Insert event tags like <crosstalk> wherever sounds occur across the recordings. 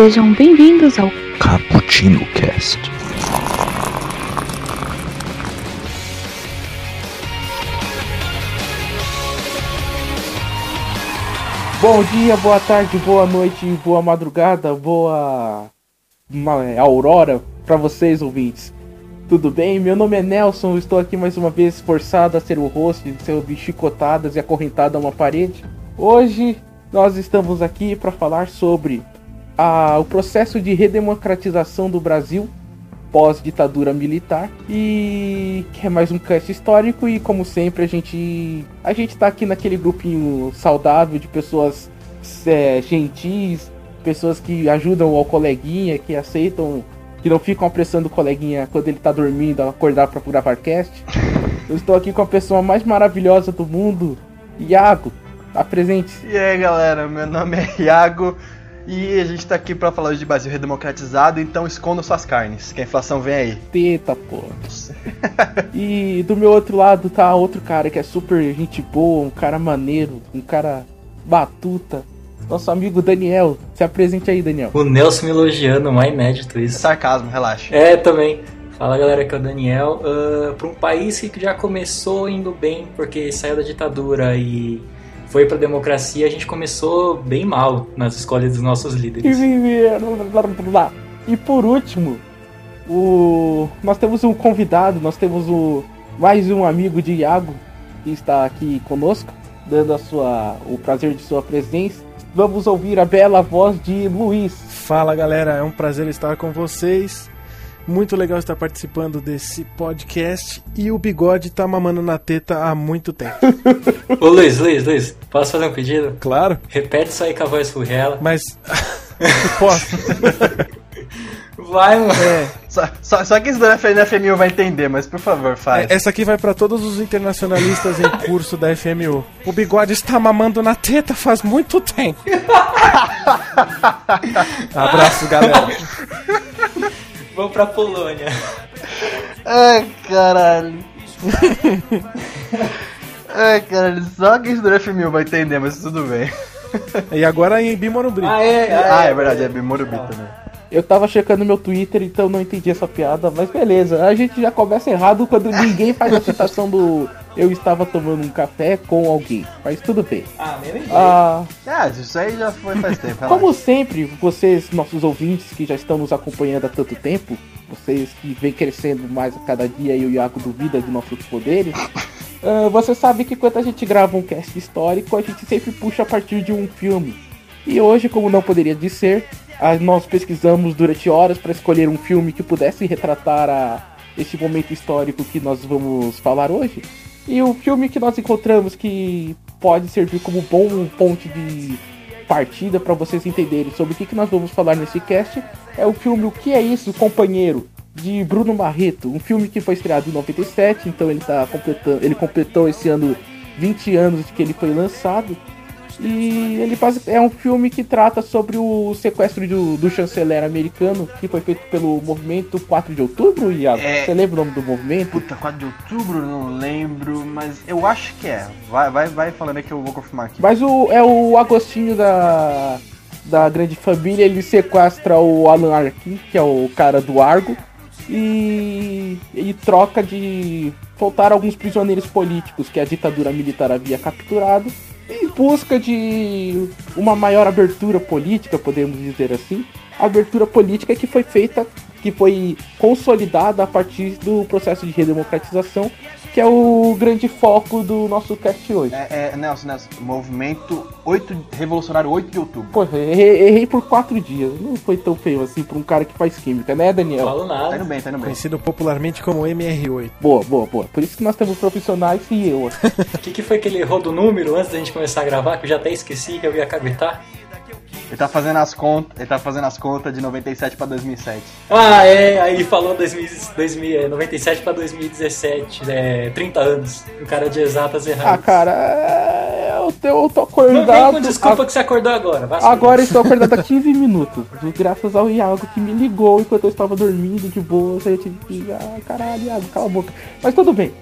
Sejam bem-vindos ao Cappuccino Cast. Bom dia, boa tarde, boa noite, boa madrugada, boa aurora para vocês ouvintes. Tudo bem? Meu nome é Nelson, estou aqui mais uma vez forçado a ser o host, de ser chicotadas e acorrentado a uma parede. Hoje nós estamos aqui para falar sobre a- o processo de redemocratização do Brasil pós-ditadura militar e que é mais um cast histórico e como sempre a gente a gente tá aqui naquele grupinho saudável de pessoas é, gentis, pessoas que ajudam ao coleguinha, que aceitam, que não ficam apressando o coleguinha quando ele tá dormindo acordar para gravar cast. Eu estou aqui com a pessoa mais maravilhosa do mundo, Iago. Apresente-se. E aí galera, meu nome é Iago e a gente tá aqui pra falar hoje de Brasil redemocratizado, então escondam suas carnes, que a inflação vem aí. Teta, pô. E do meu outro lado tá outro cara que é super gente boa, um cara maneiro, um cara batuta. Nosso amigo Daniel. Se apresente aí, Daniel. O Nelson me elogiando, mais inédito É isso. sarcasmo, relaxa. É, também. Fala galera, aqui é o Daniel. para um país que já começou indo bem, porque saiu da ditadura e foi pra democracia, a gente começou bem mal nas escolhas dos nossos líderes. E por último, o nós temos um convidado, nós temos o mais um amigo de Iago que está aqui conosco, dando a sua o prazer de sua presença. Vamos ouvir a bela voz de Luiz. Fala galera, é um prazer estar com vocês. Muito legal estar participando desse podcast e o bigode tá mamando na teta há muito tempo. <laughs> Ô Luiz, Luiz, Luiz, posso fazer um pedido? Claro, Repete isso aí com a voz furrela. mas <laughs> posso. Vai, mano. É, Só, só, só que isso da FM, FMU vai entender, mas por favor, faz. essa aqui vai pra todos os internacionalistas em <laughs> curso da FMU. O bigode está mamando na teta faz muito tempo. Abraço, galera. Vamos pra Polônia. Ai, caralho. Ai, caralho, só quem estudou FMU vai entender, mas tudo bem. E agora em Bimorumbi. Ah, é, Ah, é verdade, é Bimorubi também. Eu tava checando meu Twitter, então não entendi essa piada, mas beleza. A gente já começa errado quando ninguém faz a citação do eu estava tomando um café com alguém. Mas tudo bem. Ah, nem. Ah, Ah, isso aí já foi faz tempo. relaxa. como sempre, vocês, nossos ouvintes que já estão nos acompanhando há tanto tempo, vocês que vêm crescendo mais a cada dia e o Iago duvida de nossos poderes, ah, você sabe que quando a gente grava um cast histórico, a gente sempre puxa a partir de um filme. E hoje, como não poderia de ser, nós pesquisamos durante horas para escolher um filme que pudesse retratar a, este momento histórico que nós vamos falar hoje. E o filme que nós encontramos que pode servir como bom ponte de partida para vocês entenderem sobre o que, que nós vamos falar nesse cast é o filme O Que É Isso, Companheiro, de Bruno Barreto. Um filme que foi estreado em 97, então ele, tá completando, ele completou esse ano 20 anos de que ele foi lançado. E ele é um filme que trata sobre o sequestro do, do chanceler americano, que foi feito pelo movimento 4 de outubro, Iago? É. Você lembra o nome do movimento? Puta, 4 de outubro, não lembro, mas eu acho que é. Vai, vai, vai falando aí que eu vou confirmar aqui. Mas o, é o Agostinho da, da grande família, ele sequestra o Alan Arkin, que é o cara do Argo, e ele troca de soltar alguns prisioneiros políticos que a ditadura militar havia capturado, em busca de uma maior abertura política, podemos dizer assim. Abertura política que foi feita, que foi consolidada a partir do processo de redemocratização, que é o grande foco do nosso cast hoje. É, é, Nelson, Nelson, movimento 8, revolucionário 8 de outubro. Pô, errei, errei por quatro dias. Não foi tão feio assim pra um cara que faz química, né, Não Daniel? falo Tá indo nada. bem, tá indo bem. Conhecido popularmente como MR8. Boa, boa, boa. Por isso que nós temos profissionais e eu. <laughs> O que, que foi que ele errou do número antes da gente começar a gravar, que eu já até esqueci que eu ia caguetar? Ele tá fazendo as contas, ele tá fazendo as contas de 97 pra 2007. Ah, é, aí falou 2000, 2000, é, 97 pra 2017, é, 30 anos. Um cara de exatas Ah, erradas. cara, é, eu, tô- eu tô Não vem acordado. com desculpa a- que você acordou agora. vai Agora estou acordado há 15 minutos. Graças ao Iago que me ligou enquanto eu estava dormindo de boa. Eu tive que. Ah, caralho, Iago, cala a boca. Mas tudo bem.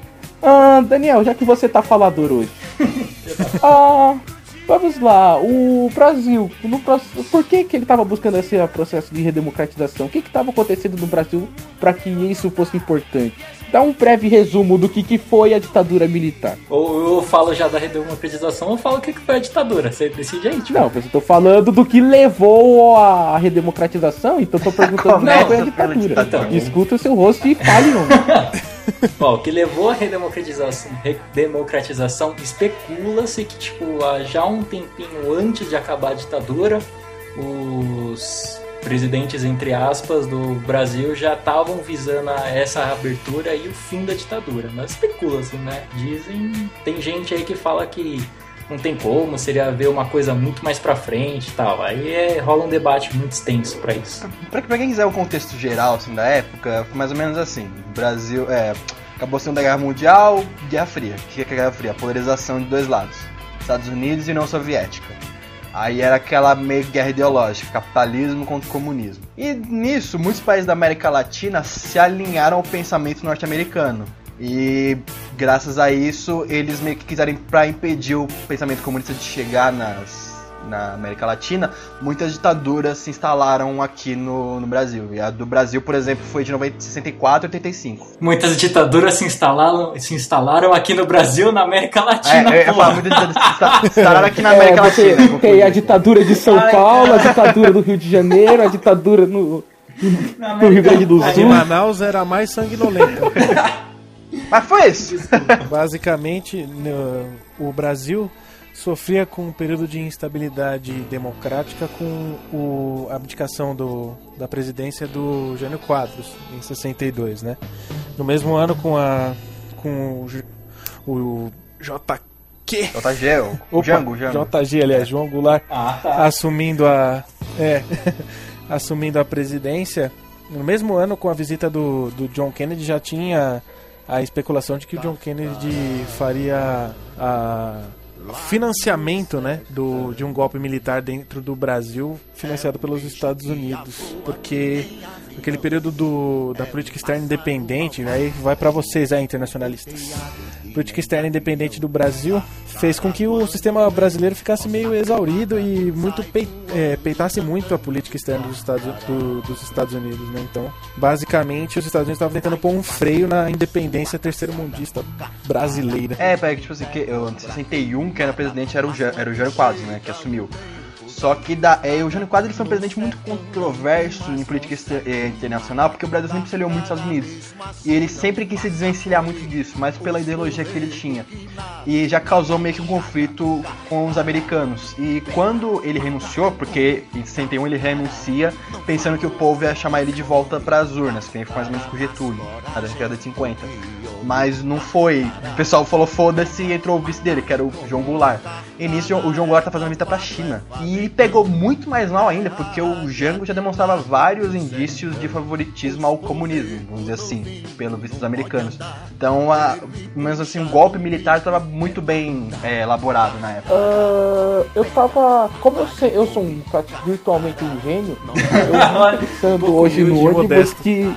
Ah, Daniel, já que você tá falador hoje. <laughs> ah, Vamos lá, o Brasil, no, por que, que ele estava buscando esse processo de redemocratização? O que estava acontecendo no Brasil para que isso fosse importante? Dá um breve resumo do que, que foi a ditadura militar. Ou eu falo já da redemocratização ou falo o que, que foi a ditadura. Você decide aí, tipo. Não, mas eu tô falando do que levou à redemocratização, então tô perguntando o que foi a ditadura. Então, Escuta o seu rosto e fale, não. <laughs> Bom, o que levou à redemocratização, redemocratização especula-se que, tipo, já um tempinho antes de acabar a ditadura, os presidentes, entre aspas, do Brasil já estavam visando essa abertura e o fim da ditadura. Mas especula-se, né? Dizem. Tem gente aí que fala que não tem como, seria ver uma coisa muito mais pra frente e tal. Aí é, rola um debate muito extenso para isso. Pra, pra, quem quiser o contexto geral assim, da época, foi mais ou menos assim. Brasil é, acabou sendo a Guerra Mundial, Guerra Fria. O que é a Guerra Fria? A polarização de dois lados. Estados Unidos e União Soviética. Aí era aquela meio guerra ideológica, capitalismo contra comunismo. E nisso, muitos países da América Latina se alinharam ao pensamento norte-americano. E graças a isso, eles meio que quiserem para impedir o pensamento comunista de chegar nas na América Latina, muitas ditaduras se instalaram aqui no, no Brasil. E a do Brasil, por exemplo, foi de 90, 64 a 85. Muitas ditaduras se instalaram, se instalaram aqui no Brasil, na América Latina. É, é, falar, muitas ditaduras se instalaram aqui na América é, Latina. Tem <laughs> a ditadura de São Paulo, a ditadura do Rio de Janeiro, a ditadura no, no Rio Grande do Sul. A de Manaus era mais sanguinolenta. <laughs> Mas foi isso. Basicamente, no, o Brasil sofria com um período de instabilidade democrática com o, a abdicação do, da presidência do Jânio Quadros, em 62, né? No mesmo ano com a com o, o JQ JG, o Opa, Jango, Jango. JG, aliás, João Goulart ah, tá. assumindo a é, <laughs> assumindo a presidência. No mesmo ano com a visita do, do John Kennedy já tinha a especulação de que o John Kennedy faria a financiamento né, do, de um golpe militar dentro do Brasil financiado pelos Estados Unidos. Porque aquele período do, da política externa independente, aí vai para vocês aí, internacionalistas. Política externa independente do Brasil fez com que o sistema brasileiro ficasse meio exaurido e muito é, peitasse muito a política externa dos Estados, do, dos Estados Unidos. Né? Então, basicamente, os Estados Unidos estavam tentando pôr um freio na independência terceiro-mundista brasileira. É, que tipo assim, que, eu, em 61, quem era presidente era o, era o Jânio Quadros, né, que assumiu. Só que da, é, o Jânio Quadros ele foi um presidente muito controverso em política é, internacional, porque o Brasil sempre se aliou muito aos Estados Unidos. E ele sempre quis se desvencilhar muito disso, mas pela ideologia que ele tinha. E já causou meio que um conflito com os americanos. E quando ele renunciou, porque em 61 ele renuncia, pensando que o povo ia chamar ele de volta para as urnas, que foi mais ou menos com o Getúlio, na década de 50. Mas não foi. O pessoal falou foda-se e entrou o vice dele, que era o João Goulart. E nisso o João Goulart tá fazendo uma visita pra China. E pegou muito mais mal ainda, porque o Jango já demonstrava vários indícios de favoritismo ao comunismo, vamos dizer assim, pelo visto dos americanos. Então, a, mas assim, o golpe militar estava muito bem é, elaborado na época. Uh, eu tava. Como eu sei, eu sou um virtualmente um gênio, eu pensando <laughs> hoje no ônibus que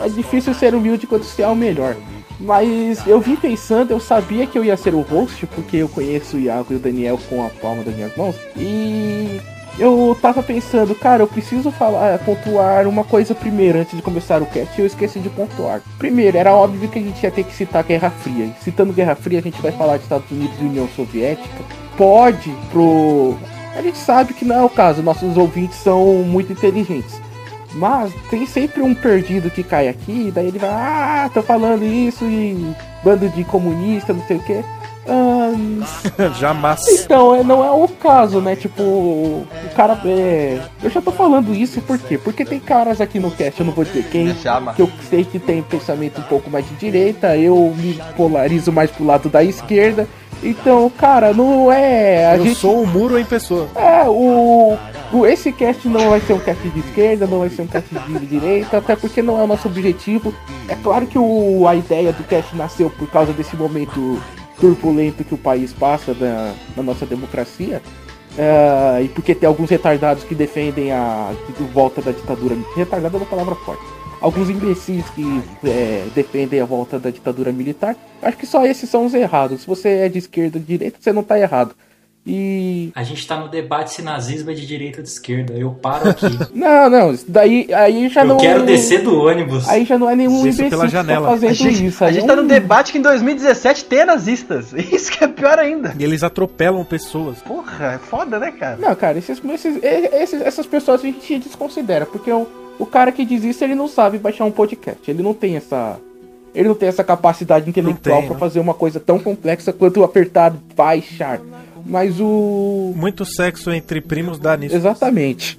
é difícil ser humilde quando se é o melhor. Mas eu vim pensando, eu sabia que eu ia ser o host, porque eu conheço o Iago e o Daniel com a palma das minhas mãos. E eu tava pensando, cara, eu preciso falar, pontuar uma coisa primeiro antes de começar o cast e eu esqueci de pontuar. Primeiro, era óbvio que a gente ia ter que citar Guerra Fria. Citando Guerra Fria, a gente vai falar de Estados Unidos e União Soviética. Pode pro. A gente sabe que não é o caso, nossos ouvintes são muito inteligentes. Mas tem sempre um perdido que cai aqui, daí ele vai, ah, tô falando isso e bando de comunista, não sei o que. Um... <laughs> Jamais. Então, é, não é o caso, né? Tipo, o cara. É... Eu já tô falando isso por quê? Porque tem caras aqui no cast, eu não vou dizer quem, que eu sei que tem pensamento um pouco mais de direita, eu me polarizo mais pro lado da esquerda. Então, cara, não é. A eu gente... sou um muro em pessoa. É, o, o. Esse cast não vai ser um cast de esquerda, não vai ser um cast de direita, até porque não é o nosso objetivo. É claro que o, a ideia do cast nasceu por causa desse momento turbulento que o país passa da, nossa democracia. Uh, e porque tem alguns retardados que defendem a, volta da ditadura. Retardado é uma palavra forte alguns imbecis que é, defendem a volta da ditadura militar. Acho que só esses são os errados. Se você é de esquerda ou de direita, você não está errado. E. A gente tá no debate se nazismo é de direita ou de esquerda. Eu paro aqui. <laughs> não, não, daí aí já eu não. Eu quero descer do ônibus. Aí já não é nenhum imbecil pela janela. Tá fazendo a gente, isso. A gente tá no debate que em 2017 tem nazistas. <laughs> Isso que é pior ainda. E eles atropelam pessoas. Porra, é foda, né, cara? Não, cara, esses, esses, esses, essas pessoas a gente desconsidera, porque o, o cara que diz isso, ele não sabe baixar um podcast. Ele não tem essa. Ele não tem essa capacidade intelectual para fazer uma coisa tão complexa quanto apertar baixar. Mas o. Muito sexo entre primos dá nisso. Exatamente.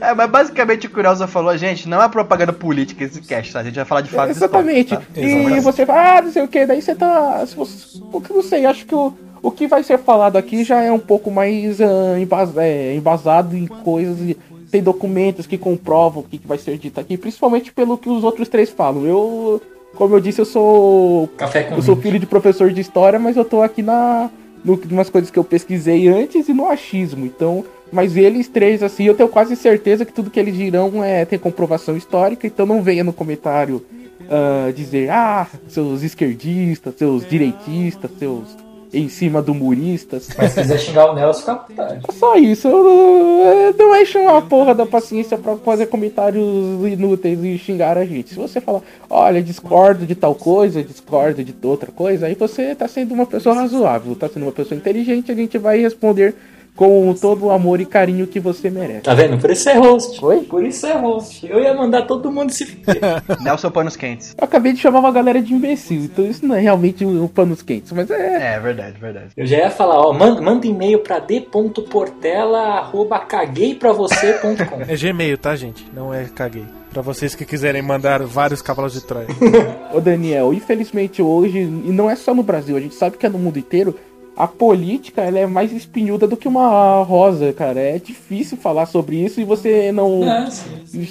é. mas basicamente o Curiosa falou, gente, não é propaganda política esse cast, tá? A gente vai falar de fato. Exatamente. Tá? E você fala, ah, não sei o que, daí você tá. Se você, não sei, acho que o, o que vai ser falado aqui já é um pouco mais uh, embas, é, embasado em coisas. Tem documentos que comprovam o que, que vai ser dito aqui, principalmente pelo que os outros três falam. Eu como eu disse, eu sou. Café com Eu sou filho de professor de história, mas eu tô aqui na. No, umas coisas que eu pesquisei antes e no achismo. Então. Mas eles três, assim, eu tenho quase certeza que tudo que eles dirão é tem comprovação histórica, então não venha no comentário uh, dizer, ah, seus esquerdistas, seus direitistas, seus em cima do Muristas. Mas se quiser xingar o Nelson, fica à vontade. Só isso. Não, não é chamar a porra da paciência pra fazer comentários inúteis e xingar a gente. Se você falar, olha, discordo de tal coisa, discordo de outra coisa, aí você tá sendo uma pessoa razoável, tá sendo uma pessoa inteligente, a gente vai responder com todo o amor e carinho que você merece. Tá vendo? Por isso é host. Oi? Por isso é host. Eu ia mandar todo mundo se fuder. <laughs> Nelson Panos Quentes. Eu acabei de chamar uma galera de imbecil, então isso não é realmente um panos quentes, mas é. É, verdade, verdade. Eu já ia falar, ó, manda, manda e-mail pra d.portela.cagueipravocê.com. É Gmail, tá, gente? Não é caguei. Pra vocês que quiserem mandar vários cavalos de Troia. <laughs> Ô Daniel, infelizmente hoje, e não é só no Brasil, a gente sabe que é no mundo inteiro, a política ela é mais espinhuda do que uma rosa, cara. É difícil falar sobre isso e você não. É,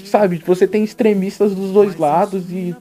sabe, você tem extremistas dos dois lados e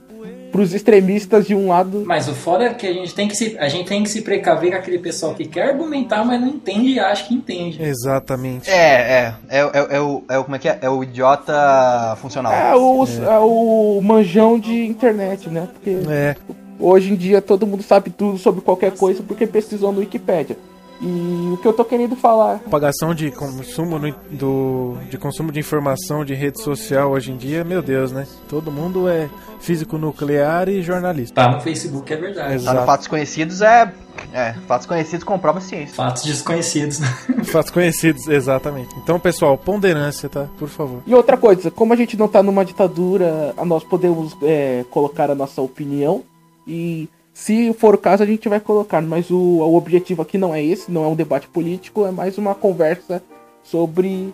pros extremistas de um lado. Mas o foda é que a gente tem que se, a gente tem que se precaver com aquele pessoal que quer argumentar, mas não entende e acha que entende. Exatamente. É, é. É, é, é, o, é o. Como é que é? É o idiota funcional. É o, é. é o manjão de internet, né? Porque é. Hoje em dia todo mundo sabe tudo sobre qualquer coisa porque pesquisou no Wikipedia. E o que eu tô querendo falar. Propagação de consumo no, do, de consumo de informação de rede social hoje em dia, meu Deus, né? Todo mundo é físico nuclear e jornalista. Tá no Facebook, é verdade. Exato. Tá no Fatos Conhecidos é. É, fatos conhecidos comprova ciência. Fatos desconhecidos. <laughs> fatos conhecidos, exatamente. Então, pessoal, ponderância, tá? Por favor. E outra coisa, como a gente não tá numa ditadura, nós podemos é, colocar a nossa opinião e se for o caso, a gente vai colocar. Mas o, o objetivo aqui não é esse, não é um debate político, é mais uma conversa sobre,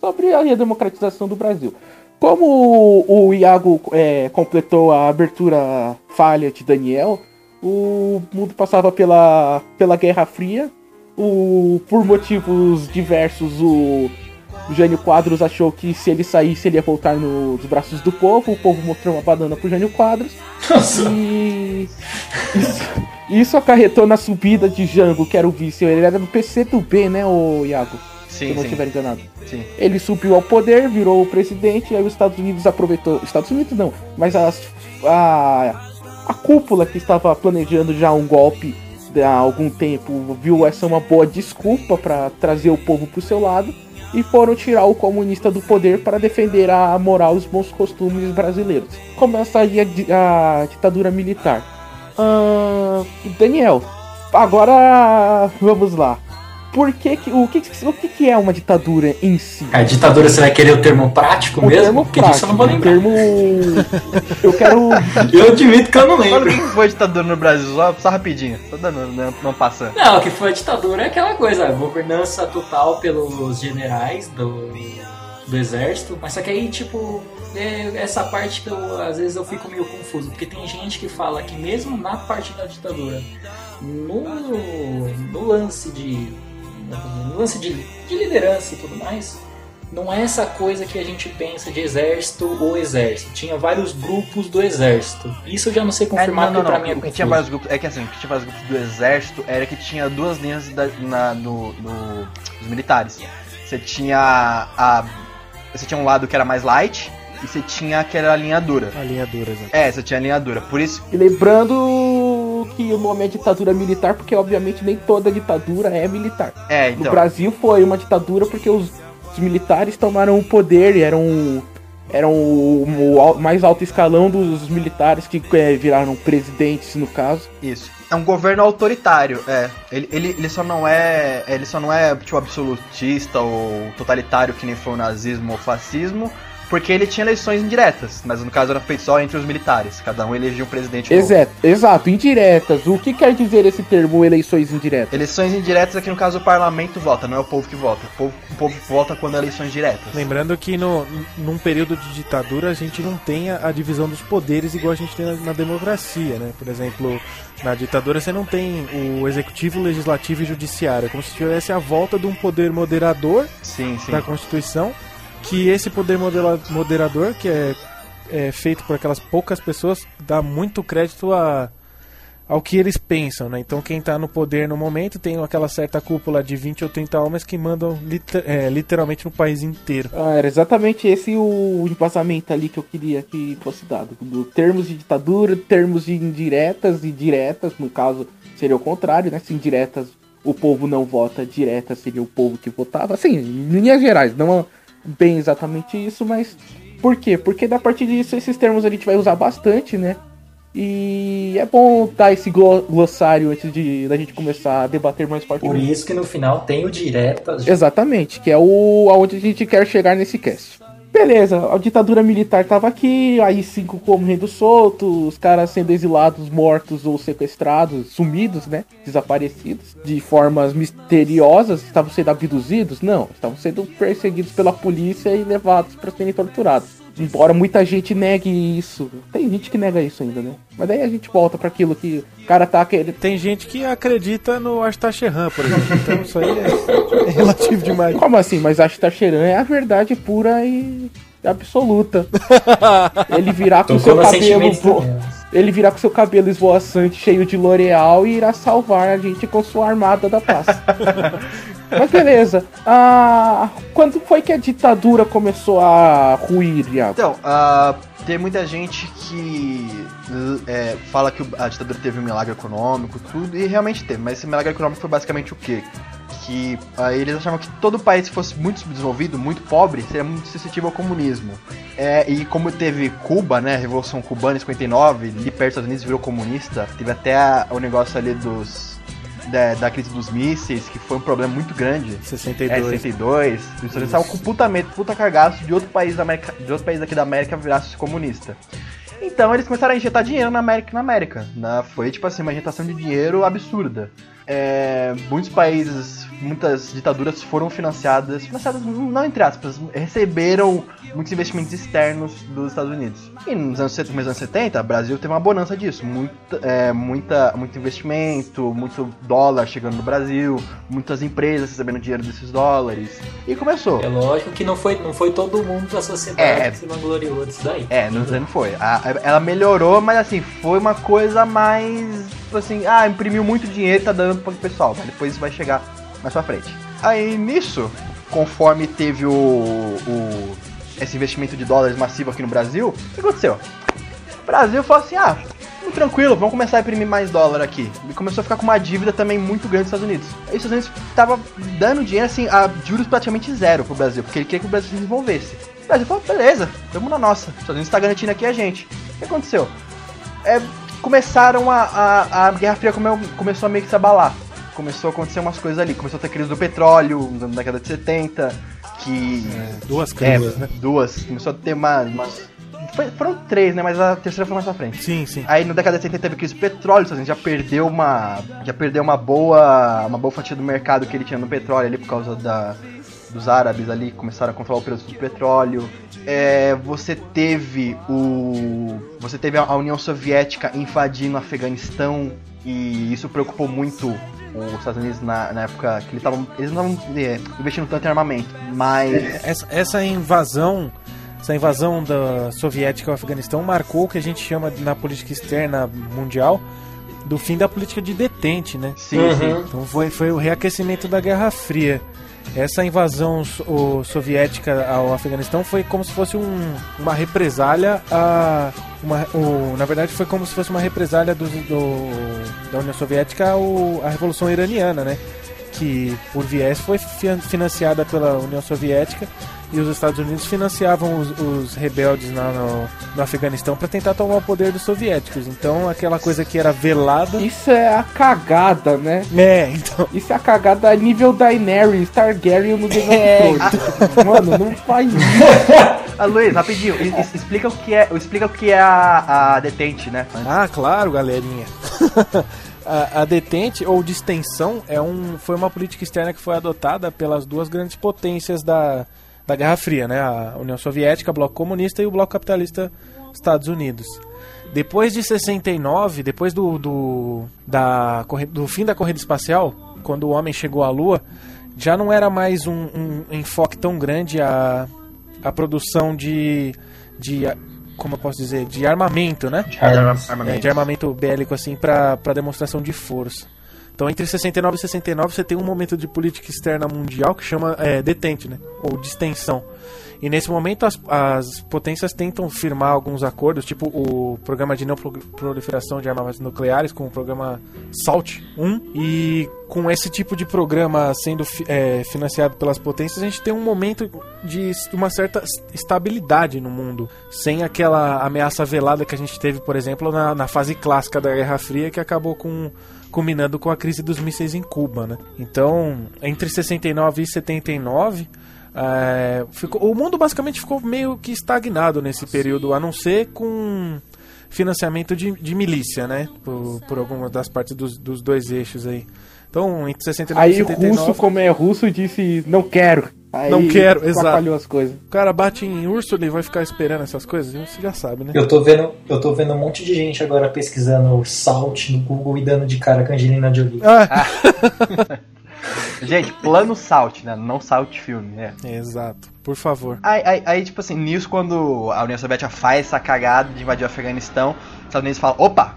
sobre a democratização do Brasil. Como o, o Iago é, completou a abertura falha de Daniel, o mundo passava pela, pela Guerra Fria. O, por motivos diversos, o o Jânio Quadros achou que se ele saísse ele ia voltar nos braços do povo. O povo mostrou uma banana pro Jânio Quadros. Nossa. E isso, isso, acarretou na subida de Jango, que era o vice. Ele era do PC do B, né, o Iago? Sim, se eu não estiver enganado. Sim. Ele subiu ao poder, virou o presidente, e aí os Estados Unidos aproveitou. Estados Unidos não, mas as, a, a cúpula que estava planejando já um golpe há algum tempo viu essa uma boa desculpa para trazer o povo pro seu lado e foram tirar o comunista do poder para defender a moral e os bons costumes brasileiros. Começa aí a, a ditadura militar. Uh, Daniel, agora vamos lá. Por que, que o que, o que, que é uma ditadura em si? A ditadura você vai querer o termo prático o mesmo? Termo Porque prático, disso eu não vou lembrar. termo. eu quero. eu admito que eu não Quando lembro. que foi ditadura no Brasil? Só, só rapidinho, só dando, não, não passando. Não, o que foi a ditadura é aquela coisa, governança total pelos generais do, do exército, mas só que aí, tipo, é essa parte que eu, às vezes eu fico meio confuso, porque tem gente que fala que mesmo na parte da ditadura, no, no lance de lance de, de liderança e tudo mais, não é essa coisa que a gente pensa de exército ou exército. Tinha vários grupos do exército. Isso eu já não sei confirmar é, não, não, pra não. mim é o que tinha vários grupos É que assim, o que tinha vários grupos do exército era que tinha duas linhas da, na, no, no, dos militares. Você tinha a. Você tinha um lado que era mais light e você tinha aquela linha dura. A linha dura, exato. É, você tinha a linha dura. Por isso. E lembrando que o nome é ditadura militar, porque obviamente nem toda ditadura é militar. É, então. No Brasil foi uma ditadura porque os, os militares tomaram o poder e eram, eram o, o mais alto escalão dos militares que é, viraram presidentes, no caso. Isso. É um governo autoritário, é. Ele, ele, ele só não é. Ele só não é tipo absolutista ou totalitário que nem foi o nazismo ou fascismo, porque ele tinha eleições indiretas, mas no caso era feito só entre os militares. Cada um elegia um presidente Exato, exato, indiretas. O que quer dizer esse termo eleições indiretas? Eleições indiretas aqui no caso o parlamento vota, não é o povo que vota. O povo, o povo vota quando é eleições diretas. Lembrando que no, num período de ditadura a gente não tem a, a divisão dos poderes igual a gente tem na, na democracia, né? Por exemplo, na ditadura você não tem o executivo, o legislativo e o judiciário. É como se tivesse a volta de um poder moderador sim, sim. da Constituição que esse poder moderador, que é, é feito por aquelas poucas pessoas, dá muito crédito a, ao que eles pensam, né? Então quem está no poder no momento tem aquela certa cúpula de 20 ou 30 homens que mandam liter, é, literalmente no país inteiro. Ah, era exatamente esse o embasamento ali que eu queria que fosse dado. Do termos de ditadura, termos de indiretas e diretas, no caso seria o contrário, né? Se indiretas o povo não vota, diretas seria o povo que votava. Assim, em linhas gerais, não bem exatamente isso, mas por quê? Porque da partir disso esses termos a gente vai usar bastante, né? E é bom dar esse glossário antes de da gente começar a debater mais forte. Por isso que no final tem o diretas. Exatamente, que é o aonde a gente quer chegar nesse cast. Beleza, a ditadura militar tava aqui, aí cinco correndo soltos, os caras sendo exilados, mortos ou sequestrados, sumidos, né? Desaparecidos, de formas misteriosas, estavam sendo abduzidos? Não, estavam sendo perseguidos pela polícia e levados para serem torturados. Embora muita gente negue isso. Tem gente que nega isso ainda, né? Mas daí a gente volta para aquilo que o cara tá querendo. Tem gente que acredita no Astacheran, por exemplo. Então isso aí é <laughs> relativo demais. Como assim? Mas Astacheran é a verdade pura e absoluta. <laughs> Ele virá com seu cabelo. Vo... Ele virá com seu cabelo esvoaçante, cheio de L'Oreal e irá salvar a gente com sua armada da paz. <laughs> Mas beleza. Ah, quando foi que a ditadura começou a ruir, Iago? Então, uh, tem muita gente que é, fala que a ditadura teve um milagre econômico, tudo, e realmente teve, mas esse milagre econômico foi basicamente o quê? Que uh, eles achavam que todo país que fosse muito subdesenvolvido, muito pobre, seria muito suscetível ao comunismo. É, e como teve Cuba, né, a Revolução Cubana em 59, ali perto dos Estados Unidos virou comunista, teve até o negócio ali dos da, da, crise dos mísseis, que foi um problema muito grande. 62. É, 62. Os Estados estavam com puta, puta cagaço de outro país da América, de outro país aqui da América virasse comunista. Então eles começaram a injetar dinheiro na América na América. Na, foi tipo assim, uma injetação de dinheiro absurda. É, muitos países, muitas ditaduras foram financiadas, financiadas não entre aspas, receberam muitos investimentos externos dos Estados Unidos. E nos anos, nos anos 70, o Brasil teve uma bonança disso. Muito, é, muita, muito investimento, muito dólar chegando no Brasil, muitas empresas recebendo dinheiro desses dólares. E começou. É lógico que não foi, não foi todo mundo da sociedade é, que se vangloriou disso daí. É, não, não foi. A, ela melhorou, mas assim, foi uma coisa mais. Assim, ah, imprimiu muito dinheiro tá dando pro pessoal. Mas depois isso vai chegar mais pra frente. Aí nisso, conforme teve o, o esse investimento de dólares massivo aqui no Brasil, o que aconteceu? O Brasil falou assim, ah, tranquilo, vamos começar a imprimir mais dólar aqui. E começou a ficar com uma dívida também muito grande dos Estados Unidos. Os Estados Unidos tava dando dinheiro assim, a juros praticamente zero pro Brasil, porque ele queria que o Brasil se desenvolvesse. O Brasil falou, beleza, vamos na nossa. Os Estados Unidos tá garantindo aqui a gente. O que aconteceu? É, começaram a, a, a Guerra Fria come, começou a meio que se abalar. Começou a acontecer umas coisas ali. Começou a ter crise do petróleo na década de 70 que. É, duas crises, é, né? Duas. Começou a ter uma, umas. Foi, foram três, né? Mas a terceira foi mais pra frente. Sim, sim. Aí na década de 70 teve crise do petróleo, a gente já perdeu uma. Já perdeu uma boa. uma boa fatia do mercado que ele tinha no petróleo ali por causa da. Dos árabes ali começaram a controlar o preço do petróleo. É, você teve o. Você teve a União Soviética invadindo o Afeganistão. E isso preocupou muito os Estados Unidos na, na época que eles estavam eles não estavam é, investindo tanto em armamento, mas essa, essa invasão essa invasão da soviética ao Afeganistão marcou o que a gente chama na política externa mundial do fim da política de detente, né? Sim, uhum. sim. Então foi, foi o reaquecimento da Guerra Fria. Essa invasão o, soviética ao Afeganistão foi como se fosse um, uma represália a. Uma, o, na verdade, foi como se fosse uma represália do, do da União Soviética à Revolução Iraniana, né? Que, por viés, foi financiada pela União Soviética e os Estados Unidos financiavam os, os rebeldes lá no, no Afeganistão para tentar tomar o poder dos soviéticos. Então, aquela coisa que era velada. Isso é a cagada, né? É, então. Isso é a cagada a nível Daenerys Targaryen no Game of Thrones. <laughs> Mano, não faz isso. ah, Luiz, rapidinho, explica o que é, explica o que é a, a detente, né? Ah, claro, galerinha. <laughs> a, a, detente ou distensão é um, foi uma política externa que foi adotada pelas duas grandes potências da, da Guerra Fria, né? A União Soviética, Bloco Comunista e o Bloco Capitalista Estados Unidos. Depois de 69, depois do, do, da, do fim da corrida espacial, quando o homem chegou à Lua, já não era mais um, um enfoque tão grande a, a produção de, de como eu posso dizer, de armamento, né? De armamento, é, de armamento bélico assim para demonstração de força. Então, entre 69 e 69, você tem um momento de política externa mundial que chama é, detente, né? Ou distensão. E nesse momento, as, as potências tentam firmar alguns acordos, tipo o programa de não proliferação de armas nucleares com o programa SALT 1. E com esse tipo de programa sendo é, financiado pelas potências, a gente tem um momento de uma certa estabilidade no mundo, sem aquela ameaça velada que a gente teve, por exemplo, na, na fase clássica da Guerra Fria, que acabou com culminando com a crise dos mísseis em Cuba, né? Então, entre 69 e 79, é, ficou, o mundo basicamente ficou meio que estagnado nesse período, a não ser com financiamento de, de milícia, né? Por, por algumas das partes dos, dos dois eixos aí. Então, entre 69 aí, e 79... Aí o russo, como é russo, disse, não quero. Aí não quero, exato. as coisas. O cara bate em urso, ele vai ficar esperando essas coisas, você já sabe, né? Eu tô vendo, eu tô vendo um monte de gente agora pesquisando Salt no Google e dando de cara com a Angelina Jolie. Ah. <laughs> gente, plano Salt, né? Não Salt filme, né? Exato, por favor. Aí, aí, aí, tipo assim, nisso quando a União Soviética faz essa cagada de invadir o Afeganistão, os Estados Unidos falam, opa,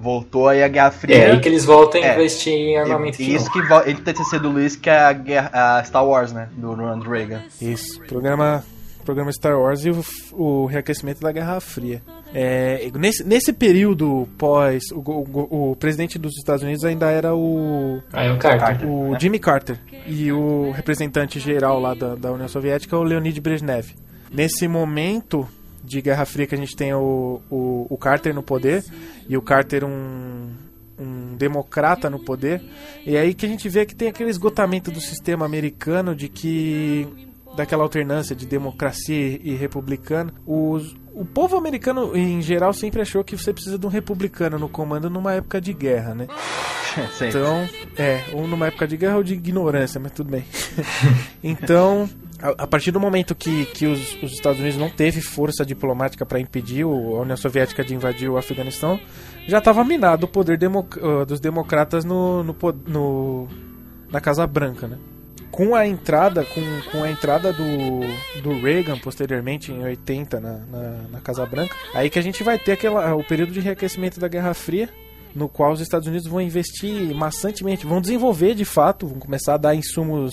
Voltou aí a Guerra Fria. É aí que eles voltam a é. investir em armamento e, Isso que ele tem que ser do Luiz, que é a, guerra, a Star Wars, né? Do Ronald Reagan. Isso, programa, programa Star Wars e o, o reaquecimento da Guerra Fria. É, nesse, nesse período pós, o, o, o, presidente dos Estados Unidos ainda era o. Ah, é o Carter. O Jimmy Carter. E o representante geral lá da, da União Soviética, o Leonid Brezhnev. Nesse momento, de Guerra Fria que a gente tem o, o, o Carter no poder e o Carter um, um democrata no poder. E aí que a gente vê que tem aquele esgotamento do sistema americano de que daquela alternância de democracia e republicano, os, o povo americano em geral sempre achou que você precisa de um republicano no comando numa época de guerra, né? <laughs> então, é, ou numa época de guerra ou de ignorância, mas tudo bem. <laughs> então, a, partir do momento que, que os, os, Estados Unidos não teve força diplomática para impedir o, a União Soviética de invadir o Afeganistão, já estava minado o poder uh, dos democratas no, no, no, na Casa Branca, né? Com a entrada, com, com a entrada do, do Reagan posteriormente em 80 na, na, na Casa Branca, aí que a gente vai ter aquela, o período de reaquecimento da Guerra Fria, no qual os Estados Unidos vão investir maçantemente, vão desenvolver de fato, vão começar a dar insumos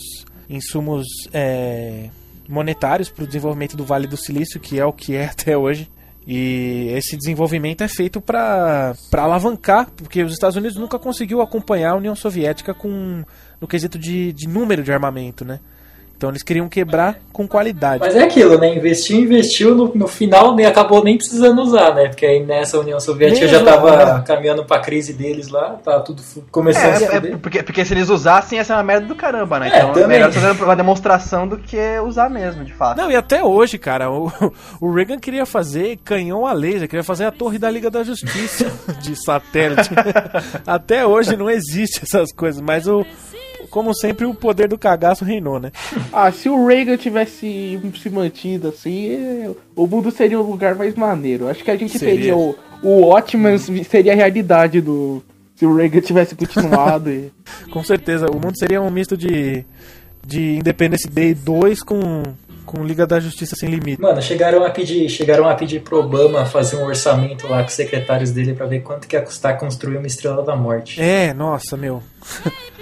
insumos é, monetários para o desenvolvimento do Vale do Silício, que é o que é <laughs> até hoje. E esse desenvolvimento é feito para alavancar, porque os Estados Unidos nunca conseguiu acompanhar a União Soviética com no quesito de, de número de armamento, né? Então eles queriam quebrar com qualidade. Mas é aquilo, né? Investiu, investiu, no, no final nem acabou nem precisando usar, né? Porque aí nessa União Soviética nem já estava né? caminhando para a crise deles lá, tá tudo começando é, a é, porque, porque se eles usassem ia ser uma merda do caramba, né? É, então é melhor fazer uma demonstração do que usar mesmo, de fato. Não, e até hoje, cara, o, <laughs> o Reagan queria fazer canhão a laser, queria fazer a torre da Liga da Justiça <laughs> de satélite. <laughs> até hoje não existe essas coisas, mas o como sempre, o poder do cagaço reinou, né? ah, se o Reagan tivesse se mantido assim, o mundo seria um lugar mais maneiro. Acho que a gente seria. teria o, o Watchman seria a realidade do. Se o Reagan tivesse continuado. e... <laughs> Com certeza, o mundo seria um misto de. De Independence Day 2 com com Liga da Justiça Sem Limite. Mano, chegaram a pedir, chegaram a pedir pro Obama fazer um orçamento lá com os secretários dele para ver quanto que ia custar construir uma Estrela da Morte. É, nossa, meu. <laughs>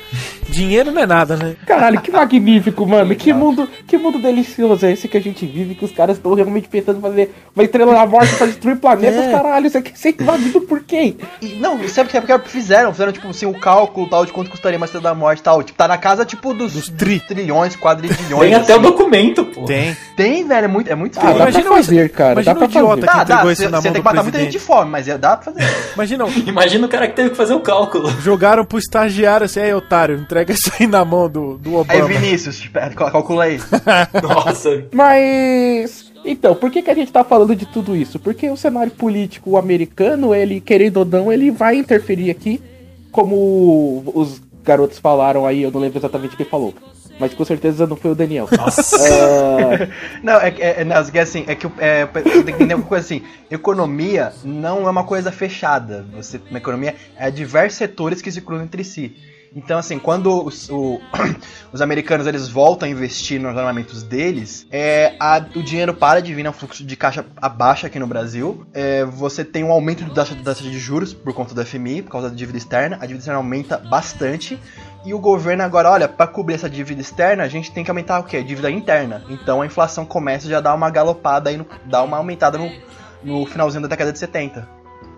Dinheiro não é nada, né? Caralho, que magnífico, mano. Que mundo, que mundo delicioso é esse que a gente vive, que os caras estão realmente pensando em fazer uma estrela da morte pra destruir planetas, É. caralho. Isso aqui é ser invadido por quem? E, não, sabe o que é porque fizeram? Fizeram, tipo, assim, o cálculo tal de quanto custaria uma estrela da morte e tal. Tipo, tá na casa, tipo, dos, Dos tri. trilhões, quadrilhões. Tem até o assim. documento, pô. Tem. Tem, velho, é muito, é muito Ah, feio. dá Imagina pra fazer, cara. imagina Dá pra o idiota fazer. que entregou isso você tem que matar muita gente de fome, mas é- dá pra fazer. Imagina, Imagina o cara que teve que fazer o cálculo. jogaram pro estagiário assim, aí, otário, entrega isso aí na mão do, do Aí, Obama. Vinícius, tipo, é, cal- calcula aí. <laughs> Nossa. Mas. Então, por que, que a gente tá falando de tudo isso? Porque o cenário político americano, ele, querendo ou não, ele vai interferir aqui. Como os garotos falaram aí, eu não lembro exatamente quem falou. Mas com certeza não foi o Daniel. Nossa. Ah, <laughs> Não, é, é, é, não, é assim, é que é, tem que entender uma coisa assim, economia não é uma coisa fechada. Você, na economia, é diversos setores que se cruzam entre si. Então, assim, quando os, o- <clears throat> os americanos eles voltam a investir nos armamentos deles, é, a- o dinheiro para de vir no fluxo de caixa abaixo aqui no Brasil. É, você tem um aumento da taxa, de juros por conta do FMI, por causa da dívida externa. A dívida externa aumenta bastante. E o governo agora, olha, para cobrir essa dívida externa, a gente tem que aumentar o quê? A dívida interna. Então a inflação começa já a dar uma galopada aí, no, dar uma aumentada no, no finalzinho da década de 70.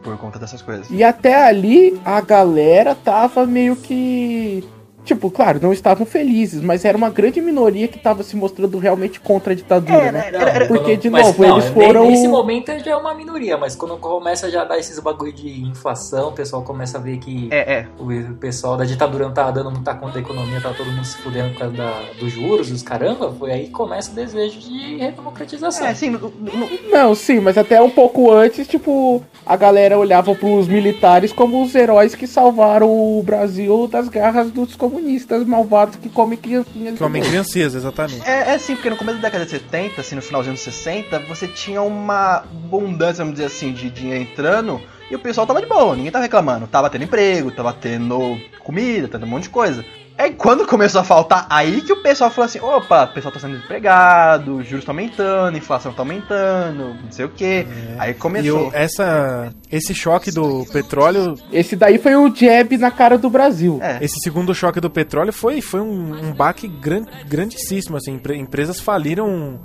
Por conta dessas coisas. e até ali a galera tava meio que. Tipo, claro, não estavam felizes, mas era uma grande minoria que tava se mostrando realmente contra a ditadura, né? Não, Porque, quando- de mas novo, não, eles foram- Nesse momento já é uma minoria, mas quando começa já a dar esses bagulho de inflação, o pessoal começa a ver que É, é. o pessoal da ditadura não tá dando muita conta da economia, tá todo mundo se fudendo por causa da, dos juros, dos caramba, foi aí que começa o desejo de redemocratização. É, no- no- Não, sim, mas até um pouco antes, tipo, a galera olhava pros militares como os heróis que salvaram o Brasil das garras dos comunistas malvados que comem criancinhas. Que homem criancesa, exatamente. é, é assim, porque no começo da década de 70, assim, no final dos anos 60, você tinha uma abundância, vamos dizer assim, de dinheiro entrando e o pessoal tava de boa, ninguém tava reclamando. Tava tendo emprego, tava tendo comida, tendo um monte de coisa. É quando começou a faltar, aí que o pessoal falou assim: opa, o pessoal tá sendo desempregado, os juros estão aumentando, a inflação tá aumentando, não sei o que. Aí E começou. o, essa, esse choque do petróleo, Esse daí foi o jab na cara do Brasil. É. esse segundo choque do petróleo foi, foi um, um baque gran, grandíssimo. Assim, Empre- empresas faliram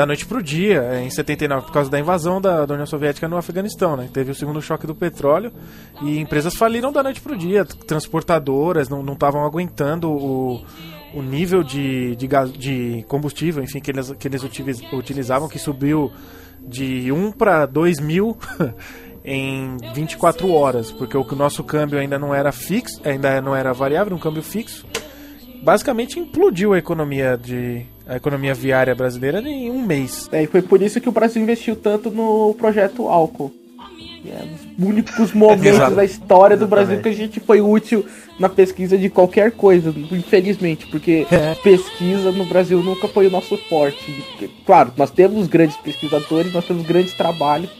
da noite pro dia, em 79, por causa da invasão da, da União Soviética no Afeganistão. Né? Teve o segundo choque do petróleo e empresas faliram da noite pro dia. Transportadoras não estavam aguentando o, o nível de, de, gás, de combustível enfim, que eles, que eles utiliz- utilizavam, que subiu de 1 para 2 mil <laughs> em 24 horas, porque o nosso câmbio ainda não era fixo, ainda não era variável, um câmbio fixo. Basicamente implodiu a economia de a economia viária brasileira em um mês. É, e foi por isso que o Brasil investiu tanto no projeto álcool. É, os únicos momentos da história do Exatamente. Brasil que a gente foi útil na pesquisa de qualquer coisa, infelizmente, porque É. pesquisa no Brasil nunca foi o nosso forte. Claro, nós temos grandes pesquisadores, nós temos grandes trabalhos.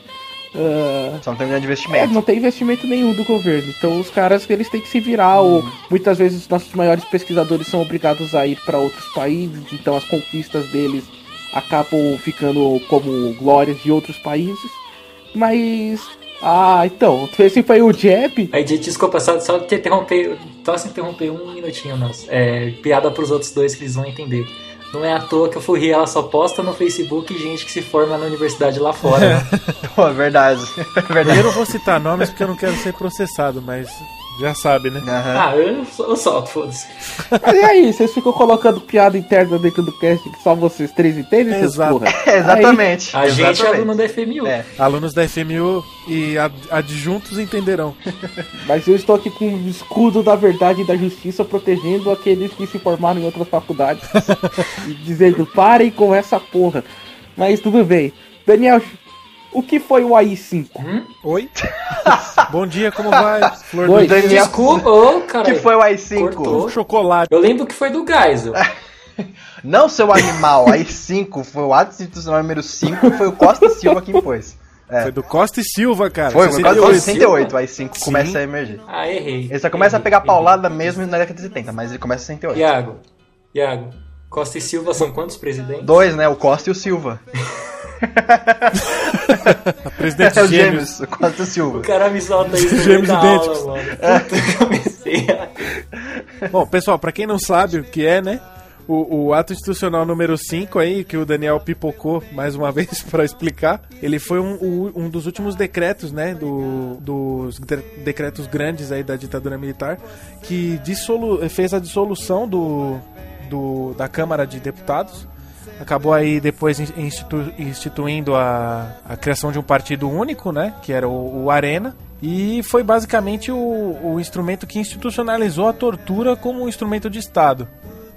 Ah, Só não tem grande é, investimento. não tem investimento nenhum do governo. Então os caras eles têm que se virar. Ou muitas vezes os nossos maiores pesquisadores são obrigados a ir para outros países. Então as conquistas deles acabam ficando como glórias de outros países. Mas ah, então <laughs> esse foi o jab. Aí, de- desculpa, só, só te interromper, só se interromper um minutinho, nossa. É, piada pros outros dois que eles vão entender. Não é à toa que a Furri ela só posta no Facebook gente que se forma na universidade lá fora. né? <laughs> Pô, é verdade. <laughs> É verdade. Eu não vou citar nomes porque eu não quero ser processado, mas já sabe, né? Aham. ah, eu, eu solto, foda-se. Mas e aí, vocês ficam colocando piada interna dentro do cast que só vocês três entendem, Exato. porra? <laughs> É, exatamente. A gente é exatamente. aluno da FMU. É. Alunos da FMU e ad- adjuntos entenderão. <laughs> Mas eu estou aqui com o escudo da verdade e da justiça protegendo aqueles que se formaram em outras faculdades. <laughs> e dizendo, parem com essa porra. Mas tudo bem. Daniel, o que foi o AI-5? Oi? <laughs> Bom dia, como vai? Flor Oi. do. Daniel, Desculpa, ô, cara. que foi o i5? Cortou. Chocolate. Eu lembro que foi do Geisel. <laughs> Não seu animal, i5 foi o ato institucional número 5, foi o Costa e Silva que impôs. É. Foi do Costa e Silva, cara. Foi, foi quase 68. 68, o i5 Sim. começa a emergir. Ah, errei. Ele só começa a Errei, pegar errei. paulada mesmo na década de 70, mas ele começa em 68. Iago, Iago, Costa e Silva são quantos presidentes? Dois, né? O Costa e o Silva. <laughs> <laughs> Presidente é o Gêmeos. Gêmeos. Costa Silva. O cara me solta isso no Gêmeos idênticos. aula, mano. Puta, comecei a... <laughs> Bom, pessoal, pra quem não sabe o que é, né? O, o, ato institucional número 5 aí, que o Daniel pipocou mais uma <laughs> vez para explicar, ele foi um, um, dos últimos decretos, né, do, dos decretos grandes aí da ditadura militar, que dissolu fez a dissolução do, do, da Câmara de Deputados. Acabou aí depois institu instituindo a, a criação de um partido único, né, que era o, o Arena, e foi basicamente o, o, instrumento que institucionalizou a tortura como um instrumento de Estado.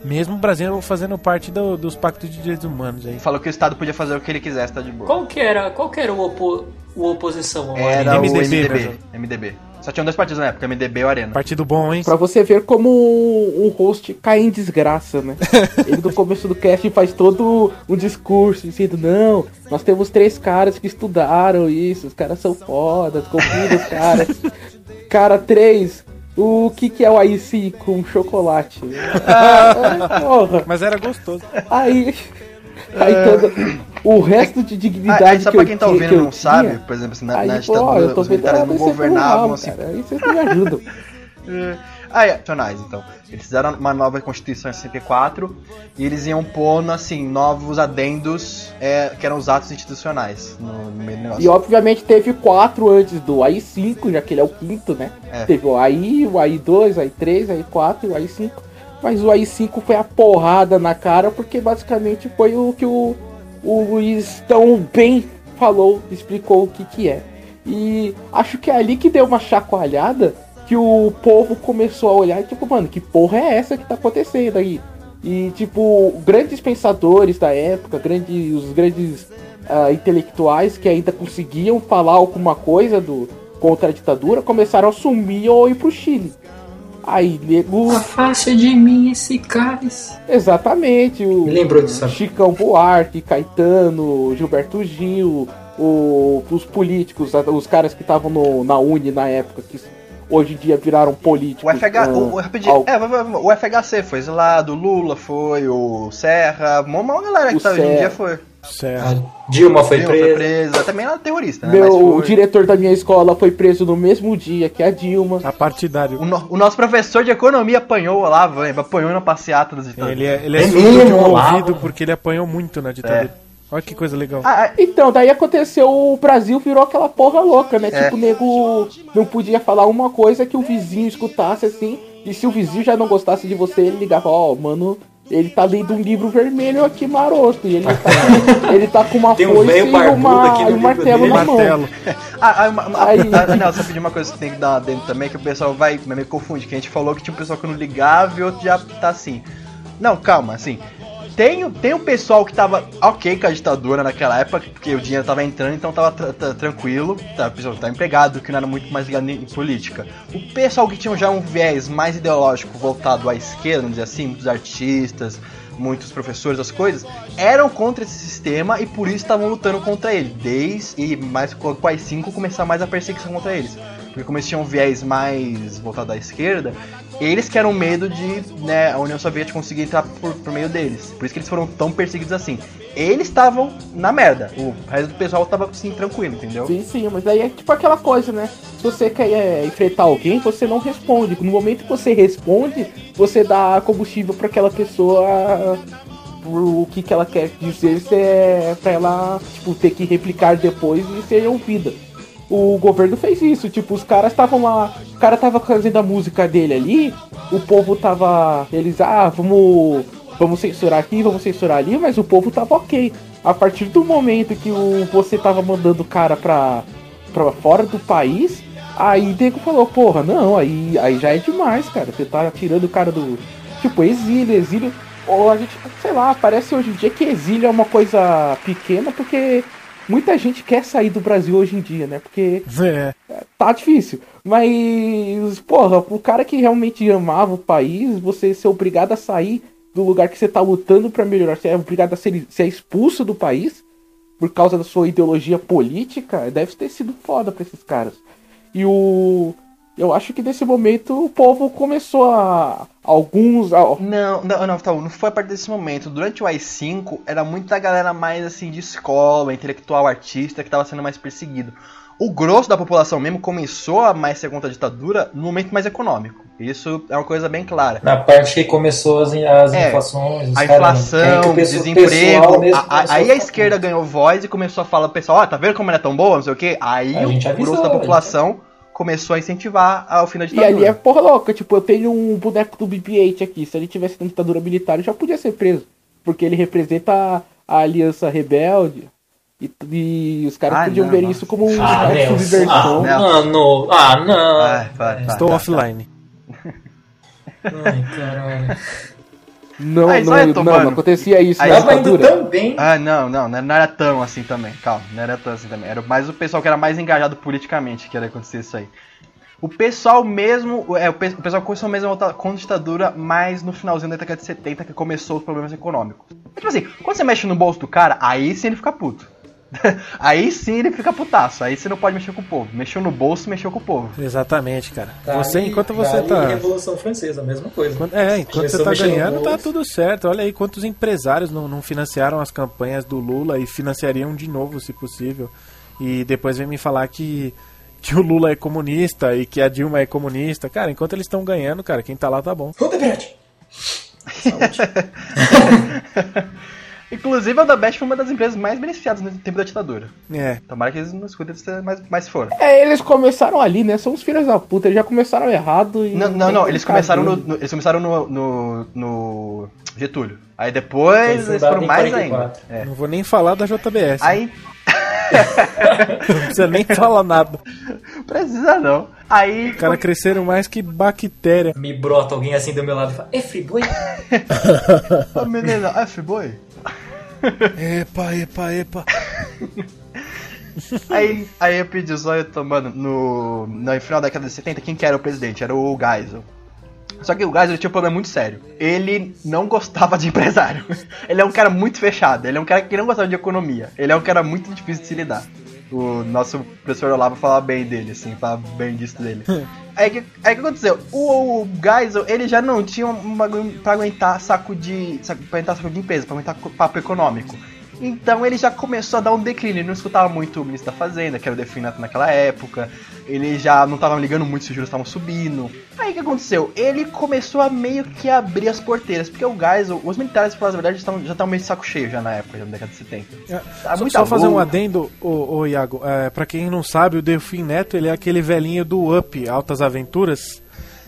Mesmo o Brasil fazendo parte do, dos pactos de direitos humanos aí. Falou que o Estado podia fazer o que ele quisesse, tá de boa. Qual que era, qual que era o, opo, o oposição? Era MDB, o MDB. MDB. Só tinham dois partidos na época, MDB e o Arena. Partido bom, hein? Pra você ver como um host cai em desgraça, né? <laughs> Ele no começo do cast faz todo um discurso dizendo, não, nós temos três caras que estudaram isso, os caras são fodas, confia os caras. <laughs> Cara, três, o que, que é o AI com chocolate? <laughs> Ah, Mas era gostoso. Aí. Aí todo, o resto de dignidade. Aí, só pra quem tá ouvindo e não sabe, por exemplo, assim, na, aí, na ditadura, os militares não governavam assim. Cara, aí vocês me ajudam. <laughs> Ah, é, nacionais, então. Eles fizeram uma nova Constituição em 64 e eles iam pondo, assim, novos adendos é, que eram os atos institucionais no, no meio do negócio. E obviamente teve quatro antes do AI-5, já que ele é o quinto, né? É. Teve o AI, o AI-2, o AI-3, o AI-4 e o AI-5. Mas o AI-5 foi a porrada na cara, porque basicamente foi o que o, o Luiz tão bem falou, explicou o que que é. E acho que é ali que deu uma chacoalhada que o povo começou a olhar e tipo, mano, que porra é essa que tá acontecendo aí? E tipo, grandes pensadores da época, grandes, os grandes uh, intelectuais que ainda conseguiam falar alguma coisa do contra a ditadura começaram a sumir ou ir pro Chile. Aí, nego. Afasta de mim esse cálice. Exatamente. O Me lembrou disso. Chicão Buarque, Caetano, Gilberto Gil, o, os políticos, os caras que estavam na Uni na época, que hoje em dia viraram políticos. O, FH, o, rapidinho, é, o FHC foi do Lula foi, o Serra, uma galera que tá, hoje em dia foi. Serra. Dilma foi Dilma presa. Foi presa. Também era terrorista, né? Meu, o diretor da minha escola foi preso no mesmo dia que a Dilma. A partidário. O, no, o nosso professor de economia apanhou lá, apanhou na passeata das ditaduras. Ele é, ele é, é surdo de um ouvido porque ele apanhou muito na ditadura. É. Olha que coisa legal. Ah, então, daí aconteceu, o Brasil virou aquela porra louca, né? É. Tipo, o nego não podia falar uma coisa que o vizinho escutasse assim. E se o vizinho já não gostasse de você, ele ligava, ó, oh, mano, ele tá lendo um livro vermelho aqui maroto. E ele tá, ele tá com uma tem um foice e, uma, e um martelo na mão. Martelo. ah, ah, Aí... ah, não, só pedir uma coisa que tem que dar dentro também, que o pessoal vai me confunde, que a gente falou que tinha um pessoal que não ligava e outro já tá assim. Não, calma, assim. Tem, tem um pessoal que tava ok com a ditadura naquela época, porque o dinheiro tava entrando, então tava tranquilo. Tá, o pessoal tá empregado, que não era muito mais ligado em política. O pessoal que tinha já um viés mais ideológico voltado à esquerda, vamos dizer assim, muitos artistas, muitos professores, as coisas, eram contra esse sistema e por isso estavam lutando contra ele. Desde e mais com o AI-5 começar mais a perseguição contra eles. Porque como eles tinham um viés mais voltado à esquerda, eles que eram medo de né, a União Soviética conseguir entrar por, por meio deles. Por isso que eles foram tão perseguidos assim. Eles estavam na merda. O resto do pessoal tava assim, tranquilo, entendeu? Sim, sim, mas daí é tipo aquela coisa, né? Se você quer é, enfrentar alguém, você não responde. No momento que você responde, você dá combustível para aquela pessoa o que, que ela quer dizer é pra ela tipo, ter que replicar depois e ser ouvida o governo fez isso. Tipo, os caras estavam lá. O cara tava fazendo a música dele ali. O povo tava. Eles, ah, vamos. Vamos censurar aqui, vamos censurar ali, mas o povo tava ok. A partir do momento que o, você tava mandando o cara pra, pra fora do país, aí o nego falou, porra, não, aí, aí já é demais, cara. Você tá tirando o cara do. Tipo, exílio, exílio. Ou a gente, sei lá, parece hoje em dia que exílio é uma coisa pequena, porque muita gente quer sair do Brasil hoje em dia, né? Porque é. tá difícil. Mas, porra, o cara que realmente amava o país, você ser obrigado a sair do lugar que você tá lutando para melhorar, você é obrigado a ser, ser expulso do país por causa da sua ideologia política, deve ter sido foda pra esses caras. E o. Eu acho que nesse momento o povo começou a. Alguns. A... Não, não, não, tá, não foi a partir desse momento. Durante o AI-5 era muita galera mais assim de escola, intelectual, artista, que estava sendo mais perseguido. O grosso da população mesmo começou a mais ser contra a ditadura no momento mais econômico. Isso é uma coisa bem clara. Na parte que começou as, as é, inflações. A inflação, o desemprego. A, aí a esquerda ganhou voz e começou a falar pro pessoal, ah, tá vendo como ela é tão boa, não sei o quê? Aí o grosso da população começou a incentivar ao fim da ditadura. E ali é porra louca, tipo, eu tenho um boneco do BB-8 aqui, se ele tivesse na ditadura militar, ele já podia ser preso. Porque ele representa a, a aliança rebelde. E, e os caras ah, podiam não, ver isso como um ah, subversão. Ah, mano, ah, não. Ah, vai, vai, Estou tá, offline. Ai, caralho. Não, não, não, não, acontecia isso aí, na ditadura. também. Ah, não, não, não era tão assim também. Calma, não era tão assim também. Era mais o pessoal que era mais engajado politicamente que era acontecer isso aí. O pessoal mesmo, é, o pessoal começou mesmo a voltar com a ditadura mais no finalzinho da década de 70 que começou os problemas econômicos. Tipo assim, quando você mexe no bolso do cara, aí sim ele fica puto. <laughs> aí sim ele fica putaço. Aí você não pode mexer com o povo. Mexeu no bolso, mexeu com o povo. Exatamente, cara. você, enquanto você tá. Revolução Francesa, a mesma coisa. Enquanto, é, enquanto você tá ganhando, tá tudo certo. Olha aí quantos empresários não, não financiaram as campanhas do Lula e financiariam de novo, se possível. E depois vem me falar que que o Lula é comunista e que a Dilma é comunista. Cara, enquanto eles estão ganhando, cara, quem tá lá tá bom. <laughs> Saúde. <laughs> Inclusive, a Odebrecht foi uma das empresas mais beneficiadas no tempo da ditadura. É. Tomara que eles não escutem mais, mais foram. É, eles começaram ali, né? São os filhos da puta, eles já começaram errado e. Não, não, não eles começaram no, no, eles começaram no, no, no Getúlio. Aí depois eles foram mais 44. ainda. É. Não vou nem falar da JBS. Aí. <laughs> não precisa nem falar nada. <laughs> Precisa não. Aí. Os caras cresceram mais que bactéria. Me brota alguém assim do meu lado e fala: É friboi? <laughs> A menina, é friboi? Epa, epa, epa. <laughs> aí, aí eu pedi só eu tomando no, no final da década de 70, quem que era o presidente? Era o Geisel. Só que o Geisel tinha um problema muito sério. Ele não gostava de empresário. Ele é um cara muito fechado. Ele é um cara que não gostava de economia. Ele é um cara muito difícil de se lidar. O nosso professor Olavo falava bem dele, assim, falava bem disso dele. <laughs> Aí que, aí que aconteceu? O, o Geisel, ele já não tinha um bagulho pra aguentar saco de. Saco, pra aguentar saco de empresa, pra aguentar papo econômico. Então ele já começou a dar um declínio. Ele não escutava muito o ministro da Fazenda, que era o Definato naquela época. Ele já não estava ligando muito se os juros estavam subindo. Aí o que aconteceu? Ele começou a meio que abrir as porteiras. Porque o Geisel, os militares, pra falar a verdade, já estavam meio de saco cheio já na época, já na década de 70. É, tá só, só fazer um adendo, ô, ô Iago. É, pra quem não sabe, o Delfim Neto ele é aquele velhinho do Up, Altas Aventuras.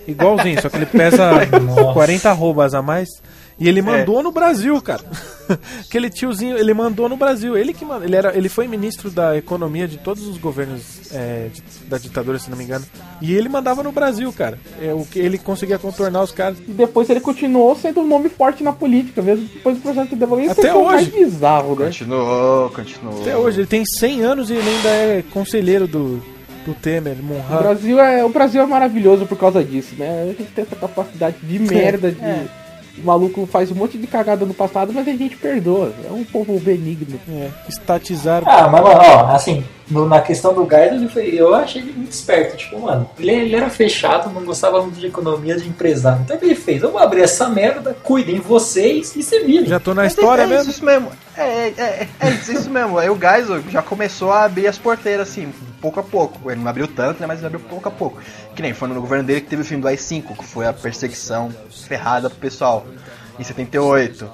Igualzinho, só que ele pesa <laughs> 40 arrobas a mais. E ele mandou é. no Brasil, cara. <laughs> Aquele tiozinho, ele mandou no Brasil. Ele que ele era, ele foi ministro da economia de todos os governos é, de, da ditadura, se não me engano. E ele mandava no Brasil, cara. É o que ele conseguia contornar os caras. E depois ele continuou sendo um nome forte na política, mesmo depois do processo de devolução. Até hoje. mais bizarro, né? Continuou, continuou. Até hoje ele tem 100 anos e ele ainda é conselheiro do do Temer, Monra. O Brasil é o Brasil é maravilhoso por causa disso, né? A gente tem essa capacidade de <laughs> merda de é o maluco faz um monte de cagada no passado, mas a gente perdoa. É um povo benigno. É, estatizar. Ah, mas ó, assim, no, na questão do Gaiden, ele foi, eu achei ele muito esperto. Tipo, mano, ele, ele, era fechado, não gostava muito de economia, de empresário. Então o que ele fez? Eu vou abrir essa merda, cuidem vocês e se virem. Já tô na história é, é mesmo. Isso mesmo. É, é, é, é isso mesmo. Aí o Geisel já começou a abrir as porteiras, assim, pouco a pouco. Ele não abriu tanto, né, mas ele abriu pouco a pouco. Que nem foi no governo dele que teve o filme do AI-5, que foi a perseguição ferrada pro pessoal, em 78.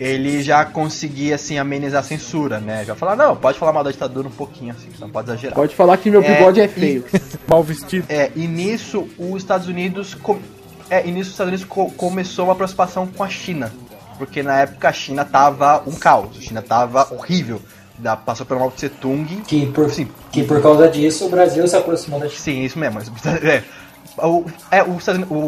Ele já conseguia, assim, amenizar a censura, né? Já falar, não, pode falar mal da ditadura um pouquinho, assim, não pode exagerar. Pode falar que meu bigode é, é feio. E, <laughs> mal vestido. É, e nisso os Estados Unidos... Com... É, e nisso os Estados Unidos co começou uma aproximação com a China. Porque na época a China tava um caos, a China tava horrível da, passou pelo Mao Tse Tung. Que por, sim, que por causa disso o Brasil se aproximou da China. Sim, isso mesmo. É, o, é, o,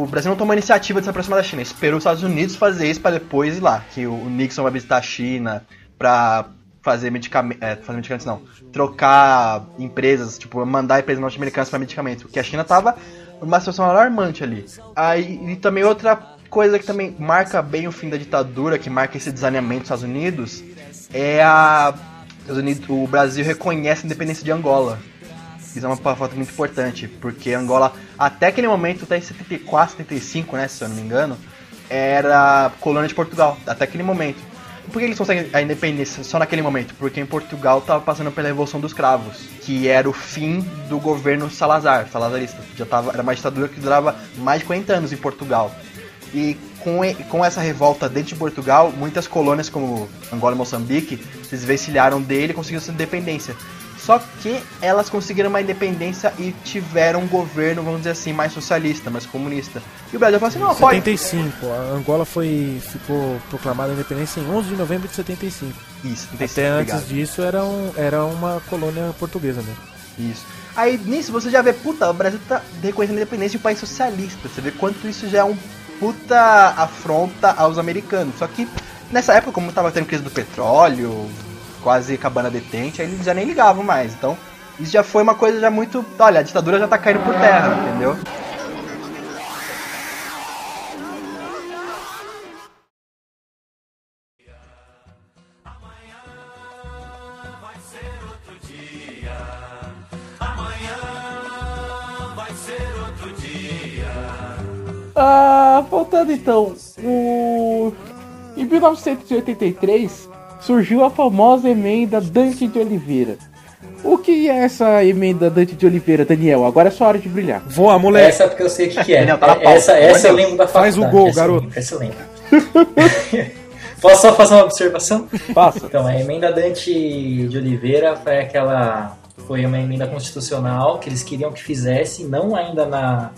o, Brasil não tomou a iniciativa de se aproximar da China, esperou os Estados Unidos fazer isso para depois ir lá. Que o, o Nixon vai visitar a China para fazer medicamentos. É, fazer medicamentos não. Trocar empresas, tipo, mandar empresas norte-americanas para medicamentos. Porque a China tava numa situação alarmante ali. Aí, e também outra coisa que também marca bem o fim da ditadura, que marca esse desalinhamento dos Estados Unidos, é a Unidos, o Brasil reconhece a independência de Angola. Isso é uma foto muito importante, porque Angola, até aquele momento, até em 74, 75, né, se eu não me engano, era colônia de Portugal, até aquele momento. Por que eles conseguem a independência só naquele momento? Porque em Portugal estava passando pela Revolução dos Cravos, que era o fim do governo Salazar, salazarista. Já tava, era uma ditadura que durava mais de 40 anos em Portugal. E com, com essa revolta dentro de Portugal, muitas colônias como Angola e Moçambique se desvencilharam dele e conseguiram sua independência. Só que elas conseguiram uma independência e tiveram um governo, vamos dizer assim, mais socialista, mais comunista. E o Brasil falou assim, não, 75, pode... a Angola foi, ficou proclamada a independência em 11 de novembro de 75. Isso, 75, Até antes obrigado. disso era, um, era uma colônia portuguesa mesmo. Isso. Aí nisso você já vê, puta, o Brasil tá reconhecendo a independência de um país socialista. Você vê quanto isso já é um puta afronta aos americanos. Só que nessa época, como tava tendo crise do petróleo, quase acabando a detente, aí eles já nem ligavam mais. Então, isso já foi uma coisa já muito. Olha, a ditadura já tá caindo por terra, entendeu? Ah, voltando então, o... em 1983 surgiu a famosa emenda Dante de Oliveira. O que é essa emenda Dante de Oliveira, Daniel? Agora é sua hora de brilhar. Voa, moleque. Essa é porque eu sei o que, que é. <laughs> Tá essa essa eu lembro da faculdade. Faz o gol, essa garoto. Essa eu lembro. <laughs> Posso só fazer uma observação? Passa. Então, a emenda Dante de Oliveira foi aquela. Foi uma emenda constitucional que eles queriam que fizesse, não ainda na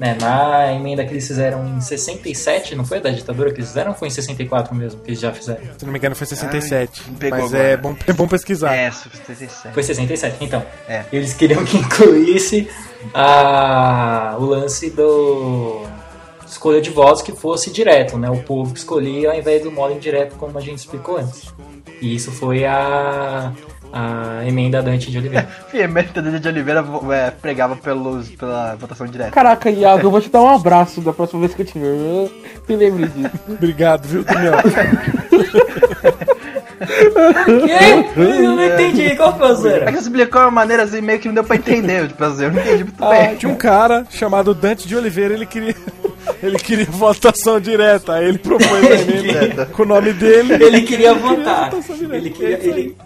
né, na emenda que eles fizeram em 67, não foi da ditadura que eles fizeram ou foi em 64 mesmo que eles já fizeram? Se não me engano foi 67. Ai, mas é bom, é bom pesquisar. É, 67. Foi 67, então. É. Eles queriam que <laughs> incluísse a, o lance do escolha de votos que fosse direto, né? O povo que escolhia ao invés do modo indireto, como a gente explicou antes. E isso foi a a emenda Dante de Oliveira. <laughs> a emenda Dante de Oliveira é, pregava pelos, pela votação direta. Caraca, Iago, eu vou te dar um abraço da próxima vez que eu te ver. Me lembre disso. <laughs> Obrigado, viu, Daniel? Quê? Eu não entendi, qual foi a zoeira? É que você explicou uma maneira assim, meio que não deu pra entender, tipo assim, eu não entendi muito ah, bem. Tinha um cara chamado Dante de Oliveira, ele queria... <laughs> Ele queria votação direta, aí ele propôs a emenda com o nome dele. Ele queria votar. Ele queria... Ele...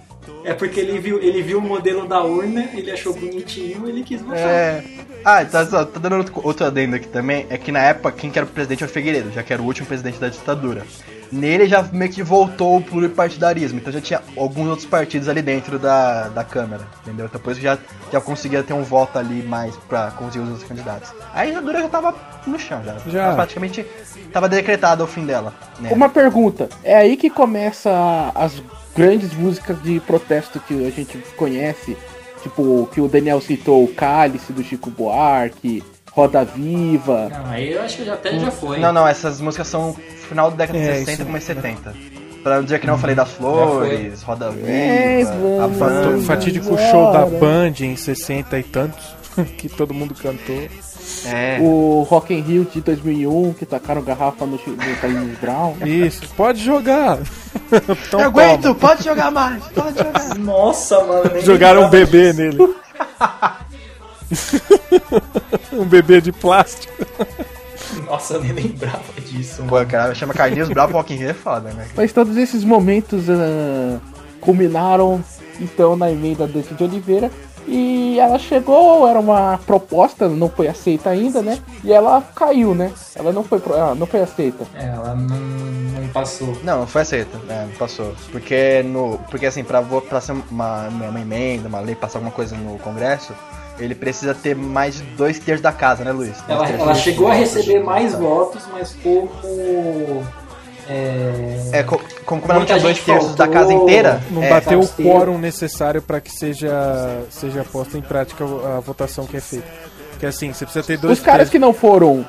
É porque ele viu, ele viu o modelo da urna, ele achou bonitinho ele quis votar. É. Ah, tá, tá, tá dando outro, outro adendo aqui também. É que na época quem que era o presidente era o Figueiredo, já que era o último presidente da ditadura. Nele já meio que voltou o pluripartidarismo, então já tinha alguns outros partidos ali dentro da, da Câmara, entendeu? Então depois já, já conseguia ter um voto ali mais pra conseguir os outros candidatos. A ditadura já tava no chão, já. já. Praticamente tava decretado o fim dela. Né? Uma pergunta, é aí que começa as grandes músicas de protesto que a gente conhece, tipo que o Daniel citou, o Cálice do Chico Buarque, Roda Viva. Não, aí eu acho que já até já foi. Não, não, essas músicas são final da década é, de 60 começo 70. Pra dizer que não eu falei das flores, Roda Viva, é, a Band. Fatídico show da Band em 60 e tantos, <laughs> que todo mundo cantou. É. O Rock in Rio de 2001, que tacaram garrafa no, no Carlinhos Brown. <laughs> Isso, pode jogar. <laughs> então, Eu aguento, pode jogar mais, pode jogar. Nossa, mano. Jogaram um bebê disso. nele. <laughs> um bebê de plástico. Nossa, eu nem lembrava disso. Pô, cara, chama Carlinhos Bravo Rock in Rio é foda, né? Mas todos esses momentos uh, culminaram então na emenda do de Oliveira e ela chegou, era uma proposta, não foi aceita ainda, né? E ela caiu, né? Ela não foi, ela não foi aceita. É, ela não, não passou. Não, não foi aceita, é, não passou. Porque, no, porque assim, pra, pra ser uma, uma emenda, uma lei, passar alguma coisa no Congresso, ele precisa ter mais de dois terços da casa, né, Luiz? Ela, ela chegou a receber mais votos, mas como é, é como, como não tinha dois terços da casa inteira, não é, bateu o quórum necessário para que seja, seja posta em prática a, votação que é feita. Porque assim, você precisa ter dois Os caras que não foram,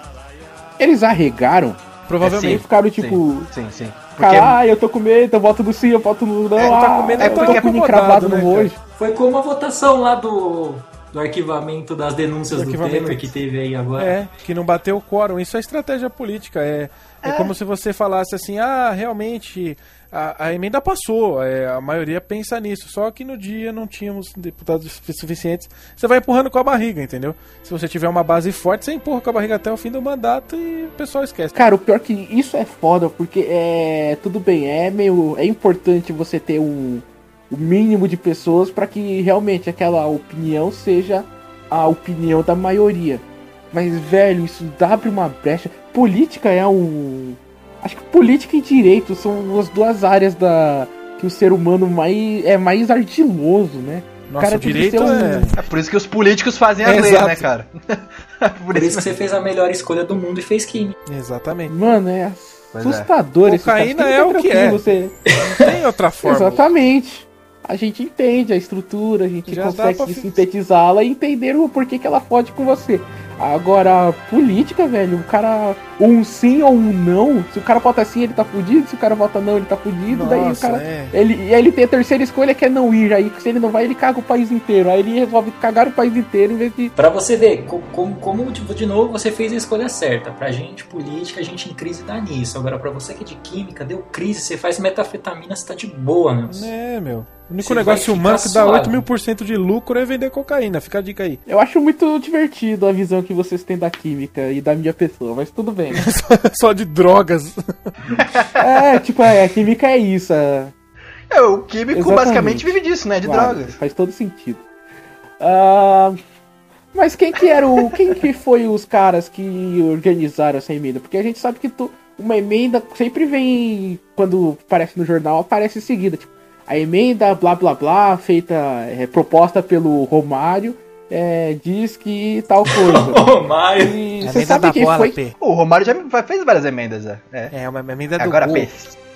eles arregaram? Provavelmente. Eles ficaram tipo. Sim, sim. sim. Porque... Caralho, eu tô com medo, eu voto no sim, eu voto no não. É, tá com medo, é, porque é cravado no né, hoje. Foi como a votação lá do do arquivamento das denúncias do, do Temer que teve aí agora. É, que não bateu o quórum. Isso é estratégia política. É, é. é como se você falasse assim, ah, realmente a, a emenda passou, é, a maioria pensa nisso, só que no dia não tínhamos deputados suficientes. Você vai empurrando com a barriga, entendeu? Se você tiver uma base forte, você empurra com a barriga até o fim do mandato e o pessoal esquece. Cara, o pior é que isso é foda, porque é. Tudo bem, é meio. É importante você ter um, o mínimo de pessoas para que realmente aquela opinião seja a opinião da maioria. Mas, velho, isso abre uma brecha. Política é um Acho que política e direito são as duas áreas da que o ser humano mais é mais ardiloso, né? Nossa, cara, o direito um... é... é... por isso que os políticos fazem a é, lei, né, cara? <laughs> por, por isso que você fez a melhor escolha do mundo e fez química. Exatamente. Mano, é pois assustador é. esse Cocaína é o que é. Você... Não tem outra <laughs> forma. Exatamente. A gente entende a estrutura, a gente Já consegue sintetizá-la e entender o porquê que ela pode com você. Agora, política, velho, o cara. Um sim ou um não. Se o cara vota sim, ele tá fudido. Se o cara vota não, ele tá fudido. Nossa, daí o cara. É. Ele, ele tem a terceira escolha que é não ir. Aí se ele não vai, ele caga o país inteiro. Aí ele resolve cagar o país inteiro em vez de. Pra você ver, como, como tipo, de novo, você fez a escolha certa. Pra gente, política, a gente em crise dá nisso. Agora, pra você que é de química, deu crise, você faz metafetamina, você tá de boa, meu. É, meu. O único Você negócio humano que dá 8 mil por cento de lucro é vender cocaína. Fica a dica aí. Eu acho muito divertido a visão que vocês têm da química e da minha pessoa, mas tudo bem. <laughs> Só de drogas. é, tipo, é, a química é isso. É, é o químico Exatamente. basicamente vive disso, né? De claro, drogas. Faz todo sentido. Uh, mas quem que era o. Quem que foi os caras que organizaram essa emenda? Porque a gente sabe que tu, uma emenda sempre vem. Quando aparece no jornal, aparece em seguida. Tipo, a emenda blá blá blá, feita, é, proposta pelo Romário, é, diz que tal coisa. <laughs> Romário. E você sabe quem bola, foi? P. O Romário já fez várias emendas, é. É, uma emenda do Agora P.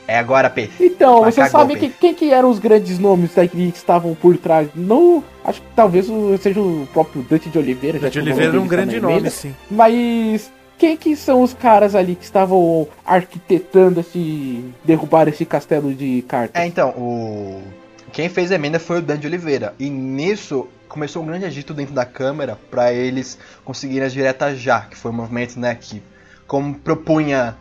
É agora P. Então, Mas você sabe que, quem que eram os grandes nomes que estavam por trás? Não, acho que talvez seja o próprio Dante de Oliveira. Dante de Oliveira é um grande nome, sim. Mas quem que são os caras ali que estavam arquitetando esse. derrubar esse castelo de cartas? É, então, o. Quem fez a emenda foi o Dan de Oliveira. E nisso começou um grande agito dentro da Câmara para eles conseguirem as diretas já, que foi um movimento né, que, como propunha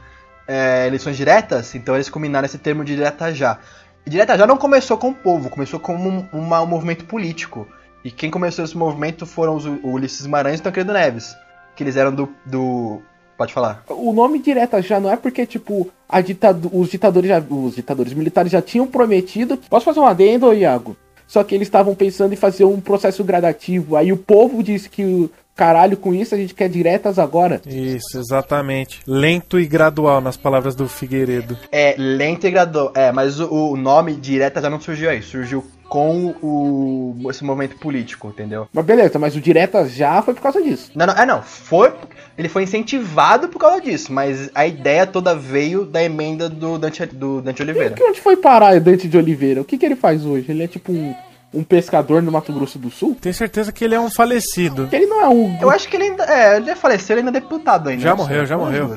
é, eleições diretas, então eles combinaram esse termo de direta já. E direta já não começou com o povo, começou como um, uma, um movimento político. E quem começou esse movimento foram os, o Ulisses Maranhão e Tancredo Neves que eles eram do, do. Pode falar. O nome direta já não é porque, tipo, a ditadu os ditadores já. Os ditadores militares já tinham prometido. Posso fazer um adendo, Iago? Só que eles estavam pensando em fazer um processo gradativo. Aí o povo disse que caralho com isso, a gente quer diretas agora. Isso, exatamente. Lento e gradual, nas palavras do Figueiredo. É, lento e gradual. É, mas o, o nome direta já não surgiu aí. Surgiu com o, esse movimento político, entendeu? Mas beleza, mas o Diretas já foi por causa disso. Não, não, é não, foi. Ele foi incentivado por causa disso, mas a ideia toda veio da emenda do Dante, do Dante Oliveira. E onde foi parar o Dante de Oliveira? O que, que ele faz hoje? Ele é tipo um um pescador no Mato Grosso do Sul? Tenho certeza que ele é um falecido. Ele não é um. Eu acho que ele ainda. É, ele é falecido, ele ainda é deputado ainda. Já morreu, já morreu.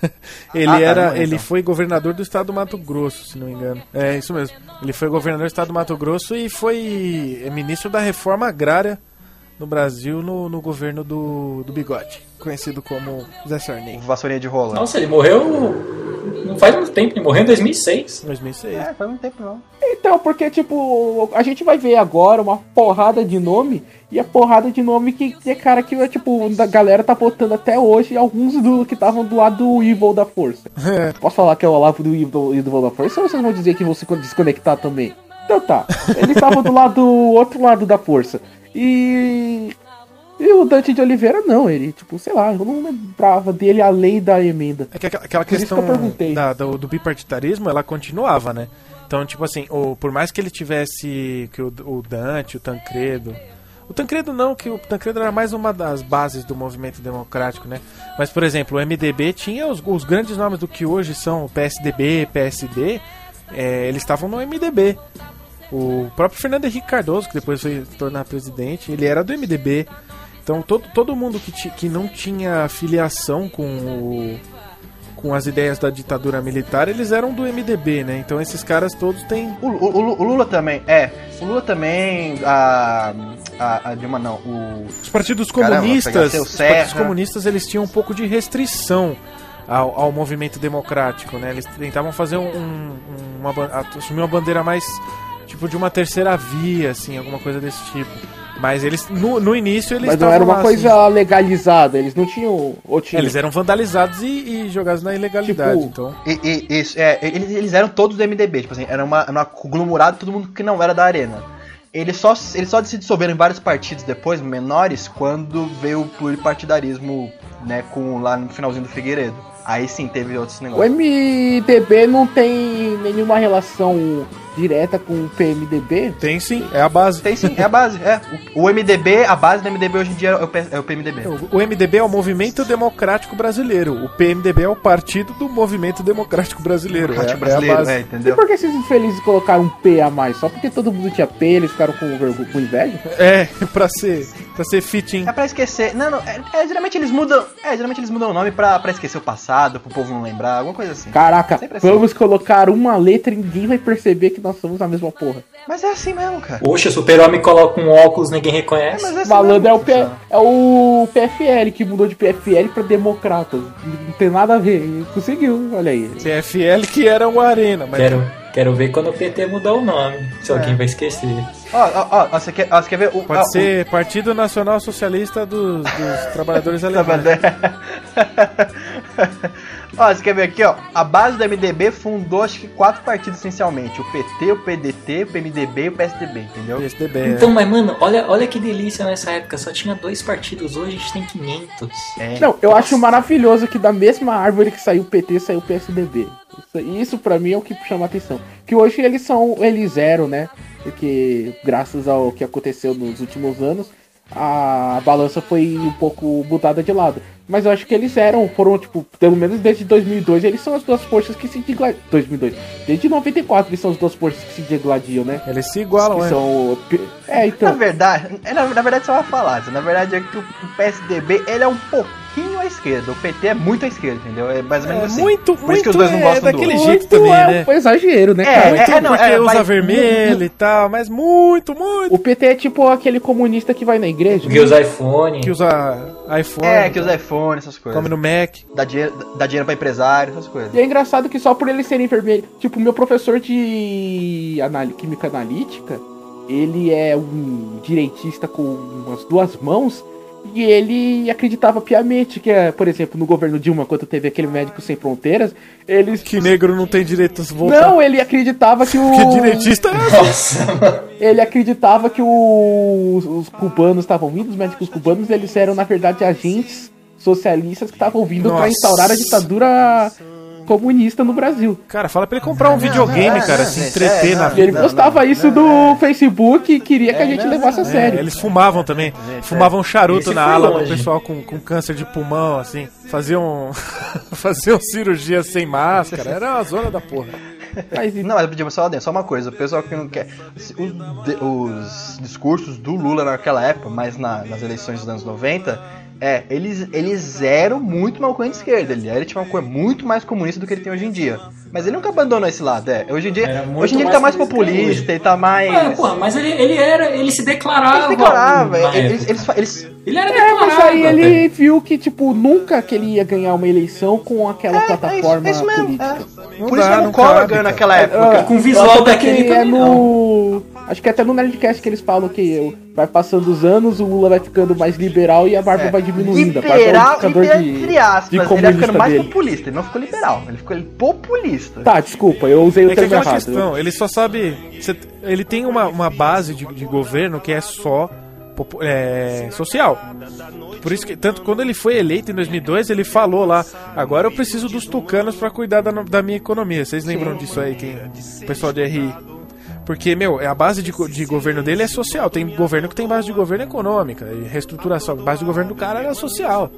<laughs> ele ah, tá, era. Ele então. foi governador do estado do Mato Grosso, se não me engano. É, isso mesmo. Ele foi governador do estado do Mato Grosso e foi ministro da reforma agrária no Brasil no, no governo do, do Bigode, conhecido como Zé Sarney. Vassourinha de rola. Nossa, ele morreu faz muito tempo, ele morreu em 2006. 2006. É, faz muito tempo não. Então, porque, tipo, a gente vai ver agora uma porrada de nome, e a porrada de nome que é cara que, tipo, a galera tá votando até hoje, alguns do que estavam do lado do Evil da Força. <laughs> Posso falar que é o lado do Evil, Evil da Força ou vocês vão dizer que vão se desconectar também? Então tá, eles estavam do lado do <laughs> outro lado da Força. E e o Dante de Oliveira não, ele, tipo, sei lá, eu não lembrava dele além da emenda. É que aquela questão que da, do, do, bipartitarismo, ela continuava, né? Então, tipo assim, o, por mais que ele tivesse que o, o Dante, o Tancredo, o Tancredo não, que o Tancredo era mais uma das bases do movimento democrático, né? Mas, por exemplo, o MDB tinha os, os grandes nomes do que hoje são o PSDB, PSD, é, eles estavam no MDB. O próprio Fernando Henrique Cardoso, que depois foi tornar presidente, ele era do MDB. Então todo, todo mundo que, que não tinha filiação com o, com as ideias da ditadura militar, eles eram do MDB, né? Então esses caras todos têm. O, o, o Lula também, é. O Lula também. A. A, a Dilma não. O... Os partidos comunistas. Caramba, os partidos comunistas eles tinham um pouco de restrição. Ao, ao, movimento democrático, né? Eles tentavam fazer um, um, uma, assumir uma bandeira mais tipo de uma terceira via, assim, alguma coisa desse tipo. Mas eles, no, no início, eles Mas não era uma lá, coisa assim. legalizada, eles não tinham. Ou tinham... Eles eram vandalizados e, e jogados na ilegalidade, tipo, então. E, e, isso, é, eles, eles eram todos do MDB, tipo assim, era uma, uma conglomerado todo mundo que não era da arena. Eles só, eles só se dissolveram em vários partidos depois, menores, quando veio o pluripartidarismo, né, com, lá no finalzinho do Figueiredo. Aí sim teve outros negócios. O MDB não tem nenhuma relação direta com o PMDB? Tem sim, é a base. Tem sim, é a base. É. O, o MDB, a base do MDB hoje em dia é o, P, é o PMDB. O, o MDB é o Movimento Democrático Brasileiro. O PMDB é o Partido do Movimento Democrático Brasileiro. Democrático é, brasileiro, é, a base. É, entendeu? E por que esses infelizes colocaram um P a mais? Só porque todo mundo tinha P, eles ficaram com, com inveja? É, <laughs> pra ser, pra ser fitting. É pra esquecer. Não, não, é, é, geralmente eles mudam. É, geralmente eles mudam o nome pra, pra esquecer o passado, pro povo não lembrar, alguma coisa assim. Caraca, assim. vamos colocar uma letra e ninguém vai perceber que nós somos a mesma porra. Mas é assim mesmo, cara. Poxa, o super-homem coloca um óculos ninguém reconhece. É, é assim Malandro é o, P, é o PFL que mudou de PFL pra Democratas. Não tem nada a ver. Conseguiu, olha aí. PFL que era o Arena, mas. Quero, quero ver quando o PT mudar o nome. Se é. alguém vai esquecer. Ó, ó, ó, você quer, você quer ver o. Pode ser o... Partido Nacional Socialista dos, dos <laughs> Trabalhadores Alemães. <laughs> Ó, você quer ver aqui, ó? A base do MDB fundou acho que quatro partidos essencialmente: o PT, o PDT, o PMDB e o PSDB, entendeu? PSDB, é. então, mas mano, olha, olha que delícia nessa época, só tinha dois partidos, hoje a gente tem 500. É. Não, eu Nossa. acho maravilhoso que da mesma árvore que saiu o PT, saiu o PSDB. Isso, isso para mim é o que chama atenção. Que hoje eles são, eles eram, né? Porque graças ao que aconteceu nos últimos anos, a balança foi um pouco mudada de lado. Mas eu acho que eles eram, foram, tipo, pelo menos desde 2002, eles são as duas forças que se degladiam. 2002. Desde 94 eles são as duas forças que se degladiam, né? Eles se igualam, é. São... É, então. Na verdade, na, na verdade você vai falar, na verdade é que o PSDB, ele é um pouquinho à esquerda. O PT é muito à esquerda, entendeu? É mais ou menos é, assim. Muito, Por muito isso que os dois não é gostam daquele do jeito também, é né? Foi exagero, né, é, cara? Muito é, não, porque é, usa vermelho e tal, mas muito, muito. O PT é tipo aquele comunista que vai na igreja. Que usa iPhone. Que usa iPhone. É, que usa iPhone, essas coisas. Come no Mac. Dá dinheiro, dá dinheiro pra empresário, essas coisas. E é engraçado que só por eles serem vermelhos. Tipo, meu professor de anal química analítica, ele é um direitista com umas duas mãos. E ele acreditava piamente que, por exemplo, no governo Dilma, quando teve aquele médico sem fronteiras, eles. Que negro não tem direito a voltar. Não, ele acreditava que o. que direitista é Nossa. Ele acreditava que o... os cubanos estavam vindo, os médicos cubanos, eles eram, na verdade, agentes socialistas que estavam vindo para instaurar a ditadura comunista no Brasil. Cara, fala pra ele comprar um videogame, cara, se entreter na vida. Ele postava isso do Facebook e queria que a gente levasse a sério. Eles fumavam também. Fumavam charuto na ala do pessoal com, com câncer de pulmão, assim. Faziam, <laughs> faziam cirurgia sem máscara. Era uma zona da porra. Mas, não, mas podia só, só uma coisa, o pessoal que não quer. Os, os discursos do Lula naquela época, mas na, nas eleições dos anos 90, é, eles, eles eram muito mal de esquerda. Ele era tipo, uma coisa muito mais comunista do que ele tem hoje em dia. Mas ele nunca abandonou esse lado, é. Hoje em dia, hoje em dia ele tá mais populista, ele tá mais. É, porra, mas ele, ele era. Ele se declarava. Ele se declarava. Eles, eles, eles, ele era é, mas aí ele viu que, tipo, nunca que ele ia ganhar uma eleição com aquela é, plataforma é isso, é isso política. Mesmo, Por dá, isso que o Collor ganhou naquela época. É, com o visual daquele é no... Acho que até no Nerdcast que eles falam que vai passando os anos, o Lula vai ficando mais liberal e a barba é. vai diminuindo. Liberal, a barba é um de, entre aspas, de ele vai ficando mais dele. populista. Ele não ficou liberal, ele ficou populista. Tá, desculpa, eu usei o é termo errado. Questão, ele só sabe... Ele tem uma, uma base de, de governo que é só é, social. Por isso que, tanto quando ele foi eleito em 2002, ele falou lá: agora eu preciso dos tucanos para cuidar da, da, minha economia. Vocês lembram disso aí, quem, o pessoal de RI? Porque, meu, a base de, de governo dele é social. Tem governo que tem base de governo econômica. E reestruturação. A base de governo do cara era social.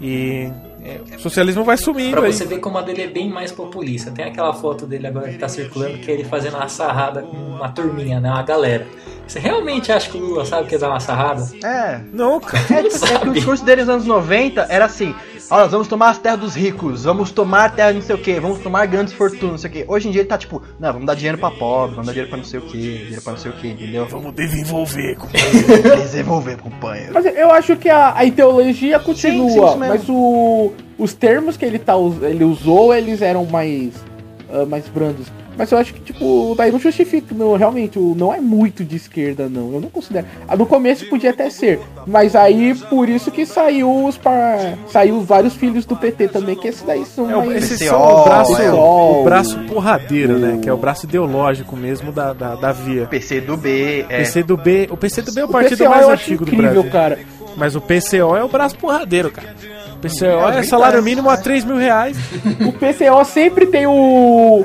E é, o socialismo vai sumindo pra aí. você ver como a dele é bem mais populista. Tem aquela foto dele agora que tá circulando, que é ele fazendo uma sarrada com uma turminha, né? Uma galera. Você realmente acha que o Lula sabe que é dar uma sarrada? É. Não, cara. É, é que o discurso dele nos anos 90 era assim: Ó, nós vamos tomar as terras dos ricos, vamos tomar a terra de não sei o que, vamos tomar grandes fortunas, não sei o que. Hoje em dia ele tá tipo, não, vamos dar dinheiro pra pobre, vamos dar dinheiro pra não sei o que, dinheiro pra não sei o que, entendeu? Vamos desenvolver, <laughs> desenvolver, companheiro. Mas eu acho que a, a ideologia continua, sim, sim, mas o, os termos que ele, tá, ele usou, eles eram mais, uh, mais brandos. Mas eu acho que, tipo, daí não justifica, não, realmente, não é muito de esquerda, não. Eu não considero. Ah, no começo podia até ser. Mas aí, por isso que saiu os par... Saiu vários filhos do PT também, que esses daí são. É, mais... Esses são o braço, é. o braço porradeiro, o... né? Que é o braço ideológico mesmo da, da, da via. PC do B, é. PC do B. O PC do B é o partido o mais antigo incrível, do Brasil. cara. Mas o PCO é o braço porradeiro, cara. O PCO é, é salário mínimo a 3 mil reais. O PCO sempre tem o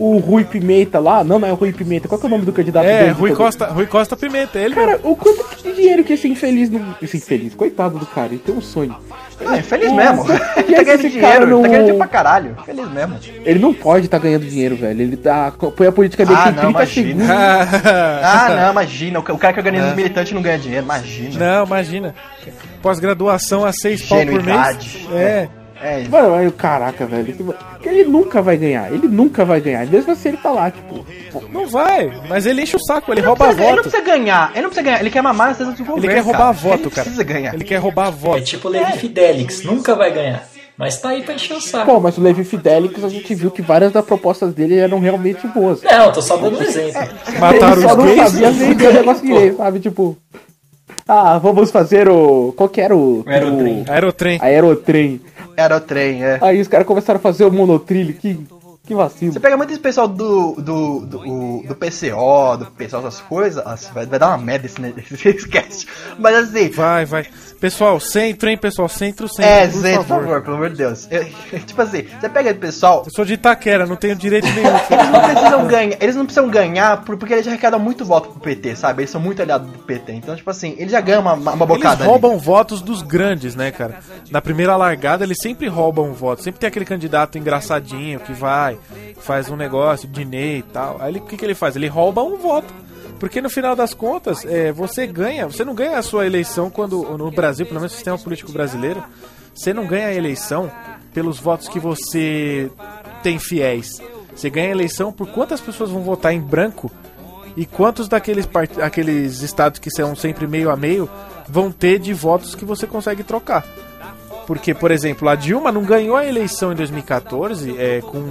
o Rui Pimenta lá. Não, não é o Rui Pimenta. Qual é o nome do candidato? É, Rui Costa, Rui Costa Pimenta, ele Cara, mesmo. o quanto de dinheiro que esse infeliz não. Esse infeliz, coitado do cara, ele tem um sonho. É, infeliz mesmo. <laughs> Ele tá ganhando dinheiro, não... tá ganhando dinheiro pra caralho. Feliz mesmo. Ele não pode estar tá ganhando dinheiro, velho. Ele tá. Põe a política dele ah, não, 30 segundos. <laughs> ah, não, imagina. O cara que organiza os militantes não ganha dinheiro, imagina. Não, imagina. Pós-graduação a 6 pau por mês. É. É. Mano, aí, caraca, velho. Ele nunca vai ganhar. Ele nunca vai ganhar. Mesmo assim ele tá lá, tipo. Não vai, mas ele enche o saco, ele, ele rouba precisa, voto. Ele não precisa ganhar, ele não precisa ganhar, ele quer mamar nas vezes do governo. Ele quer roubar cara. voto, ele cara. Precisa ganhar. Ele quer roubar voto. É tipo o Levi é. Fidelix, nunca vai ganhar. Mas tá aí pra encher o saco. Pô, mas o Levi Fidelix, a gente viu que várias das propostas dele eram realmente boas. Não, tô só dando um exemplo. É. Mataram os gays. não sabia vender o negócio direito, sabe? Tipo... Ah, vamos fazer o. Qual que era o. Aerotrem. O... Aerotrem. Aerotrem. Aerotrem, é. Aí os caras começaram a fazer o monotrilho. Que, que vacilo. Você pega muito esse pessoal do, do, do, do PCO, do pessoal das coisas. vai, vai dar uma merda esse, esse cast. Mas assim. Vai, vai. Pessoal, centro, hein, pessoal? Centro, centro. É, por centro, favor. por favor, pelo amor de Deus. Eu, <laughs> tipo assim, você pega pessoal. Eu sou de Itaquera, não tenho direito nenhum. <laughs> eles não precisam ganhar, eles não precisam ganhar porque eles já arrecadam muito voto pro PT, sabe? Eles são muito aliados do PT. Então, tipo assim, eles já ganham uma, uma bocada. Eles roubam ali. votos dos grandes, né, cara? Na primeira largada, eles sempre roubam votos. Sempre tem aquele candidato engraçadinho que vai, faz um negócio, dinheiro e tal. Aí o que, que ele faz? Ele rouba um voto. Porque no final das contas, é, você ganha, você não ganha a sua eleição quando, no Brasil, pelo menos no sistema político brasileiro, você não ganha a eleição pelos votos que você tem fiéis. Você ganha a eleição por quantas pessoas vão votar em branco e quantos daqueles aqueles estados que são sempre meio a meio vão ter de votos que você consegue trocar. Porque, por exemplo, a Dilma não ganhou a eleição em 2014 é, com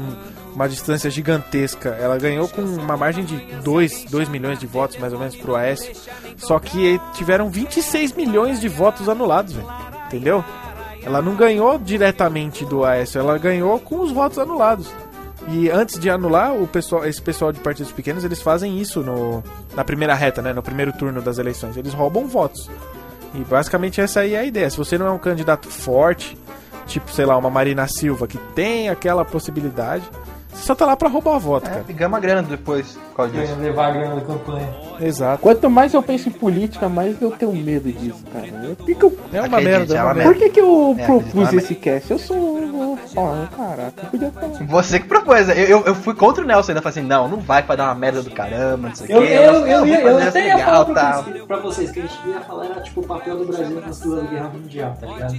uma distância gigantesca. Ela ganhou com uma margem de 2, 2 milhões de votos, mais ou menos, pro Aécio. Só que tiveram 26 milhões de votos anulados, velho. Entendeu? Ela não ganhou diretamente do Aécio, ela ganhou com os votos anulados. E antes de anular, o pessoal, esse pessoal de partidos pequenos, eles fazem isso no, na primeira reta, né? No primeiro turno das eleições. Eles roubam votos. E basicamente essa aí é a ideia. Se você não é um candidato forte, tipo, sei lá, uma Marina Silva, que tem aquela possibilidade, você só tá lá pra roubar a voto, é, cara. E ganha uma grana depois, por causa disso. levar a grana da campanha. Exato. Quanto mais eu penso em política, mais eu tenho medo disso, cara. Eu fico... É uma merda, é uma merda. Por que, que eu é, propus esse cast? Eu sou um. Oh, caraca, eu podia falar. Você que propôs. Eu, eu, eu, fui contra o Nelson ainda. Falei assim: não, não vai pra dar uma merda do caramba, não sei o quê. Eu, eu, eu, eu, eu até ia falar pra, vocês, pra vocês que a gente ia falar era tipo o papel do Brasil na Segunda Guerra Mundial, tá ligado?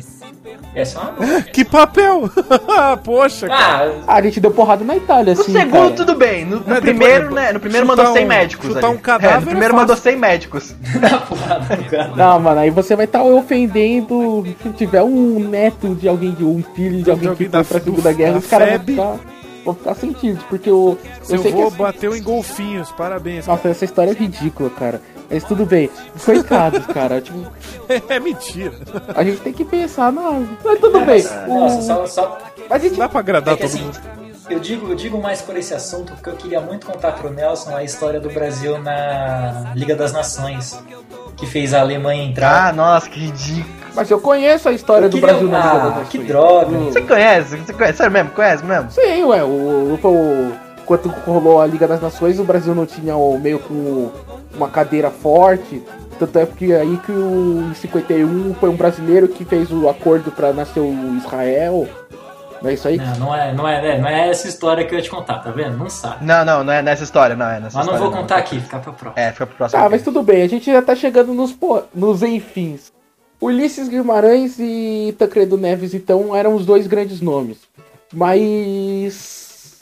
É só uma. <laughs> que papel? <laughs> Poxa, cara. Ah, a gente deu porrada na Itália, assim. No segundo, cara. tudo bem. No, no primeiro, depois, né? No primeiro mandou 100 médicos. Chutar ali. um cadáver. É, no primeiro mandou 100 médicos. <laughs> não, mano, aí você vai estar tá ofendendo. Se tiver um neto de alguém, um filho de alguém que foi pra Segunda Guerra, os caras vão ficar, vão ficar sentidos. Porque o. Seu avô essa... bateu em golfinhos, parabéns. Nossa, cara. essa história é ridícula, cara. Mas tudo bem. Coitados, <laughs> cara. Tipo, é mentira. A gente tem que pensar, não. Mas tudo bem. Nossa, o... só, só... A gente... Dá pra agradar é todo assim, mundo. Eu digo, eu digo mais por esse assunto porque eu queria muito contar pro Nelson a história do Brasil na Liga das Nações, que fez a Alemanha entrar. Ah, nossa, que ridículo. Mas eu conheço a história do Brasil na Liga das Nações. Que droga. Você conhece? Você conhece? Sério mesmo? Conhece mesmo? Sim, ué. O, o, o, quando rolou a Liga das Nações, o Brasil não tinha o, meio com uma cadeira forte. Tanto é porque aí que o, em 51 foi um brasileiro que fez o acordo para nascer o Israel. Não é isso aí? Não, não é, não, é, não é essa história que eu ia te contar, tá vendo? Não sabe. Não, não, não é nessa história, não é nessa Mas não vou contar não. aqui, fica pra próxima. É, fica pro próximo. Tá, mas tudo bem, a gente já tá chegando nos, nos enfins. Ulisses Guimarães e Tancredo Neves, então, eram os dois grandes nomes. Mas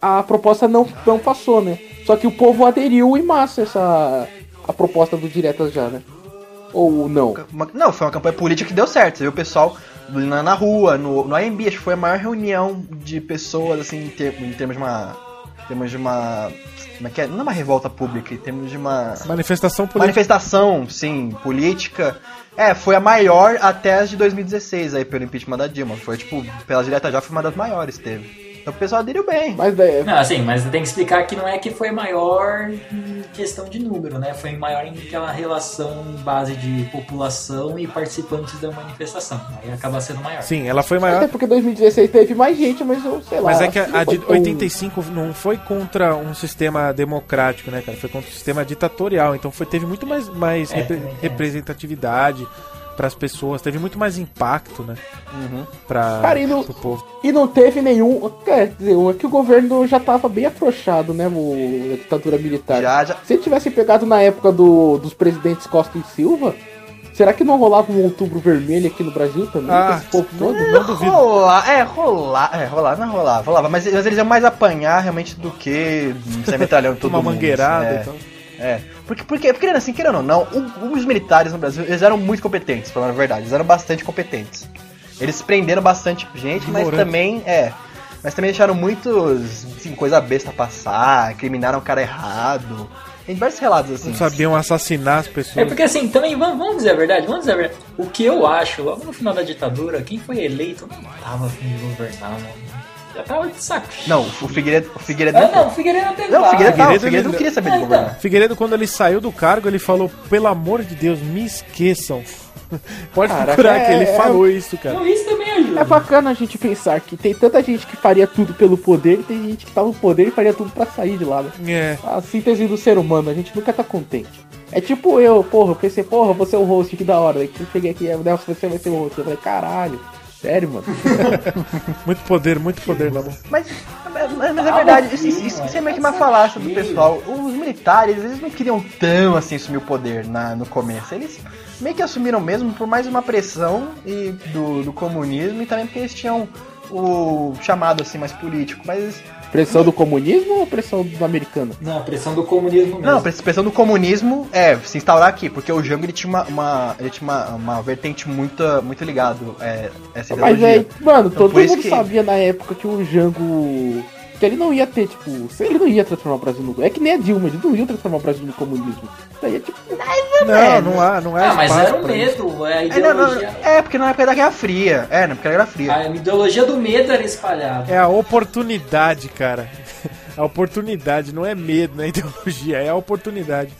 a proposta não, não passou, né? Só que o povo aderiu em massa essa a proposta do Diretas Já, né? Ou não? Não, foi uma campanha política que deu certo. Você viu o pessoal na, na rua, no, no AMB, acho que foi a maior reunião de pessoas, assim, em, ter, em termos de uma. Em termos de uma. Como é que é? Não é uma revolta pública, em termos de uma. Manifestação política. Manifestação, sim, política. É, foi a maior até as de 2016 aí, pelo impeachment da Dilma. Foi, tipo, pela direta já foi uma das maiores, teve. Então o pessoal aderiu bem. Mas daí... Não, assim, mas tem que explicar que não é que foi maior em questão de número, né? Foi maior em aquela relação base de população e participantes da manifestação. Aí acaba sendo maior. Sim, ela foi maior. Até porque 2016 teve mais gente, mas eu sei lá. Mas é que a, a de 85 não foi contra um sistema democrático, né, cara? Foi contra um sistema ditatorial. Então foi, teve muito mais, mais é, repre representatividade para as pessoas, teve muito mais impacto, né? Uhum. Pra, Cara, e não, povo. E não teve nenhum. Quer dizer, é que o governo já tava bem afrouxado, né? O, a ditadura militar. Já, já. Se ele tivesse pegado na época do, dos presidentes Costa e Silva. Será que não rolava um outubro vermelho aqui no Brasil também? Ah, esse povo todo? Não duvido. Rolar, é, rolar, é, rolar, não rolava, rolava. Mas, mas eles iam mais apanhar realmente do que sair metralhando <laughs> todo Uma mundo. Uma mangueirada assim, é. então. É. Porque, porque, porque assim, querendo ou não, os militares no Brasil, eles eram muito competentes, falando a verdade. Eles eram bastante competentes. Eles prenderam bastante gente, mas também, é. Mas também deixaram muitos, assim, coisa besta passar, criminaram o cara errado. Tem diversos relatos assim. Não sabiam assassinar as pessoas. É porque assim, também, vamos, vamos dizer a verdade, vamos dizer a verdade. O que eu acho, logo no final da ditadura, quem foi eleito não tava afim de governar, mano. Já tava de saco. Não, o Figueiredo. O Figueiredo ah, não, o Figueiredo até Não, o Figueiredo, não, o Figueiredo não queria saber de governar. Então. Figueiredo, quando ele saiu do cargo, ele falou: pelo amor de Deus, me esqueçam. <laughs> Pode Caraca, procurar é, que ele é, falou é, isso, cara. Então, isso também ajuda. É bacana a gente pensar que tem tanta gente que faria tudo pelo poder e tem gente que tá no poder e faria tudo para sair de lá. Né? É. A síntese do ser humano, a gente nunca tá contente. É tipo eu, porra, eu pensei, porra, você é o host, que da hora. Aí eu cheguei aqui, Nelson, você vai ser o host. Eu falei, caralho. Sério, mano? <laughs> muito poder, muito poder na mão. Mas, mas, mas é verdade, isso, isso, isso é meio que uma falácia do pessoal. Os militares, eles não queriam tão assim assumir o poder na, no começo. Eles meio que assumiram mesmo por mais uma pressão e do, do comunismo e também porque eles tinham o chamado assim mais político. Mas Pressão do comunismo ou pressão do americano? Não, pressão do comunismo mesmo. Não, pressão do comunismo é se instaurar aqui, porque o Jango ele tinha uma, uma ele tinha uma, uma vertente muito, muito ligado é, essa ideologia. Mas é, mano, então, todo mundo que... sabia na época que o Jango que ele não ia ter, tipo, ele não ia transformar o Brasil no. É que nem a Dilma, ele não ia transformar o Brasil no comunismo. Isso aí é tipo. Não, não há, não é. Ah, mas era o medo, é a ideologia. É, não, não, é, porque na época da Guerra Fria. É, na época da Guerra Fria. A ideologia do medo era espalhada. É a oportunidade, cara. <laughs> A oportunidade, não é medo, não é ideologia, é a oportunidade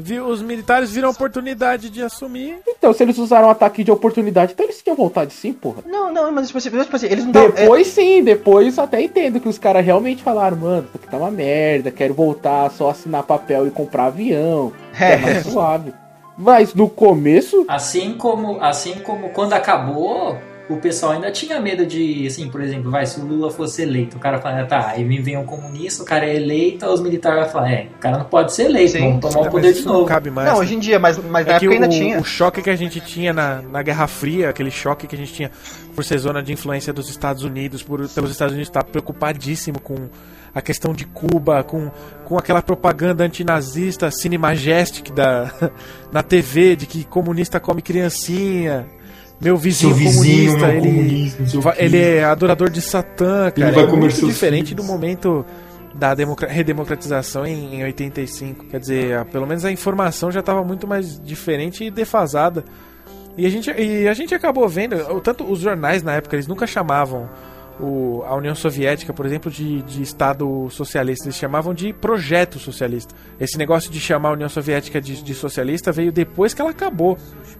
viu, os militares viram a oportunidade de assumir. Então, se eles usaram um ataque de oportunidade, então eles tinham vontade sim, porra. Não, não, mas tipo assim, tipo assim eles não Depois é... sim, depois até entendo que os caras realmente falaram, mano, isso aqui tá uma merda, quero voltar só assinar papel e comprar avião. É, é mais suave. Mas no começo. Assim como, assim como quando acabou, o pessoal ainda tinha medo de, assim, por exemplo, vai, se o Lula fosse eleito, o cara fala, tá, aí vem um comunista, o cara é eleito, os militares vão falar, é, o cara não pode ser eleito, Sim, vamos tomar o poder de novo. Não, cabe mais, não hoje em dia, mas, mas é na época ainda o, tinha. O choque que a gente tinha na, na Guerra Fria, aquele choque que a gente tinha por ser zona de influência dos Estados Unidos, por pelos Estados Unidos estar preocupadíssimo com a questão de Cuba, com, com aquela propaganda antinazista, Cine Majestic da, <laughs> na TV, de que comunista come criancinha, meu vizinho, vizinho comunista, ele, ele é adorador de Satã, cara. Ele vai é muito diferente filhos. do momento da redemocratização em, em 85. Quer dizer, a, pelo menos a informação já estava muito mais diferente e defasada. E a gente, e a gente acabou vendo, tanto os jornais na época, eles nunca chamavam o, a União Soviética, por exemplo, de, de Estado socialista. Eles chamavam de projeto socialista. Esse negócio de chamar a União Soviética de, de socialista veio depois que ela acabou.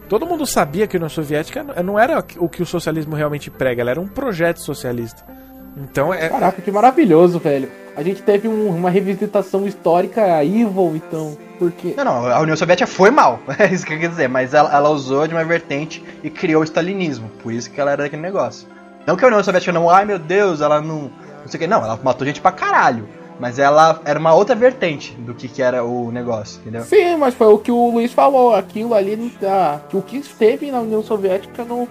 Todo mundo sabia que a União Soviética não era o que o socialismo realmente prega, ela era um projeto socialista. Então é. Caraca, que maravilhoso, velho. A gente teve um, uma revisitação histórica evil, então. Porque. Não, não, a União Soviética foi mal, <laughs> é isso que eu quero dizer, mas ela, ela usou de uma vertente e criou o stalinismo, por isso que ela era daquele negócio. Não que a União Soviética não, ai meu Deus, ela não. Não sei o que, não, ela matou gente pra caralho. Mas ela era uma outra vertente do que, que era o negócio, entendeu? Sim, mas foi o que o Luiz falou. Aquilo ali tá. Que o que esteve na União Soviética não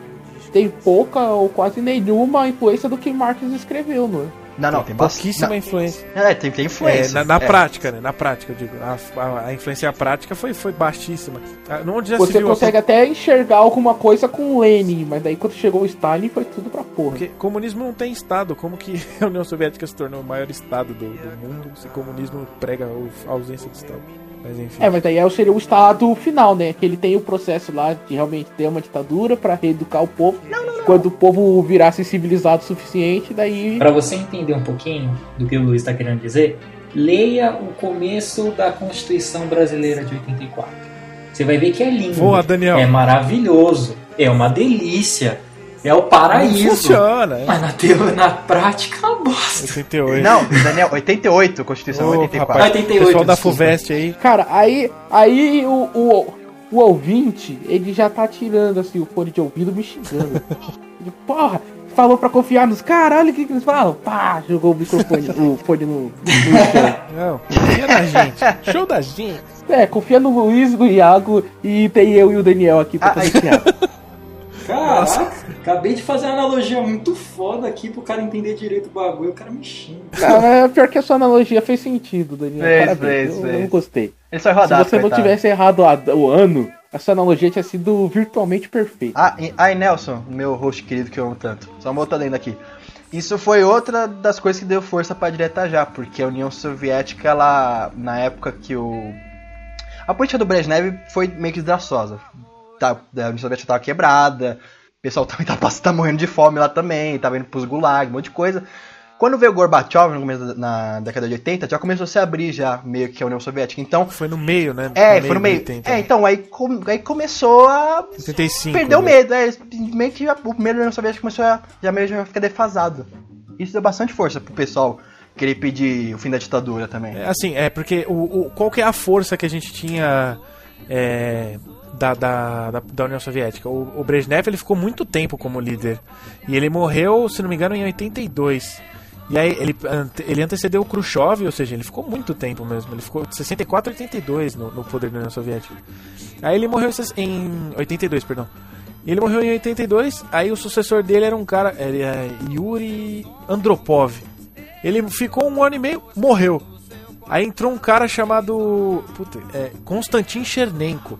tem pouca ou quase nenhuma influência do que Marx escreveu, não é? Não, não, tem pouquíssima na... influência. É, tem, tem influência. É, na, na é. prática, né? Na prática, eu digo. A, a, a influência prática foi, foi baixíssima. Ah, onde já Você consegue a... até enxergar alguma coisa com Lenin, mas daí quando chegou o Stalin foi tudo pra porra. Porque comunismo não tem Estado. Como que <laughs> a União Soviética se tornou o maior Estado do, do mundo se o comunismo prega a ausência de Estado? Mas enfim. É, mas aí é seria o estado final, né? Que ele tem o processo lá de realmente ter uma ditadura para reeducar o povo. Não, não, não. Quando o povo virasse civilizado o suficiente, daí. Para você entender um pouquinho do que o Luiz está querendo dizer, leia o começo da Constituição Brasileira de 84. Você vai ver que é lindo. Boa, Daniel. É maravilhoso. É uma delícia. É o paraíso. Não funciona. É. Mas na, teoria, na prática é uma bosta. 88. Não, Daniel, 88, Constituição oh, 84. Rapaz, 88. Pessoal da FUVEST aí. Cara, aí, aí o, o, o ouvinte, ele já tá tirando assim o fone de ouvido me xingando. <laughs> Porra, falou pra confiar nos caras, olha o que, que eles falam. Pá, jogou o microfone, o fone no, no chão. Não, confia na gente. Show da gente. É, confia no Luiz, no Iago e tem eu e o Daniel aqui pra ah, Caraca, acabei de fazer uma analogia muito foda aqui pro cara entender direito o bagulho, o cara me xinga. Cara, é pior que a sua analogia fez sentido, Daniel. Fez, Parabéns, fez, eu, eu gostei. Ele só rodar, Se você coitado. não tivesse errado o ano, a sua analogia tinha sido virtualmente perfeita. Ah, aí Nelson, meu host querido que eu amo tanto. Só uma outra lenda aqui. Isso foi outra das coisas que deu força para direta já, porque a União Soviética, ela, na época que o a política do Brezhnev foi meio que desgraçosa tá, a União Soviética tava quebrada, o pessoal também tá, tá morrendo de fome lá também, tava indo pros gulag, um monte de coisa. Quando veio o Gorbachev no começo na década de 80, já começou a se abrir já meio que a União Soviética. Então foi no meio, né? É, no foi no meio. 80, é, né? então aí, com, aí começou a 75, perdeu né? medo, é, meio que o primeiro da União Soviética começou a já meio já ficar defasado. Isso deu bastante força pro pessoal querer pedir o fim da ditadura também. É, assim, é porque o, o, qual que é a força que a gente tinha é, da, da, da, da, União Soviética. O, o Brezhnev ele ficou muito tempo como líder. E ele morreu, se não me engano, em 82. E aí ele, ele antecedeu o Khrushchev, ou seja, ele ficou muito tempo mesmo. Ele ficou de 64 a 82 no, no poder da União Soviética. Aí ele morreu em 82, perdão. Ele morreu em 82, aí o sucessor dele era um cara, ele é Yuri Andropov. Ele ficou um ano e meio, morreu. Aí entrou um cara chamado puta, é, Konstantin Chernenko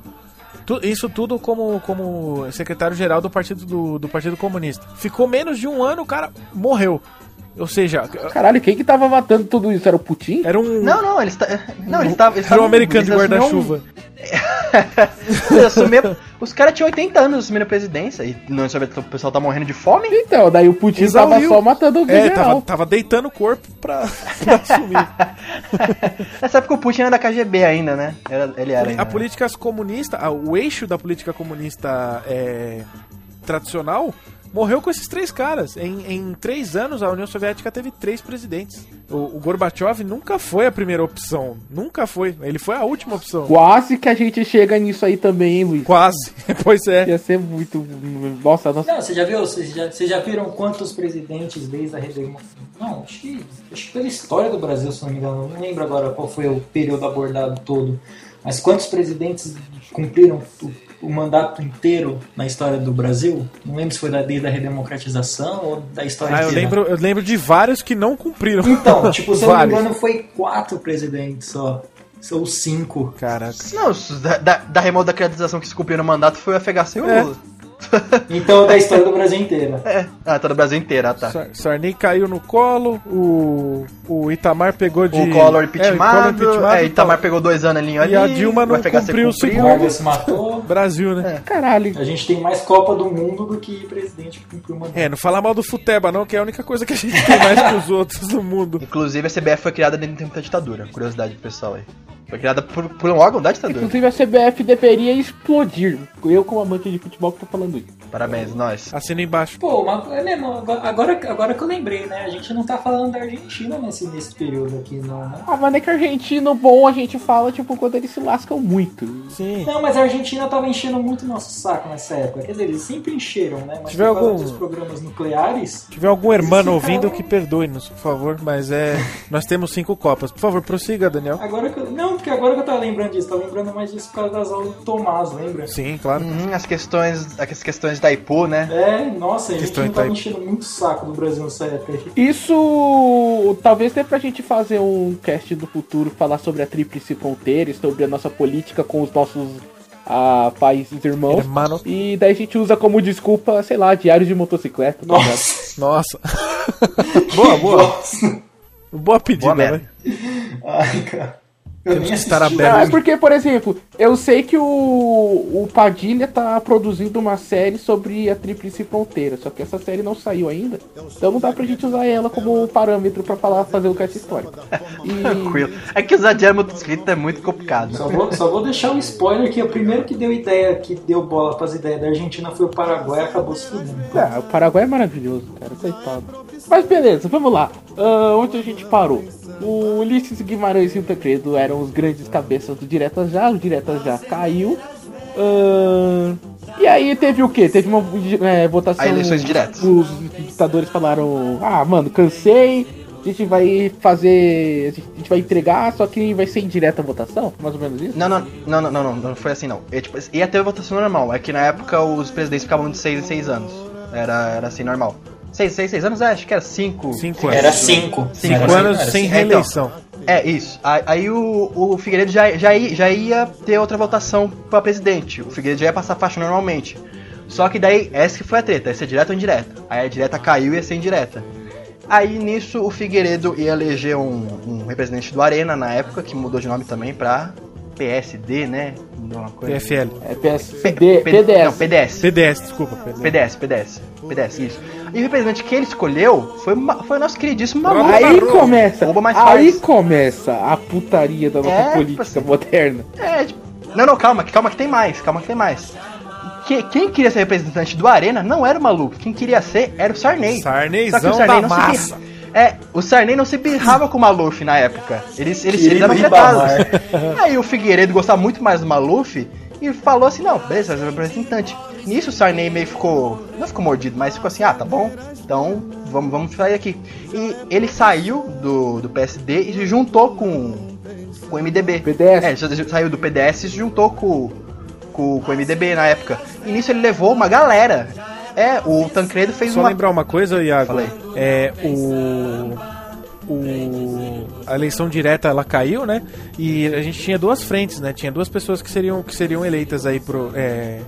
isso tudo como, como secretário-geral do Partido, do, do Partido Comunista. Ficou menos de um ano, o cara morreu. Ou seja. Caralho, quem que tava matando tudo isso? Era o Putin? Era um. Não, não, eles. Não, eles estavam. Era um americano de guarda-chuva. <laughs> Um... Os caras tinham 80 anos assumindo a presidência e não sabe o pessoal tá morrendo de fome. Então, daí o Putin Exauriu. tava só matando o É, tava, tava, deitando o corpo pra, <laughs> pra assumir. <laughs> Nessa época o Putin era da KGB ainda, né? Era, ele era. Ainda, a política comunista, o eixo da política comunista é, tradicional morreu com esses três caras. Em, em três anos, a União Soviética teve três presidentes. O, o, Gorbachev nunca foi a primeira opção. Nunca foi. Ele foi a última opção. Quase que a gente chega nisso aí também, hein, Luiz? Quase. <laughs> pois é. Ia ser muito. Nossa, nossa. Não, você já viu? Vocês já, vocês já viram quantos presidentes desde a Revolução? Não, acho que, acho que pela história do Brasil, se não me engano. Não lembro agora qual foi o período abordado todo. Mas quantos presidentes cumpriram o mandato inteiro na história do Brasil. Não lembro se foi da, desde a redemocratização ou da história ah, eu lembro, eu lembro de vários que não cumpriram. Então, <laughs> tipo, se eu não me engano, foi quatro presidentes só. São cinco. Caraca. Não, da, da, da remodacratização que se cumpriu no mandato foi o FHC e o é. <laughs> Então da história do Brasil inteira. É, ah, tá do Brasil inteira, tá. Sarney caiu no colo, o, o Itamar pegou de. O Collor impeachmentado, é, é, Itamar pegou dois anos ali. E a Dilma não cumpriu o segundo. Se matou. Brasil, né? É. Caralho. A gente tem mais Copa do Mundo do que presidente que cumpriu uma. É, não fala mal do Futeba, não, que é a única coisa que a gente tem mais que os outros no mundo. Inclusive a CBF foi criada dentro da ditadura. Curiosidade pro pessoal aí. Foi criada por, por um órgão da ditadura. Inclusive a CBF deveria explodir. Eu, como amante de futebol, que tô falando isso. Parabéns, nós. Assina embaixo. Pô, mas é mesmo, agora, agora que eu lembrei, né? A gente não tá falando da Argentina nesse, nesse período aqui, não, né? Ah, mas é que argentino bom a gente fala, tipo, quando eles se lascam muito. Sim. Não, mas a Argentina tava enchendo muito nosso saco nessa época. Quer dizer, eles sempre encheram, né? Mas tiver algum dos programas nucleares. Se tiver algum hermano ouvindo, que perdoe-nos, por favor. Mas é. Nós temos cinco copas. Por favor, prossiga, Daniel. Agora que eu... Não, porque agora que eu tava lembrando disso, tava lembrando mais disso por causa das aulas do Tomás, lembra? Sim, claro. Uhum, as questões. As questões da Ipu, né? É, nossa, a gente não tava enchendo muito saco do Brasil nessa época. Isso talvez dê pra gente fazer um cast do futuro, falar sobre a tríplice fronteira, sobre a nossa política com os nossos a países irmãos. Hermano. E daí a gente usa como desculpa, sei lá, diário de motocicleta. Tá Nossa. Nossa. <laughs> boa, boa. Nossa. Boa pedida, boa né? Ai, cara. Temos que estar aberto. Ah, é porque, por exemplo, eu sei que o, o Padilha tá produzindo uma série sobre a Tríplice Fronteira, só que essa série não saiu ainda, então não dá pra gente usar ela como parâmetro pra falar, fazer o cast histórico. E... Tranquilo. É que usar diário motocicleta é muito complicado. Só vou, só vou deixar um spoiler que o primeiro que deu ideia, que deu bola pras ideias da Argentina foi o Paraguai e acabou se fudendo. É, o Paraguai é maravilhoso, cara, coitado. Mas beleza, vamos lá. Uh, onde a gente parou? O Ulisses Guimarães e o Tancredo eram os grandes cabeças do Diretas Já, o Diretas Já caiu. Uh, e aí teve o que? Teve uma é, votação. A eleições diretas. Os ditadores falaram: Ah, mano, cansei. A gente vai fazer. A gente vai entregar, só que vai ser indireta a votação? Mais ou menos isso? Não, não, não, não, não, não, não foi assim não. É, tipo, ia ter votação normal. É que na época os presidentes ficavam de 6 em 6 anos. Era, era assim, normal. Seis, seis, seis anos? É, acho que era cinco. Cinco anos. Era cinco. Cinco, cinco anos sem reeleição. Então, é, isso. Aí o, o Figueiredo já, já, já ia ter outra votação para presidente. O Figueiredo já ia passar faixa normalmente. Só que daí, essa que foi a treta, ia ser direta ou indireta. Aí a direta caiu e ia ser indireta. Aí nisso o Figueiredo ia eleger um, um representante do Arena na época, que mudou de nome também pra PSD, né? Uma coisa. PFL. É PSD, PDS. Não, PDS. PDS, desculpa. PDS, PDS. PDS, isso. E o representante que ele escolheu foi, foi o nosso queridíssimo Maluco. Aí começa, aí começa a putaria da nossa é, política tipo assim, moderna. É, tipo, não, não, calma, calma que tem mais, calma que tem mais. Que, quem queria ser representante do Arena não era o Maluco, quem queria ser era o Sarney. Sarneyzão Só que o Sarney da não massa. Se, é, o Sarney não se birrava com o Maluf na época. Eles, eles, eles eram afetados. <laughs> Aí o Figueiredo gostava muito mais do Maluf e falou assim: não, beleza, você é representante. Nisso o Sarney meio ficou. Não ficou mordido, mas ficou assim: ah, tá bom, então vamos, vamos sair aqui. E ele saiu do, do PSD e se juntou com, com o MDB. PDS. É, saiu do PDS e se juntou com, com, com o MDB na época. E nisso ele levou uma galera é, o Tancredo fez Só uma. Só lembrar uma coisa, Iago. Falei. É, o. O, a eleição direta ela caiu, né? E a gente tinha duas frentes, né? Tinha duas pessoas que seriam, que seriam eleitas aí pro. É,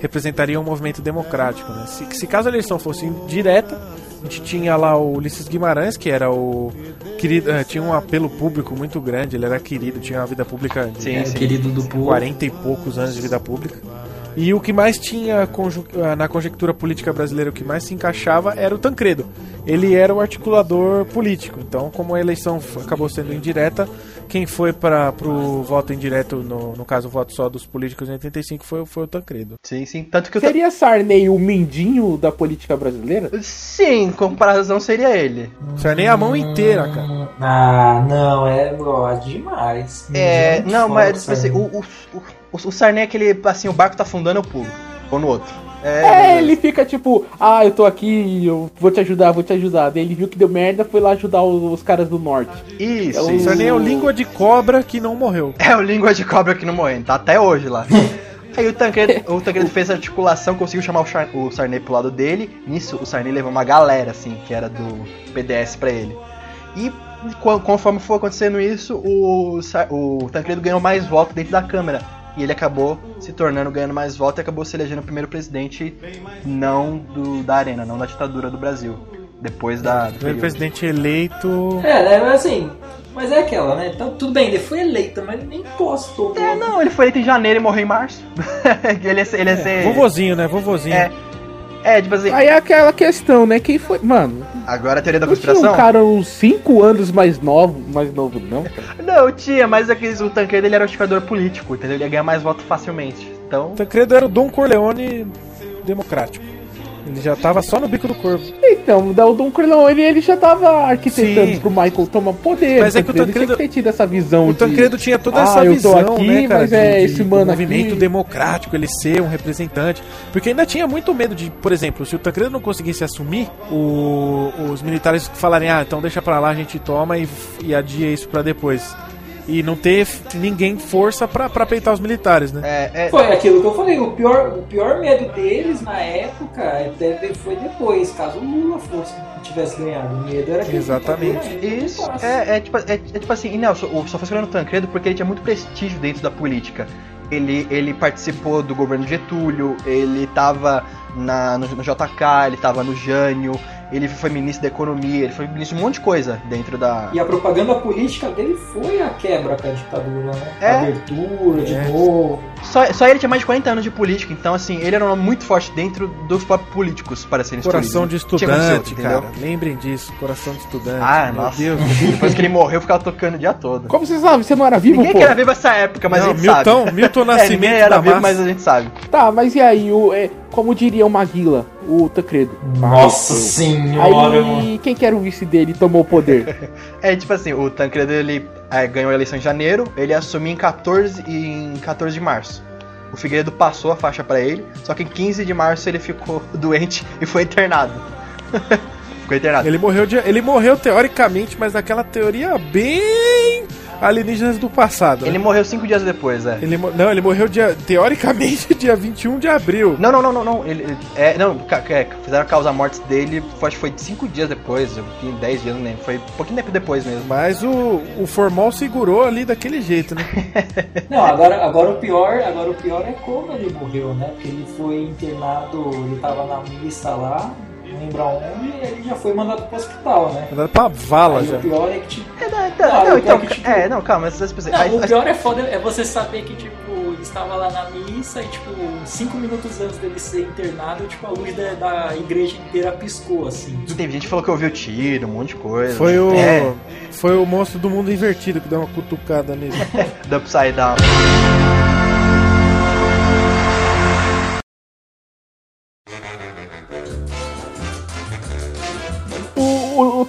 representariam o movimento democrático, né? Se, se caso a eleição fosse direta, a gente tinha lá o Ulisses Guimarães, que era o querido, uh, tinha um apelo público muito grande, ele era querido, tinha uma vida pública de sim, sim. querido do povo. 40 e poucos anos de vida pública. E o que mais tinha ah, na conjectura política brasileira, o que mais se encaixava era o Tancredo. Ele era o articulador político. Então, como a eleição acabou sendo indireta, quem foi para o voto indireto, no, no caso o voto só dos políticos em 85, foi, foi o Tancredo. Sim, sim. Tanto que seria Sarney o mindinho da política brasileira? Sim, comparação seria ele. Sarney é a mão inteira, cara. Ah, não, é ó, demais. É, não, mas assim, o, o, o o, o Sarney é aquele, assim, o barco tá afundando, eu pulo. Ou no outro. É, é, ele fica tipo, ah, eu tô aqui, eu vou te ajudar, vou te ajudar. Daí ele viu que deu merda, foi lá ajudar os, os caras do norte. Isso, é o... Sarney é o língua de cobra que não morreu. É o língua de cobra que não morreu, tá até hoje lá. <laughs> Aí o Tancredo, o Tancredo fez a articulação, conseguiu chamar o, Char, o Sarney pro lado dele. Nisso, o Sarney levou uma galera, assim, que era do PDS pra ele. E conforme foi acontecendo isso, o, o Tancredo ganhou mais votos dentro da Câmara e ele acabou se tornando, ganhando mais votos e acabou se elegendo o primeiro presidente não do, da arena, não da ditadura do Brasil. Depois da. Primeiro presidente eleito. É, né, mas assim. Mas é aquela, né? Então, tudo bem, ele foi eleito, mas ele nem postou. É, não, ele foi eleito em janeiro e morreu em março. <laughs> ele ia ser. Ele ia é, ser... Vovozinho, né? Vovozinho. É. É, tipo assim. Aí é aquela questão, né? Quem foi. Mano. Agora a teoria da conspiração? Tinha um cara uns 5 anos mais novo, mais novo, não? Não, tinha, mas é que o Tancredo ele era um estimador político, entendeu? Ele ia ganhar mais votos facilmente. Então. O Tancredo era o Dom Corleone democrático. Ele já tava só no bico do corpo. Então, o Don Corleone ele já tava arquitetando Sim. pro Michael tomar poder. Mas é que o Tancredo tinha tido essa visão. O Tancredo tinha toda ah, essa visão, aqui, né, cara? Mas de, é esse mano movimento aqui... democrático, ele ser um representante. Porque ainda tinha muito medo de, por exemplo, se o Tancredo não conseguisse assumir, o, os militares falarem, ah, então deixa pra lá, a gente toma e, e adia isso pra depois e não ter ninguém força para peitar os militares, né? É, é... Foi aquilo que eu falei, o pior, o pior medo deles na época até foi depois, caso o Lula fosse tivesse ganhado. O medo era que Exatamente. Isso. É, é, tipo, é, é, tipo assim, Nelson, só foi escolhendo o Tancredo porque ele tinha muito prestígio dentro da política. Ele, ele participou do governo Getúlio, ele estava no, no JK, ele estava no Jânio, ele foi ministro da economia, ele foi ministro de um monte de coisa dentro da. E a propaganda política dele foi a quebra com a ditadura, né? É. Abertura, de é. novo. Só, só ele tinha mais de 40 anos de política, então assim, ele era um nome muito forte dentro dos próprios políticos para serem Coração de estudante, cara. Lembrem disso, coração de estudante. Ah, Meu nossa. Deus. <laughs> Depois que ele morreu, eu ficava tocando o dia todo. Como você sabe? Você não era vivo, Ninguém pô? era vivo nessa época, mas não, a gente Milton, sabe. Milton <laughs> Nascimento é, era vivo, mas a gente sabe. Tá, mas e aí, o, é, como diria o Maguila, o Tancredo? Nossa senhora, Aí, quem que era o vice dele tomou o poder? <laughs> é, tipo assim, o Tancredo, ele é, ganhou a eleição em janeiro, ele assumiu em 14, em 14 de março. O Figueiredo passou a faixa para ele, só que em 15 de março ele ficou <laughs> doente e foi internado. <laughs> ficou internado. Ele morreu, de, ele morreu teoricamente, mas naquela teoria bem alienígenas do passado. Ele morreu cinco dias depois, é. Ele, não, ele morreu dia, teoricamente <laughs> dia 21 de abril. Não, não, não, não, não. Ele, é, não, é, fizeram a causa morte dele, acho que foi cinco dias depois, 10 dias, não lembro. Foi um pouquinho tempo depois mesmo. Mas o, o Formal segurou ali daquele jeito, né? <laughs> não, agora, agora o pior, agora o pior é como ele morreu, né? Porque ele foi internado, ele tava na missa lá, não lembro aonde, e ele já foi mandado pro hospital, né? Mandado pra vala aí já. O pior é que, tipo. É, não, então, não, não, então, é, que, tipo, é, não, calma, essas pessoas. Não, o pior é foda, é você saber que, tipo, ele estava lá na missa e, tipo, cinco minutos antes dele ser internado, tipo, a luz da, da igreja inteira piscou, assim. Teve gente que falou que ouviu tiro, um monte de coisa. Foi o. É. Foi o monstro do mundo invertido que deu uma cutucada nele. <laughs> do Upside Down.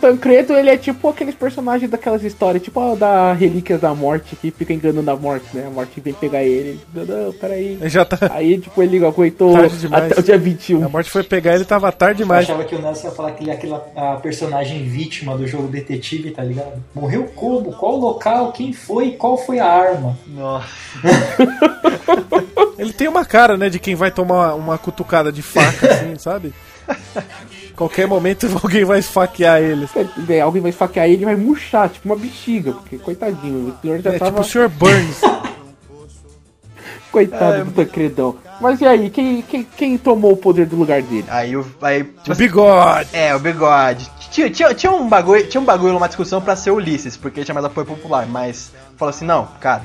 Tancredo, ele é tipo aqueles personagens daquelas histórias, tipo a da Relíquias da Morte, que fica enganando a morte, né? A morte vem pegar ele. Não, peraí. Já tá... Aí, tipo, ele aguentou até o dia 21. A morte foi pegar ele, tava tarde demais. Eu achava que o Nelson ia falar que ele é aquela a personagem vítima do jogo detetive, tá ligado? Morreu como? Qual local? Quem foi? Qual foi a arma? Nossa. <laughs> ele tem uma cara, né, de quem vai tomar uma cutucada de faca, <laughs> assim, sabe? <laughs> Qualquer momento <laughs> alguém vai esfaquear ele. É, alguém vai esfaquear ele e vai murchar, tipo uma bexiga, porque coitadinho, o senhor já é, tava... tipo o Sr. Burns. <laughs> Coitado é, do Tancredão. Mas e aí, quem, quem, quem tomou o poder do lugar dele? Aí o. Aí, tipo, o bigode! É, o bigode. Tinha, tinha, tinha um bagulho, tinha um bagulho, uma discussão pra ser Ulisses, porque tinha mais apoio popular, mas falou assim, não, cara,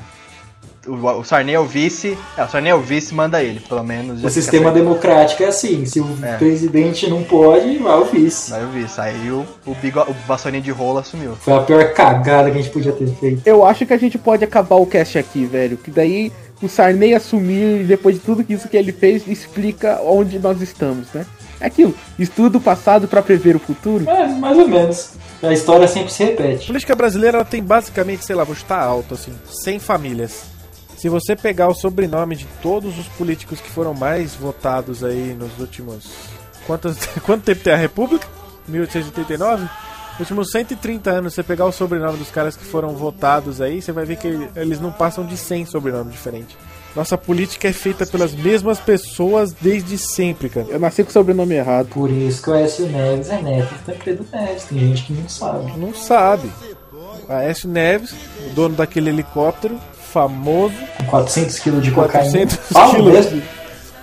o, o Sarney é o vice, é, o Sarney é o vice, manda ele, pelo menos. O sistema democrático é assim, se o é. presidente não pode, vai o vice. Vai o vice, aí o, o, bigo, o vassourinha de rola assumiu. Foi a pior cagada que a gente podia ter feito. Eu acho que a gente pode acabar o cast aqui, velho, que daí o Sarney assumir, depois de tudo isso que ele fez, explica onde nós estamos, né? É aquilo, estudo o passado para prever o futuro? É, mais ou menos. A história sempre se repete. A política brasileira ela tem basicamente, sei lá, vou estar alto, assim, 100 famílias. Se você pegar o sobrenome de todos os políticos que foram mais votados aí nos últimos. Quantos, <laughs> quanto tempo tem a República? 1889? Nos últimos 130 anos, você pegar o sobrenome dos caras que foram votados aí, você vai ver que eles não passam de 100 sobrenomes diferentes. Nossa política é feita pelas mesmas pessoas desde sempre, cara. Eu nasci com o sobrenome errado. Por isso que o Aécio Neves é neto do Tancredo Neves. Tem gente que não sabe. Não sabe. Aécio Neves, o dono daquele helicóptero, famoso. 400 quilos de cocaína. 400 quilos de,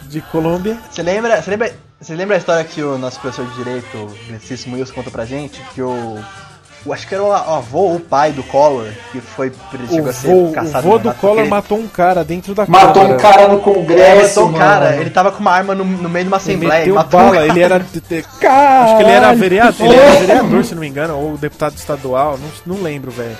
de Colômbia. Você lembra, você lembra, você lembra a história que o nosso professor de direito, o Cícero Wilson, contou pra gente? Que o acho que era o avô ou o pai do Collor, que foi o a ser caçado. O avô do Collor ele... matou um cara dentro da Matou um cara no congresso. É, matou um cara, ele tava com uma arma no, no meio de uma assembleia. Ele matou bala, um ele era. Caralho. Acho que ele era vereador, ele era vereador, se não me engano, ou deputado estadual, não, não lembro, velho.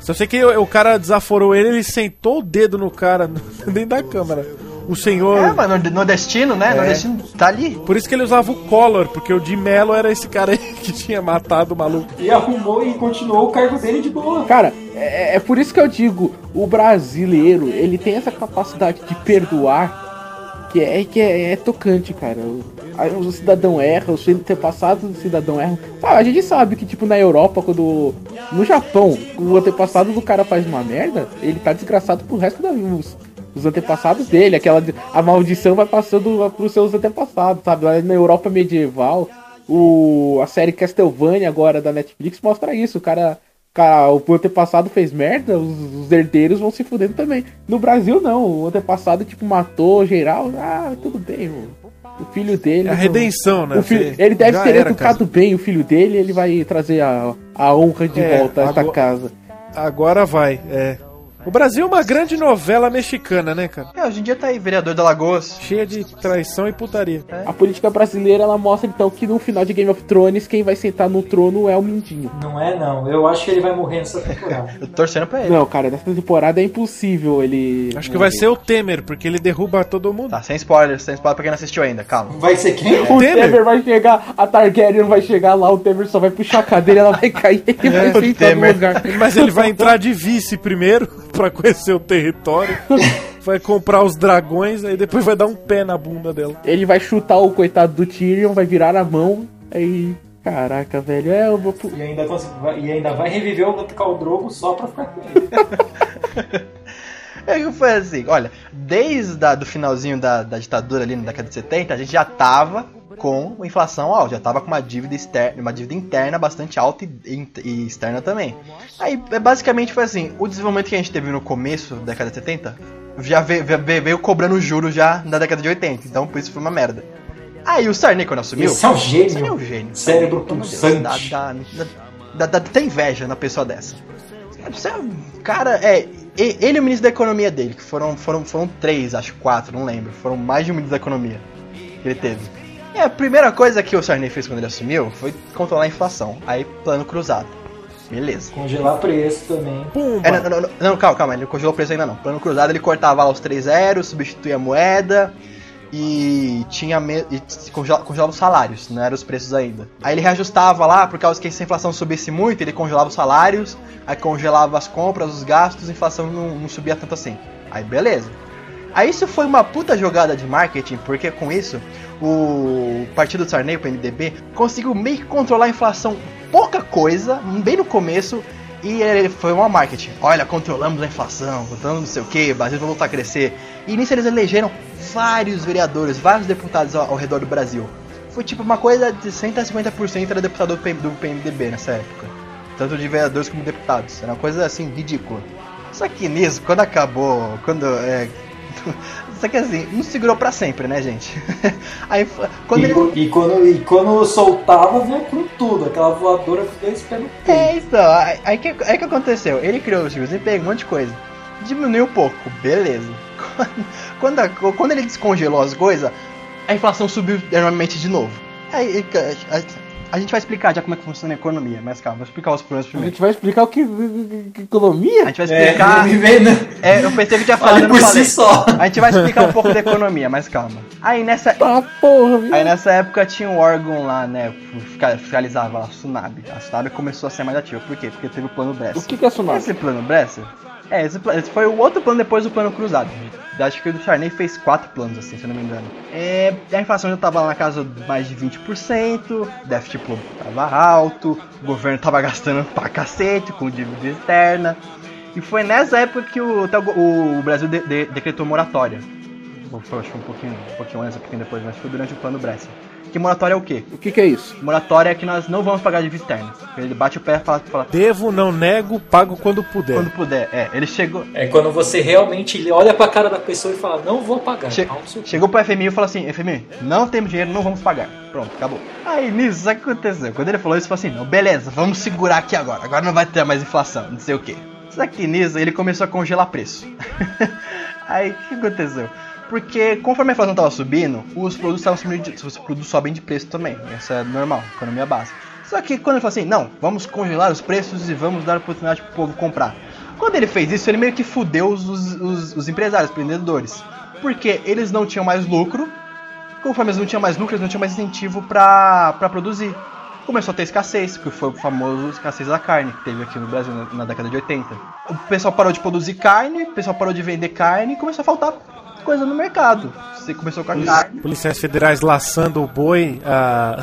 Só sei que o, o cara desaforou ele, ele sentou o dedo no cara <laughs> dentro da câmera o senhor. É, mas nordestino, né? É. Nordestino tá ali. Por isso que ele usava o Collor, porque o de Mello era esse cara aí <laughs> que tinha matado o maluco. E arrumou e continuou o cargo dele de boa. Cara, é, é por isso que eu digo, o brasileiro, ele tem essa capacidade de perdoar que é, que é, é tocante, cara. O, o cidadão erra, o antepassado do cidadão erra. Ah, a gente sabe que, tipo, na Europa, quando. No Japão, o antepassado do cara faz uma merda, ele tá desgraçado pro resto da vida os antepassados dele, aquela a maldição vai passando pros seus antepassados, sabe? Lá na Europa medieval, o a série Castlevania agora da Netflix mostra isso, o cara, cara o antepassado fez merda, os, os, herdeiros vão se fudendo também. No Brasil não, o antepassado tipo matou geral, ah, tudo bem, mano. O filho dele. É a redenção, né? Filho, ele deve ter era, educado cara. bem o filho dele, ele vai trazer a, a honra de é, volta a esta casa. Agora vai, é. O Brasil é uma grande novela mexicana, né, cara? É, hoje em dia tá aí, vereador da Lagoas. Cheia de traição e putaria. É. A política brasileira, ela mostra então que no final de Game of Thrones, quem vai sentar no trono é o Mindinho. Não é, não. Eu acho que ele vai morrer nessa temporada. <laughs> Eu tô torcendo pra ele. Não, cara, nessa temporada é impossível ele. Acho que vai ser o Temer, porque ele derruba todo mundo. Tá, sem spoilers, sem spoiler pra quem não assistiu ainda, calma. Vai ser quem? É. O Temer? Temer vai chegar, a Targaryen vai chegar lá, o Temer só vai puxar a cadeira, ela vai cair <laughs> e é, vai sentar no lugar. Mas ele vai entrar de vice primeiro, <laughs> pra conhecer o território, vai comprar os dragões, aí depois vai dar um pé na bunda dela. Ele vai chutar o coitado do Tyrion, vai virar a mão, aí. Caraca, velho, é, eu vou. E ainda, e ainda vai reviver o Khal Drogo só pra ficar com ele. <laughs> É que foi assim, olha, desde o finalzinho da, da ditadura ali na década de 70, a gente já tava com inflação alta, já tava com uma dívida externa, uma dívida interna bastante alta e, e, externa também. Aí é, basicamente foi assim, o desenvolvimento que a gente teve no começo da década de 70 já veio, veio, veio cobrando juros já na década de 80, então por isso foi uma merda. Aí o Sarney quando assumiu. Esse é um gênio. Esse é um gênio. Cérebro pulsante. Dá, dá, dá, dá, inveja na pessoa dessa. Cara, é. Ele e o ministro da economia dele, que foram, foram, foram três, acho quatro, não lembro. Foram mais de um ministro da economia que ele teve. E a primeira coisa que o Sarney fez quando ele assumiu foi controlar a inflação. Aí, plano cruzado. Beleza. Congelar preço também. É, não, não, não, não, calma, calma, ele não congelou preço ainda não. Plano cruzado ele cortava lá os três zeros, substituía a moeda e tinha me... e congelava, congelava os salários, não eram os preços ainda. Aí ele reajustava lá, por causa que se a inflação subisse muito, ele congelava os salários, aí congelava as compras, os gastos, a inflação não, não subia tanto assim. Aí beleza. Aí isso foi uma puta jogada de marketing, porque com isso o partido do Sarney, o PMDB, conseguiu meio que controlar a inflação pouca coisa, bem no começo, e ele foi uma marketing. Olha, controlamos a inflação, controlamos não sei o que, o Brasil vai voltar a crescer. E nisso eles elegeram vários vereadores, vários deputados ao, ao redor do Brasil. Foi tipo uma coisa de 150% era deputado do, do PMDB nessa época. Tanto de vereadores como deputados. Era uma coisa assim, ridícula. Só que nisso, quando acabou, quando é, <laughs> só que assim, não segurou pra sempre, né, gente? <laughs> Aí, quando e, ele... e, quando, e quando soltava, vinha com tudo, aquela voadora com dois pés no peito. É isso, aí, aí, que, aí que aconteceu? Ele criou o desemprego, um monte de coisa. Diminuiu um pouco, beleza. <laughs> Quando, quando, quando ele descongelou as coisas, a inflação subiu enormemente de novo. Aí, a gente vai explicar já como é que funciona a economia, mas calma, vou explicar os problemas primeiro. A gente vai explicar o que, que economia? A gente vai explicar. É, é eu pensei que tinha falado, não falei. Si só. A gente vai explicar um pouco da economia, mas calma. Aí nessa. Ah, porra, viu? Aí nessa época tinha um órgão lá, né? Fiscalizava a Sunab. A Sunab começou a ser mais ativa. Por quê? Porque teve o plano Bresser. O que, que é a Sunab? Esse plano Bresser é, esse, esse, foi o outro plano depois do plano cruzado. Acho que o Charney fez quatro planos, assim, se eu não me engano. É, a inflação já tava na casa de mais de 20%, o déficit público tava alto, o governo tava gastando pra cacete com dívida externa. E foi nessa época que o, o Brasil de, de, decretou moratória. Acho que um pouquinho, um pouquinho antes, um pouquinho depois, mas foi durante o plano Bresser. Que moratória é o quê? O que, que é isso? Moratória é que nós não vamos pagar dívida externa. Ele bate o pé e fala, fala. Devo, não nego, pago quando puder. Quando puder, é. Ele chegou. É quando você realmente olha pra cara da pessoa e fala, não vou pagar. Che chegou pro FMI e falou assim: FMI, não temos dinheiro, não vamos pagar. Pronto, acabou. Aí nisso, sabe o que aconteceu? Quando ele falou isso, falou assim: não, beleza, vamos segurar aqui agora. Agora não vai ter mais inflação, não sei o que. Só que nisso ele começou a congelar preço. <laughs> Aí o que aconteceu? Porque conforme a inflação estava subindo, os produtos estavam subindo, de, os produtos sobem de preço também. Isso é normal, economia básica. Só que quando ele falou assim, não, vamos congelar os preços e vamos dar oportunidade para o povo comprar. Quando ele fez isso, ele meio que fudeu os, os, os empresários, os empreendedores. Porque eles não tinham mais lucro. Conforme eles não tinham mais lucro, eles não tinham mais incentivo para produzir. Começou a ter escassez, que foi o famoso escassez da carne que teve aqui no Brasil na, na década de 80. O pessoal parou de produzir carne, o pessoal parou de vender carne e começou a faltar coisa no mercado. Você começou com a carne. Policiais federais laçando o boi a.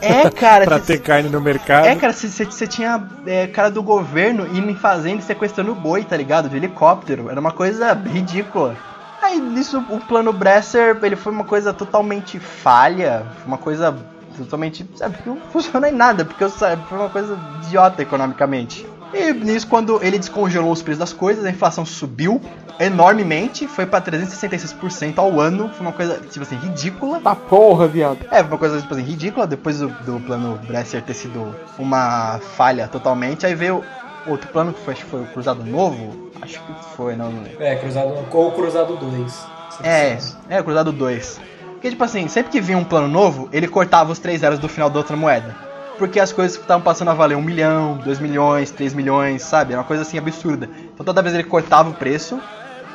É, cara. <laughs> pra cê, ter carne no mercado. É, cara, você tinha é, cara do governo indo em fazenda e sequestrando boi, tá ligado? De helicóptero. Era uma coisa ridícula. Aí nisso o plano Bresser, ele foi uma coisa totalmente falha, uma coisa totalmente, sabe, não funciona em nada, porque sabe, foi uma coisa idiota economicamente. E nisso, quando ele descongelou os preços das coisas, a inflação subiu enormemente, foi pra 366% ao ano, foi uma coisa, tipo assim, ridícula. Tá porra, viado. É, foi uma coisa, tipo assim, ridícula, depois do, do plano Bresser ter sido uma falha totalmente, aí veio outro plano que foi, acho que foi o Cruzado Novo, acho que foi, não, não lembro. É, Cruzado, ou Cruzado 2. É, é, Cruzado 2. Porque, tipo assim, sempre que vinha um plano novo, ele cortava os três zeros do final da outra moeda. Porque as coisas estavam passando a valer 1 milhão, 2 milhões, 3 milhões, sabe? Era uma coisa assim absurda. Então toda vez ele cortava o preço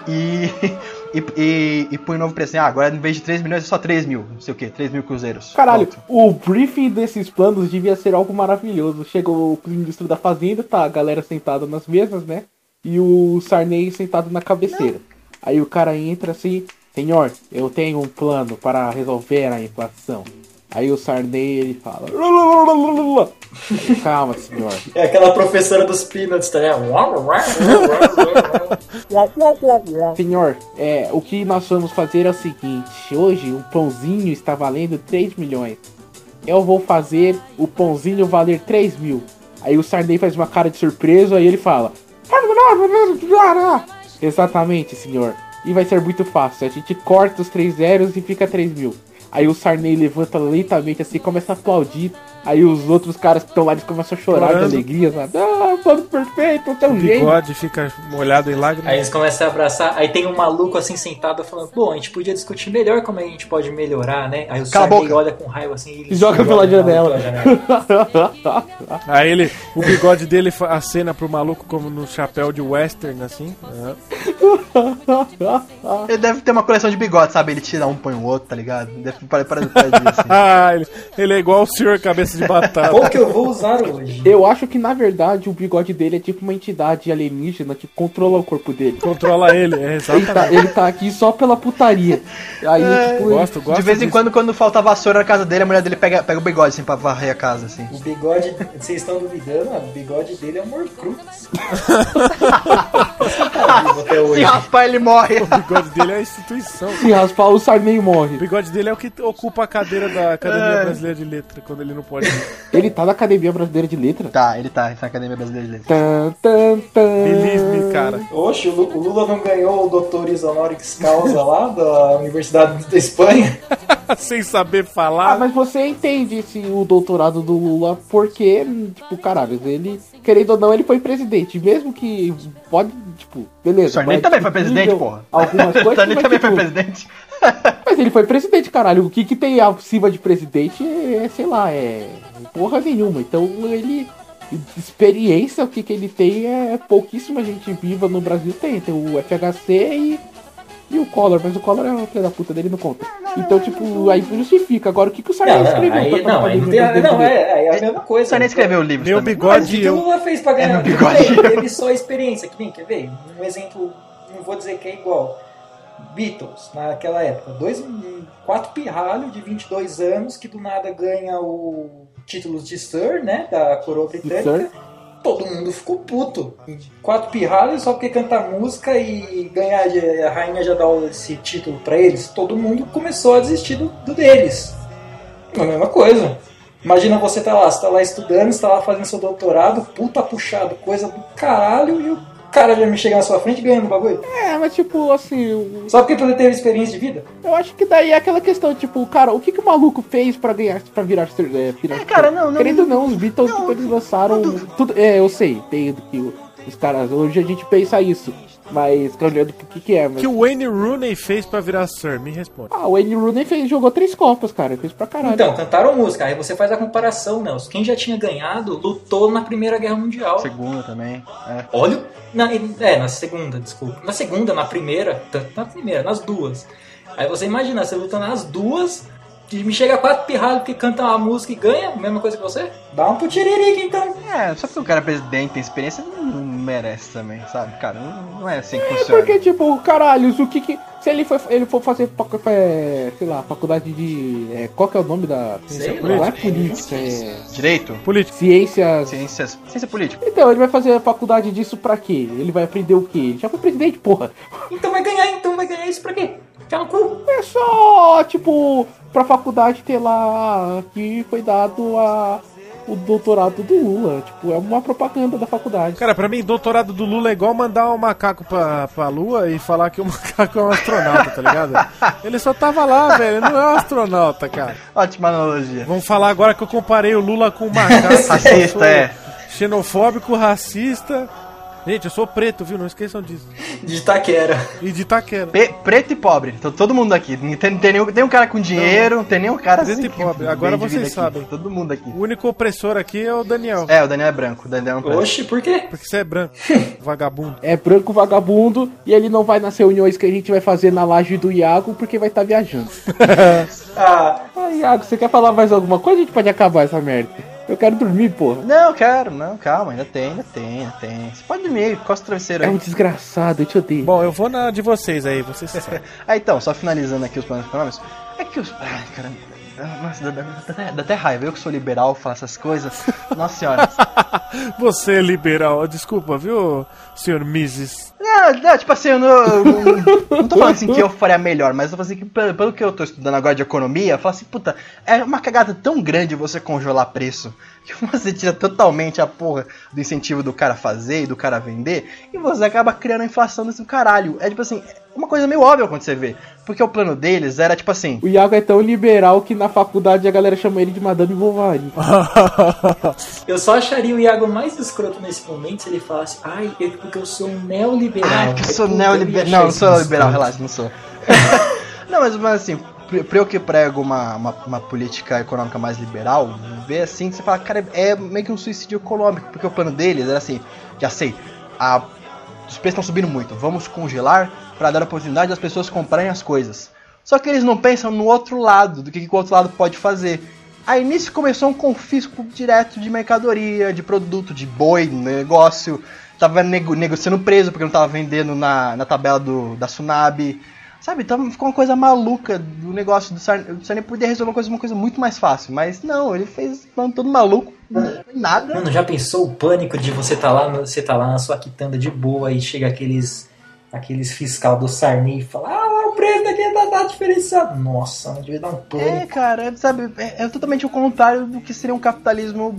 e, <laughs> e, e, e põe um novo preço. Assim, ah, agora em vez de 3 milhões é só 3 mil, não sei o que, 3 mil cruzeiros. Caralho, Pronto. o briefing desses planos devia ser algo maravilhoso. Chegou o ministro da Fazenda, tá a galera sentada nas mesas, né? E o Sarney sentado na cabeceira. Não. Aí o cara entra assim, senhor, eu tenho um plano para resolver a inflação. Aí o Sarney ele fala. Calma, senhor. <laughs> É aquela professora dos Peanuts, tá senhor, é, o que nós vamos fazer é o seguinte: hoje um pãozinho está valendo 3 milhões. Eu vou fazer o pãozinho valer 3 mil. Aí o Sarney faz uma cara de surpresa e ele fala: Exatamente, senhor. E vai ser muito fácil. A gente corta os três zeros e fica 3 mil. Aí o Sarney levanta lentamente assim, começa a aplaudir. Aí os outros caras que estão lá eles começam a chorar Chorando. de alegria, sabe? Ah, plano perfeito, tão o jeito. bigode fica molhado em lágrimas. Aí eles começam a abraçar, aí tem um maluco assim sentado falando, bom, a gente podia discutir melhor como a gente pode melhorar, né? Aí o Sarney olha com raiva assim e joga pela janela. <laughs> aí ele, o bigode dele acena pro maluco como no chapéu de western, assim. <laughs> ele deve ter uma coleção de bigodes, sabe? Ele tira um, põe o outro, tá ligado? Deve parar para disso. Assim. <laughs> ele, é igual o senhor cabeça de batata. Qual que eu vou usar hoje? Eu acho que na verdade o bigode dele é tipo uma entidade alienígena que controla o corpo dele. Controla ele, é exatamente. Ele tá, ele tá aqui só pela putaria. Aí, é, tipo, gosto, ele... gosto De vez disso. em quando, quando falta vassoura na casa dele, a mulher dele pega, pega o bigode assim pra varrer a casa, assim. O bigode, vocês estão duvidando, o bigode dele é um morcrux. <laughs> Se raspar, ele morre. O bigode dele é a instituição. Se raspar, o Sarney morre. O bigode dele é o que ocupa a cadeira da Academia é. Brasileira de Letra, quando ele não pode. Ele tá na Academia Brasileira de Letra? Tá, ele tá, na Academia Brasileira de Letra. Tan, tan, tan. Believe me, cara. Oxe, o Lula não ganhou o doutor honoris causa lá da Universidade da Espanha? <laughs> Sem saber falar. Ah, mas você entende esse, o doutorado do Lula porque, tipo, caralho, ele, querendo ou não, ele foi presidente. Mesmo que pode, tipo, beleza. O Sarney também foi presidente, porra. Algumas coisas. <laughs> Sarney também tipo, foi presidente. <laughs> Mas ele foi presidente, caralho. O que, que tem acima de presidente é, sei lá, é porra nenhuma. Então ele. Experiência, o que, que ele tem é pouquíssima gente viva no Brasil tem. Tem o FHC e, e o Collor, mas o Collor é uma filha da puta dele, não conta. Então, tipo, aí justifica. Agora, o que, que o Sarney escreveu? Aí, não, aí tem, não é, é, a mesma coisa. O Sarney escreveu o livro. Meu bigode. Mas o que o Lula fez pra ganhar? É, bigode. Teve só experiência. Que nem, quer ver? Um exemplo, não vou dizer que é igual Beatles, naquela época. Dois, quatro pirralhos de 22 anos que do nada ganha o título de Sir, né? Da coroa britânica. Todo mundo ficou puto. Quatro pirralhos só porque canta música e ganhar a rainha já dá esse título para eles. Todo mundo começou a desistir do, do deles. É a mesma coisa. Imagina você tá lá, você tá lá estudando, você tá lá fazendo seu doutorado, puta puxado, coisa do caralho, e o cara já me chega na sua frente ganhando o bagulho. É, mas tipo, assim. Só porque ele teve experiência de vida? Eu acho que daí é aquela questão, tipo, cara, o que, que o maluco fez pra ganhar, pra virar. É, virar é, cara, não, não. Querendo ou não, os Beatles, não, tipo, eles lançaram. Não, tudo, é, eu sei, tem que os caras. Hoje a gente pensa isso. Mas olhando o que, que é. Mas... que o Wayne Rooney fez pra virar Sir? Me responde. Ah, o Wayne Rooney fez, jogou três copas, cara. Fez pra caralho. Então, cantaram música. Aí você faz a comparação, Nelson. Quem já tinha ganhado lutou na Primeira Guerra Mundial. Segunda também. É. Olha. Na, é, na segunda, desculpa. Na segunda, na primeira. Na primeira, nas duas. Aí você imagina, você luta nas duas que me chega quatro pirralhos que cantam uma música e ganha, mesma coisa que você? Dá um putiririca então. É, só porque o cara é presidente, tem experiência, não merece também, sabe? Cara, não, não é assim que é, funciona. Porque, tipo, caralho, o que que. Se ele for, ele for fazer, é, sei lá, faculdade de. É, qual que é o nome da. Sei não é política, é. Direito? Política. Ciências. Ciências. Ciência política. Então, ele vai fazer a faculdade disso pra quê? Ele vai aprender o quê? Ele já foi presidente, porra. Então vai ganhar, então vai ganhar isso pra quê? No cu. É só, tipo, pra faculdade ter lá que foi dado a o doutorado do Lula. Tipo, é uma propaganda da faculdade. Cara, pra mim, doutorado do Lula é igual mandar um macaco pra, pra lua e falar que o <laughs> macaco é um astronauta, tá ligado? Ele só tava lá, velho. Ele não é um astronauta, cara. Ótima analogia. Vamos falar agora que eu comparei o Lula com o <laughs> macaco. Racista, é. Xenofóbico, racista. Gente, eu sou preto, viu? Não esqueçam disso. De Itaquera. E de Itaquera. Pe preto e pobre. Tô todo mundo aqui. Não tem, tem, nenhum, tem um cara com dinheiro, não tem nenhum cara preto assim. Preto e pobre. Agora vocês aqui. sabem. Todo mundo aqui. O único opressor aqui é o Daniel. É, o Daniel é branco. O Daniel é um Oxe, por quê? Porque você é branco. <laughs> vagabundo. É branco vagabundo e ele não vai nas reuniões que a gente vai fazer na laje do Iago porque vai estar tá viajando. <laughs> ah. ah, Iago, você quer falar mais alguma coisa? A gente pode acabar essa merda. Eu quero dormir, porra. Não, quero, não, calma, ainda tem, ainda tem, ainda tem. Você pode dormir, costa o travesseiro aí. É um desgraçado, eu te odeio. Bom, eu vou na de vocês aí, vocês <laughs> sabem. ah, então, só finalizando aqui os planos econômicos. É que os. Ai, caramba. <laughs> Nossa, dá, dá, dá, até raiva. Eu que sou liberal, faço essas coisas. Nossa senhora. <laughs> Você é liberal, desculpa, viu, senhor Mises? Não, não, tipo assim, eu não, eu não, não tô falando assim que eu faria melhor, mas eu tô falando assim que pelo, pelo, que eu tô estudando agora de economia, eu falo assim, puta, é uma cagada tão grande você congelar preço <laughs> que você tira totalmente a porra do incentivo do cara fazer e do cara vender e você acaba criando a inflação desse caralho. É tipo assim, uma coisa meio óbvia quando você vê. Porque o plano deles era tipo assim. O Iago é tão liberal que na faculdade a galera chama ele de Madame Bovary. <laughs> eu só acharia o Iago mais escroto nesse momento se ele falasse, ai, eu, porque eu sou um neoliberal. Ai, eu sou neoliberal. Não, não sou liberal, relaxa, não sou. <laughs> não, mas, mas assim, pra eu que prego uma, uma, uma, política econômica mais liberal, ver assim, você fala, cara, é meio que um suicídio econômico, porque o plano deles era assim, já sei, a, os preços estão subindo muito, vamos congelar para dar a oportunidade das pessoas comprarem as coisas. Só que eles não pensam no outro lado, do que, que o outro lado pode fazer. Aí nisso começou um confisco direto de mercadoria, de produto, de boi, negócio. Tava nego negociando preso porque não tava vendendo na, na tabela do, da Sunab. Sabe, então ficou uma coisa maluca do negócio do Sarney. O Sarney resolver uma coisa, uma coisa muito mais fácil, mas não, ele fez um todo maluco, nada. Mano, já pensou o pânico de você tá lá, você tá lá na sua quitanda de boa e chega aqueles aqueles fiscal do Sarney e fala, ah, o preço daqui tá, tá diferenciado. Nossa, devia dar um pânico. É, cara, sabe, é, é, totalmente o contrário do que seria um capitalismo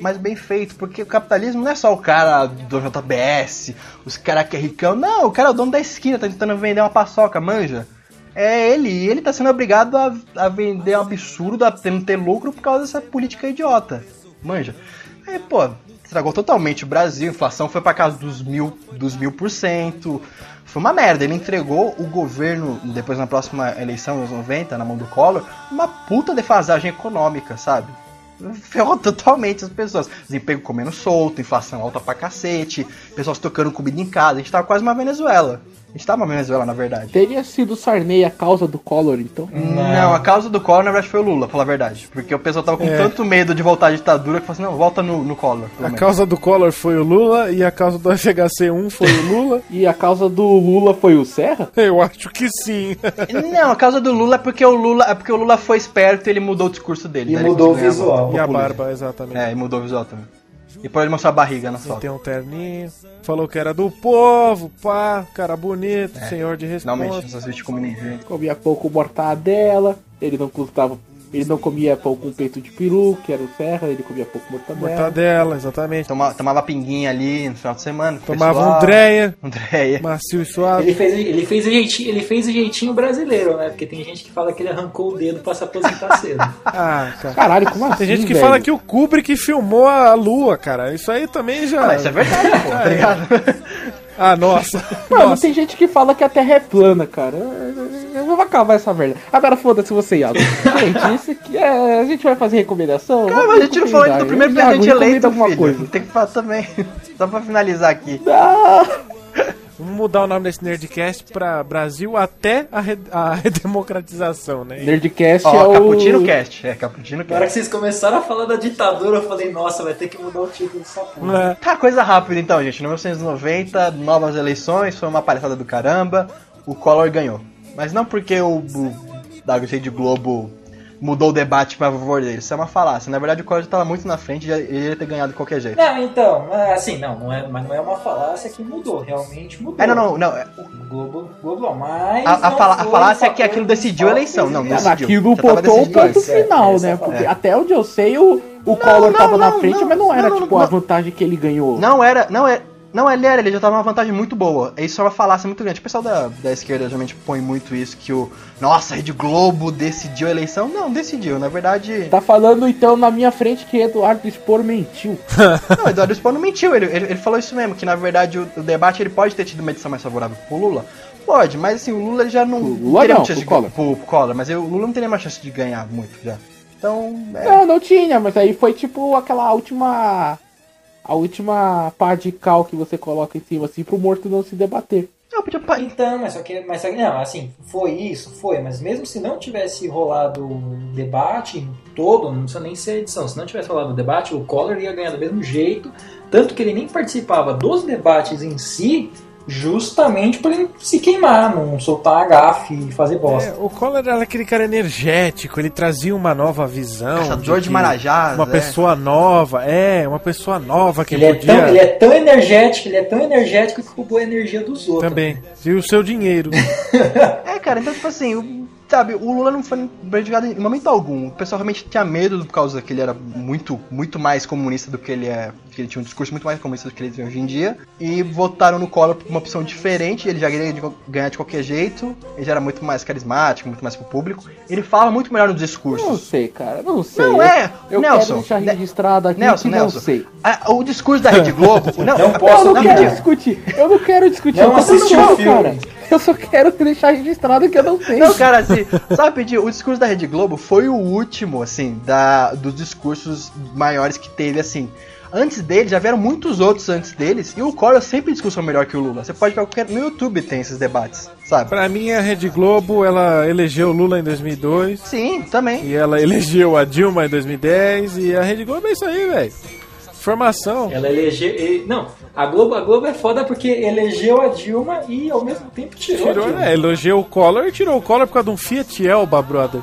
mais bem feito, porque o capitalismo não é só o cara do JBS, os caras que é ricão, não, o cara é o dono da esquina, tá tentando vender uma paçoca, manja. É ele, e ele tá sendo obrigado a, a vender um absurdo, a não ter lucro por causa dessa política idiota. Manja. Aí, pô, estragou totalmente o Brasil, a inflação foi para casa dos mil, dos mil por cento, foi uma merda. Ele entregou o governo, depois na próxima eleição, nos 90, na mão do Collor, uma puta defasagem econômica, sabe? Ferrou totalmente as pessoas. Desemprego comendo solto, inflação alta pra cacete, pessoas tocando comida em casa. A gente tava quase uma Venezuela. A gente tava na Venezuela, na verdade. Teria sido Sarney a causa do Collor, então? Não, a causa do Collor, na verdade, foi o Lula, pra falar a verdade. Porque o pessoal tava com é. tanto medo de voltar à ditadura que falou assim, não, volta no, no Collor. A menos. causa do Collor foi o Lula e a causa do FHC1 foi o Lula. <laughs> e a causa do Lula foi o Serra? Eu acho que sim. <laughs> não, a causa do Lula é porque o Lula, é porque o Lula foi esperto e ele mudou o discurso dele. E né? mudou o visual. E a barba, exatamente. É, e mudou o visual também. E pode mostrar a barriga na foto. Tem um terninho. Falou que era do povo, pá, cara bonito, é. senhor de resposta. Finalmente, essas vítimas comem gente. Comia pouco mortadela, ele não custava Ele não comia pão com peito de peru, que era o Serra, ele comia pouco mortadela. Mortadela, exatamente. Toma, tomava pinguinha ali no final de semana. Tomava um Dreia. Um <laughs> Dreia. Macio e suave. Ele fez, ele, fez o jeitinho, ele fez o jeitinho brasileiro, né? Porque tem gente que fala que ele arrancou o dedo pra se aposentar <laughs> cedo. ah, cara. Caralho, como assim? Tem gente que velho? fala que o Kubrick filmou a lua, cara. Isso aí também já. Ah, isso é verdade, pô, tá <laughs> ligado? Ah, nossa. <laughs> Mano, nossa. tem gente que fala que a Terra é plana, cara. Eu, vou acabar essa merda. Agora foda-se você, Iago. Gente, <laughs> isso aqui é. A gente vai fazer recomendação? Cara, mas a gente não falou do primeiro presidente recomenda eleito, alguma filho. coisa. Tem que falar também. <laughs> Só pra finalizar aqui. Ah, Vamos mudar o nome desse Nerdcast pra Brasil até a, re- a <laughs> redemocratização, né? Nerdcast é Ó, o. Cappuccino Cast. É, Cappuccino Na hora que Cast. vocês começaram a falar da ditadura, eu falei, nossa, vai ter que mudar o título dessa porra. É. Tá, coisa rápida então, gente. 1990, novas eleições, foi uma palhaçada do caramba. O Collor ganhou. Mas não porque o, o da Rede Globo mudou o debate pra favor dele. Isso é uma falácia. Na verdade, o Collor já tava muito na frente e já- ele ia ter ganhado de qualquer jeito. Não, então, é assim, não, não é, mas não é uma falácia que mudou, realmente mudou. É, não, não, não. é- Globo, Globo mas. A, a, não fala- a falácia é que aquilo decidiu a eleição. Não, não decidiu. Aquilo botou o ponto. É, final, essa é né? Porque palavra. até onde eu sei, o, o Collor não, tava na não, frente, não, mas não era não, tipo não. a vantagem que ele ganhou. Não era, não é. Não, ele era, ele já tava numa vantagem muito boa. Isso é uma falácia muito grande. O pessoal da, da esquerda geralmente põe muito isso, que o. Nossa, a Rede Globo decidiu a eleição. Não, decidiu. Na verdade. Tá falando então na minha frente que Eduardo Spor mentiu. <laughs> Não, Eduardo Spor não mentiu. Ele, ele, ele falou isso mesmo, que na verdade o, o debate ele pode ter tido uma edição mais favorável pro Lula. Pode, mas assim, o Lula já não. Lula teria não, chance pro de pro, pro Collor, mas o Lula não teria mais chance de ganhar muito já. Então. É, Não, não tinha, mas aí foi tipo aquela última. A última pá de cal que você coloca em cima, assim, pro morto não se debater. não, podia. pa- Então, mas só que, mas só que, não, assim, foi isso, foi, mas mesmo se não tivesse rolado o debate todo, não precisa nem ser a edição, se não tivesse rolado o debate, o Collor ia ganhar do mesmo jeito, tanto que ele nem participava dos debates em si, justamente por ele se queimar, não soltar a gafe e fazer bosta. É, o Collor era aquele cara energético, ele trazia uma nova visão. Caçador de marajás, Uma é. pessoa nova, é, uma pessoa nova que Ele é, podia tão, ele é tão energético, ele é tão energético que roubou a energia dos outros. também. E o seu dinheiro. <laughs> É, cara, então, tipo assim, o, sabe, o Lula não foi prejudicado em momento algum. O pessoal realmente tinha medo por causa que ele era muito, muito mais comunista do que ele é. Que ele tinha um discurso muito mais comunista do que ele tem hoje em dia. E votaram no Collor por uma opção diferente. Ele já queria de- ganhar de qualquer jeito. Ele já era muito mais carismático, muito mais pro público. Ele fala muito melhor nos Não discursos. sei, cara, não sei. Não é, Eu Nelson, quero deixar Ne- registrado aqui Nelson, que Nelson. não sei. Ah, o discurso da Rede Globo. <laughs> não, Não posso, eu não não, quero não. discutir. Eu não quero discutir. Não eu assisti o filme. cara. Eu só quero deixar registrado que eu não sei. Não, cara, assim, sabe, pedir, o discurso da Rede Globo foi o último, assim, da, dos discursos maiores que teve, assim. Antes dele, já vieram muitos outros antes deles, e o Collor sempre discursou melhor que o Lula. Você pode qualquer. No YouTube tem esses debates, sabe? Pra mim, a Rede Globo, ela elegeu o Lula em 2002. Sim, também. E ela elegeu a Dilma em 2010. E a Rede Globo é isso aí, velho. Formação. Ela elegeu. Não, a Globo, a Globo é foda porque elegeu a Dilma e ao mesmo tempo tirou, Tirou, Dilma. né? Elogiou o Collor e tirou o Collor por causa de um Fiat Elba, brother.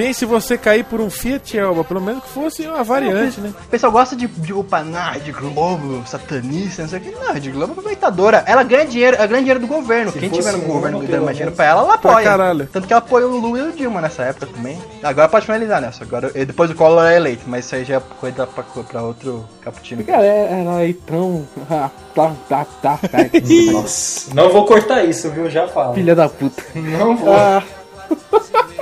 Pense você cair por um Fiat Elba, pelo menos que fosse uma variante, né? O pessoal gosta de, de upar, na Rede Globo, satanista, não sei o que. Não, a Rede Globo é aproveitadora. Ela ganha dinheiro, ela ganha dinheiro do governo. Se Quem tiver no um, governo dando mais dinheiro pra ela, ela apoia. caralho. Tanto que ela apoiou o Lula e o Dilma nessa época também. Agora pode finalizar nessa. Agora, e depois o Collor é eleito, mas isso aí já é coisa pra, pra outro cappuccino. Cara, ela é tão. <laughs> Tá, tá, tá. Nossa, não vou cortar isso, viu? Já falo. Filha da puta. Não vou. Ah. <laughs>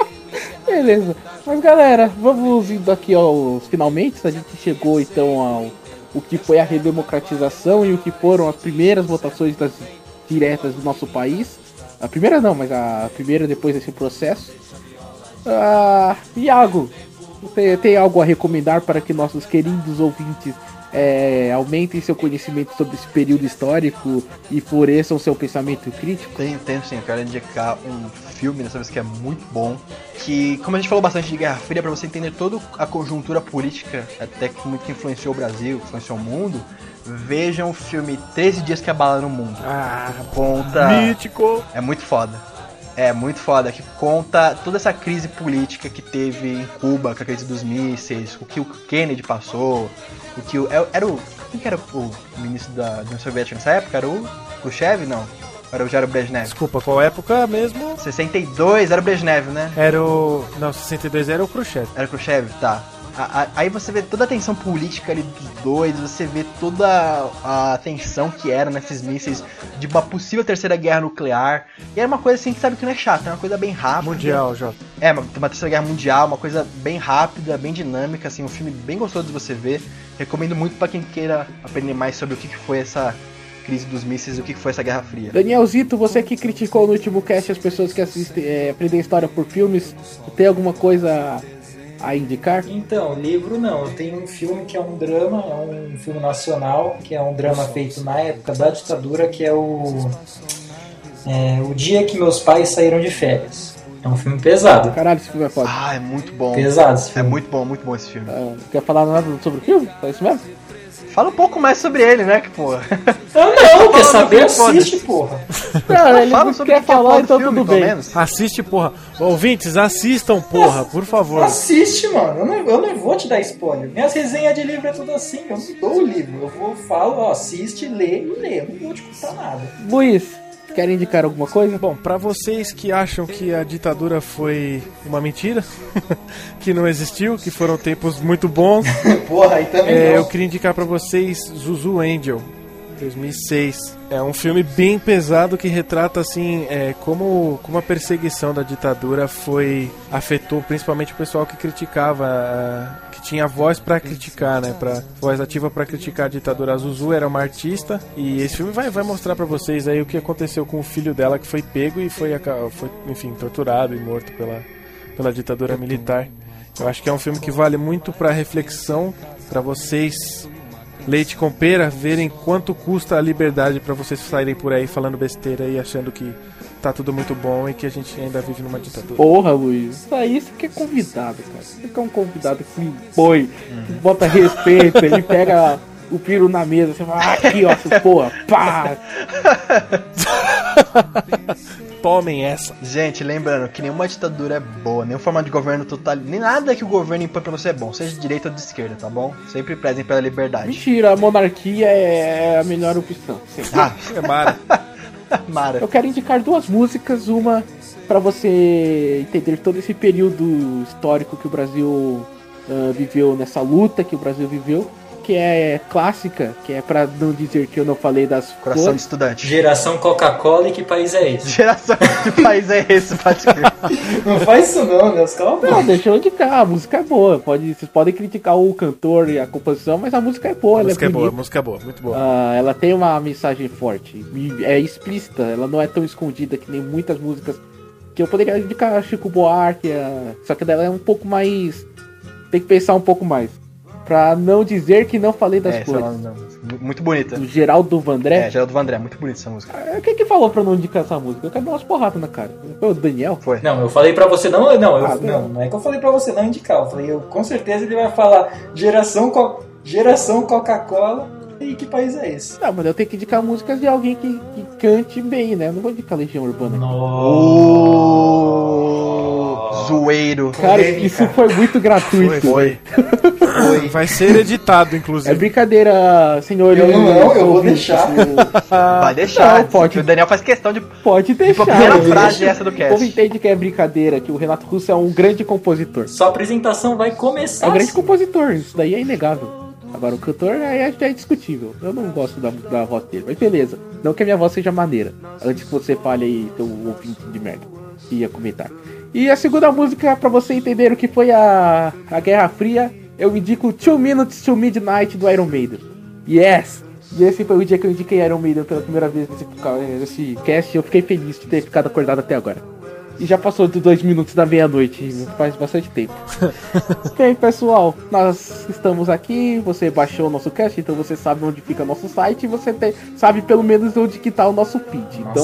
Beleza. Mas galera, vamos indo aqui aos finalmente. A gente chegou então ao o que foi a redemocratização e o que foram as primeiras votações das diretas do nosso país. A primeira não, mas a primeira depois desse processo. Ah, Iago, você tem algo a recomendar para que nossos queridos ouvintes é, aumentem seu conhecimento sobre esse período histórico e floresçam seu pensamento crítico? Tenho, tenho sim, eu quero indicar um filme dessa vez que é muito bom. Que, como a gente falou bastante de Guerra Fria, pra você entender toda a conjuntura política, até que muito que influenciou o Brasil, influenciou o mundo, vejam o filme 13 Dias que Abalaram o Mundo. Ah, Conta. mítico. É muito foda. É muito foda, que conta toda essa crise política que teve em Cuba, com a crise dos mísseis, o que o Kennedy passou, o que o. Era o. Quem que era o ministro da União Soviética nessa época? Era o Khrushchev? Não. Era o Jaro Brezhnev? Desculpa, qual época mesmo? 62 era o Brezhnev, né? Era o. Não, 62 era o Khrushchev. Era o Khrushchev, tá. Aí você vê toda a tensão política ali dos dois, você vê toda a tensão que era nesses mísseis de uma possível terceira guerra nuclear. E era uma coisa assim que sabe que não é chata, é uma coisa bem rápida. Mundial, Jota. É, uma, uma terceira guerra mundial, uma coisa bem rápida, bem dinâmica, assim, um filme bem gostoso de você ver. Recomendo muito para quem queira aprender mais sobre o que foi essa crise dos mísseis e o que foi essa Guerra Fria. Danielzito, você que criticou no último cast as pessoas que assistem, é, aprendem história por filmes, tem alguma coisa a indicar? Então, livro não. Eu tenho um filme que é um drama, é um filme nacional, que é um drama feito na época da ditadura, que é o. É, o Dia que Meus Pais Saíram de Férias. É um filme pesado. Caralho, esse filme é foda. Ah, é muito bom. Pesado esse É filme. muito bom, muito bom esse filme. Ah, quer falar nada sobre o filme? É isso mesmo? Fala um pouco mais sobre ele, né, que porra. Não, não, quer saber? Assiste, porra. Não, ele Fala não sobre quer que é falar, então filme, tudo bem. menos. Assiste, porra. Ouvintes, assistam, porra, por favor. Assiste, mano. Eu não, eu não vou te dar spoiler. Minhas resenhas de livro é tudo assim. Eu não dou o livro. Eu vou, falo, ó, assiste, lê e lê. Eu não vou te contar nada. Luiz, quer indicar alguma coisa? Bom, pra vocês que acham que a ditadura foi uma mentira, <laughs> que não existiu, que foram tempos muito bons, <laughs> Porra, aí também é, eu queria indicar pra vocês Zuzu Angel, 2006. É um filme bem pesado que retrata assim é, como, como a perseguição da ditadura foi afetou principalmente o pessoal que criticava, ah, que tinha voz pra criticar, né, para voz ativa pra criticar a ditadura. A Zuzu era uma artista e esse filme vai, vai mostrar pra vocês aí o que aconteceu com o filho dela que foi pego e foi, foi enfim torturado e morto pela pela ditadura militar. Eu acho que é um filme que vale muito pra reflexão, pra vocês leite com pera verem quanto custa a liberdade pra vocês saírem por aí falando besteira e achando que tá tudo muito bom e que a gente ainda vive numa ditadura. Porra, Luiz. Isso aí você que é convidado, cara. Você que é um convidado que põe, que bota respeito, ele pega o piro na mesa, você fala, "Ah, aqui, ó, essa porra, pá! <laughs> Tomem essa. Gente, lembrando que nenhuma ditadura é boa, nenhum formato de governo total, nem nada que o governo impõe pra você é bom, seja de direita ou de esquerda, tá bom? Sempre prezem pela liberdade. Mentira, a monarquia é a melhor opção. sempre. Ah, É mara. <laughs> Mara. Eu quero indicar duas músicas, uma pra você entender todo esse período histórico que o Brasil ah, viveu nessa luta que o Brasil viveu, que é clássica, que é pra não dizer que eu não falei das Coração de estudante. Geração Coca-Cola e que país é esse? Geração <laughs> de país é esse, pode. Não faz isso não, né? Os caras Não, deixa eu indicar, a música é boa. Pode, vocês podem criticar o cantor e a composição, mas a música é boa, A ela música é é boa, a música é boa, muito boa. Ah, ela tem uma mensagem forte, é explícita, ela não é tão escondida que nem muitas músicas que eu poderia indicar Chico Buarque, só que dela é um pouco mais. Tem que pensar um pouco mais. Pra não dizer que não falei das É, essa é flores. muito bonita. Do Geraldo Vandré. É, Geraldo Vandré, muito bonita essa música. Ah, Quem que falou pra não indicar essa música? Eu dar umas porradas na cara. Foi o Daniel? Foi. Não, eu falei pra você não, não, eu, Ah, não, não é que eu falei pra você não indicar. Eu falei, eu, com certeza ele vai falar geração, Co- geração Coca-Cola e que país é esse? Não, mas eu tenho que indicar músicas de alguém que, que cante bem, né? Eu não vou indicar Legião Urbana. Ô, zoeiro. Cara, polêmica. isso foi muito gratuito. Foi, velho. Vai ser editado, É inclusive. brincadeira, senhores. Eu não, eu vou ouvintes. deixar. <laughs> Vai deixar. Não, pode. O Daniel faz questão de. Pode deixar. a primeira eu frase deixo. essa do O povo cast. entende que é brincadeira, que o Renato Russo é um grande compositor. Sua apresentação vai começar. É um grande assim. compositor, isso daí é inegável. Agora o cantor aí é, é discutível. Eu não gosto da, da voz dele, mas beleza. Não que a minha voz seja maneira. Antes que você fale aí, seu ouvinte de merda. Que ia comentar. E a segunda música, pra você entender o que foi a, a Guerra Fria, eu indico Two Minutes to Midnight do Iron Maiden. Yes! E esse foi o dia que eu indiquei Iron Maiden pela primeira vez nesse, nesse cast. Eu fiquei feliz de ter ficado acordado até agora. E já passou de dois minutos da meia-noite, faz bastante tempo. <laughs> Bem, pessoal, nós estamos aqui. Você baixou o nosso cast, então você sabe onde fica nosso site e você tem- sabe pelo menos onde que tá o nosso feed. Então,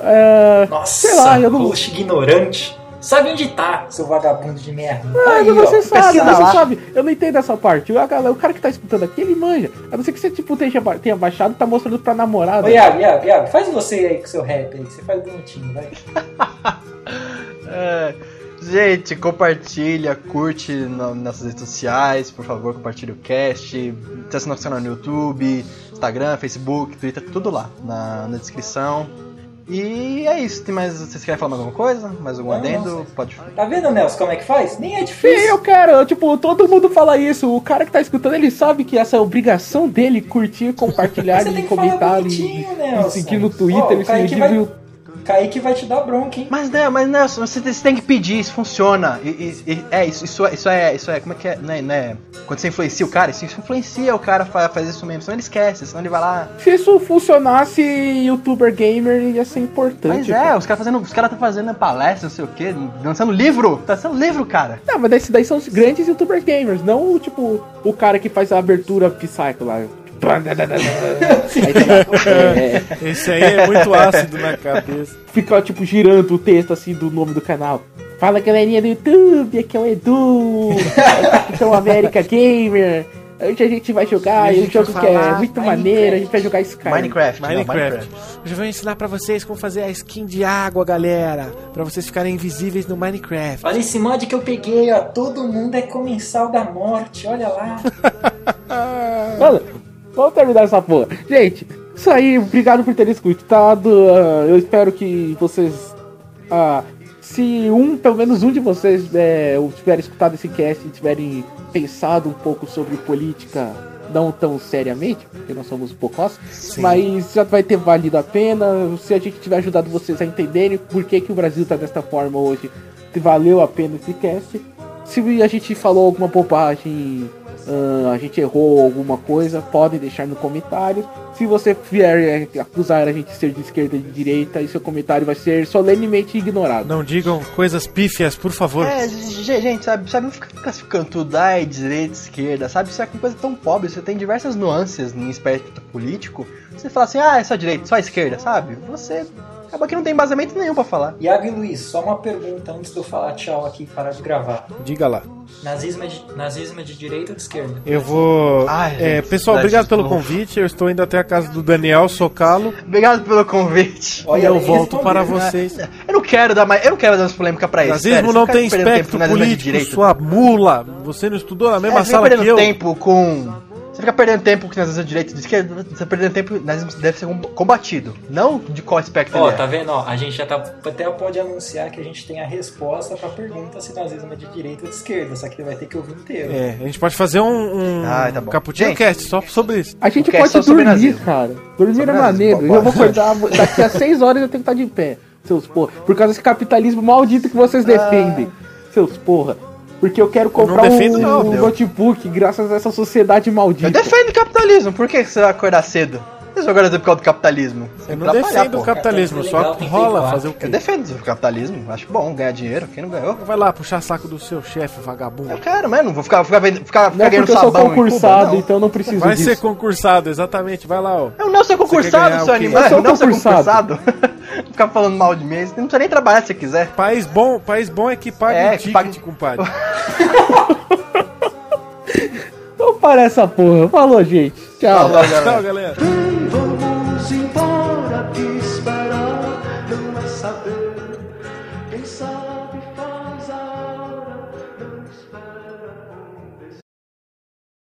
é, Nossa, sei lá, eu não. host ignorante. Sabe onde tá, seu vagabundo de merda? Ah, Aí, mas você ó, sabe, você lá. sabe. Eu não entendo essa parte. O, o cara que tá escutando aqui, ele manja. A não ser que você tipo, tenha, tenha baixado e tá mostrando pra namorada. Ô, Iago, Iago, Iago, faz você aí com seu rap aí, que você faz bonitinho, vai. <laughs> É, Gente, compartilha, curte no, nas redes sociais, por favor, compartilha o cast. Acesse nosso canal no YouTube, Instagram, Facebook, Twitter, tudo lá na, na descrição. E é isso. Tem mais. Vocês querem falar mais alguma coisa? Mais algum Não, adendo? não. Pode. Tá vendo, Nelson, como é que faz? Nem é Sim, difícil. eu quero. Tipo, todo mundo fala isso. O cara que tá escutando, ele sabe que essa é a obrigação dele curtir, compartilhar Você e tem que falar comentar e, bonitinho, e seguir no Twitter Ó, o e seguir vai- no Kaique vai te dar bronca, hein? Mas né, mas Nelson, você, tem- você tem que pedir, isso funciona. E, e- e- é, isso, isso, é, isso é, isso é, como é que é, né, né? Quando você influencia o cara, isso influencia o cara a fa- fazer isso mesmo, senão ele esquece, senão ele vai lá. Se isso funcionasse, youtuber gamer ia ser importante. Mas é, os caras fazendo, os caras tá fazendo palestra, não sei o quê, lançando livro, tá lançando livro, cara. Não, mas esses daí são os grandes youtubers gamers, não o tipo o cara que faz a abertura Psycho lá. Aí, tá lá, é, Esse aí é muito ácido na cabeça. fica tipo girando o texto assim do nome do canal. Fala galerinha do YouTube, aqui é o Edu, aqui é o América Gamer. Hoje a gente vai jogar, um jogo que é muito Minecraft. maneiro, a gente vai jogar Skyrim. Minecraft, não, Minecraft. Hoje eu vou ensinar pra vocês como fazer a skin de água, galera. Pra vocês ficarem invisíveis no Minecraft. Olha esse mod que eu peguei, ó. Todo mundo é comensal da morte, olha lá. Mano, vamos terminar essa porra. Gente, isso aí, obrigado por terem escutado. ah, eu espero que vocês. ah, se um, pelo menos um de vocês é, tiver escutado esse cast e tiverem pensado um pouco sobre política, não tão seriamente, porque nós somos pocós, mas já vai ter valido a pena. Se a gente tiver ajudado vocês a entenderem por que, que o Brasil tá desta forma hoje, valeu a pena esse cast. Se a gente falou alguma bobagem, ah, a gente errou alguma coisa, podem deixar no comentário. Se você vier acusar a gente de ser de esquerda e de direita, e seu comentário vai ser solenemente ignorado. Não digam coisas pífias, por favor. É, ge- gente, sabe, sabe, não fica classificando tudo, ai, direita, esquerda, sabe? Isso é uma coisa tão pobre, você tem diversas nuances em aspecto político. Você fala assim, ah, é só direita, só esquerda, sabe? Você acaba que não tem embasamento nenhum pra falar. Iago e Luiz, só uma pergunta antes de eu falar tchau aqui e parar de gravar. Diga lá. Nazismo é de, nazismo é de direita ou de esquerda? Eu vou. Ai, É, gente, pessoal, obrigado pelo novo. convite. Eu estou indo até a casa do Daniel socá-lo Obrigado pelo convite. e eu volto respondeu, para né? vocês. Eu não quero dar mais, eu não quero dar mais polêmica pra isso. Nazismo não tem espectro é político, direita. sua mula. Você não estudou na mesma É, sala que eu? tempo com. Você fica perdendo tempo que nazismo é de direita e de esquerda, você tá perdendo tempo, nazismo deve ser com- combatido. Não de qual aspecto Ó, ele é. tá vendo? Ó, a gente já tá, até pode anunciar que a gente tem a resposta pra pergunta se nazismo é de direita ou de esquerda, só que vai ter que ouvir inteiro. É, a gente pode fazer um, um Ah, tá. Cappuccino. Cast só sobre isso. A gente pode dormir, nazismo. cara. Dormir Sobre é maneiro. Eu vou acordar daqui a 6 horas eu tenho que estar de pé. Seus porra. Por causa desse capitalismo maldito que vocês defendem. Seus porra. Porque eu quero comprar um, defendo, não, um notebook graças a essa sociedade maldita. Eu defendo o capitalismo, por que você vai acordar cedo? Vocês vão acordar cedo por causa do capitalismo? Você Eu não defendo o capitalismo, só rola fazer o Eu quê? defendo o capitalismo, acho bom ganhar dinheiro, quem não ganhou? Vai lá puxar saco do seu chefe, vagabundo. Eu quero, mano, não vou ficar, ficar, vendo- ficar, Não ficar é ganhando porque eu sou sabão Cuba, concursado, não. então eu não preciso Vai disso. ser concursado, exatamente. Vai lá, ó. Eu não sou concursado, seu animal. Eu sou não sou concursado. <laughs> <laughs> ficar falando mal de mim, você não precisa nem trabalhar se você quiser. País bom, país bom é que paga É, o que ticket, paga- compadre. <laughs> Vamos parar essa porra. Falou, gente. Tchau. Falou, galera. Tchau, galera.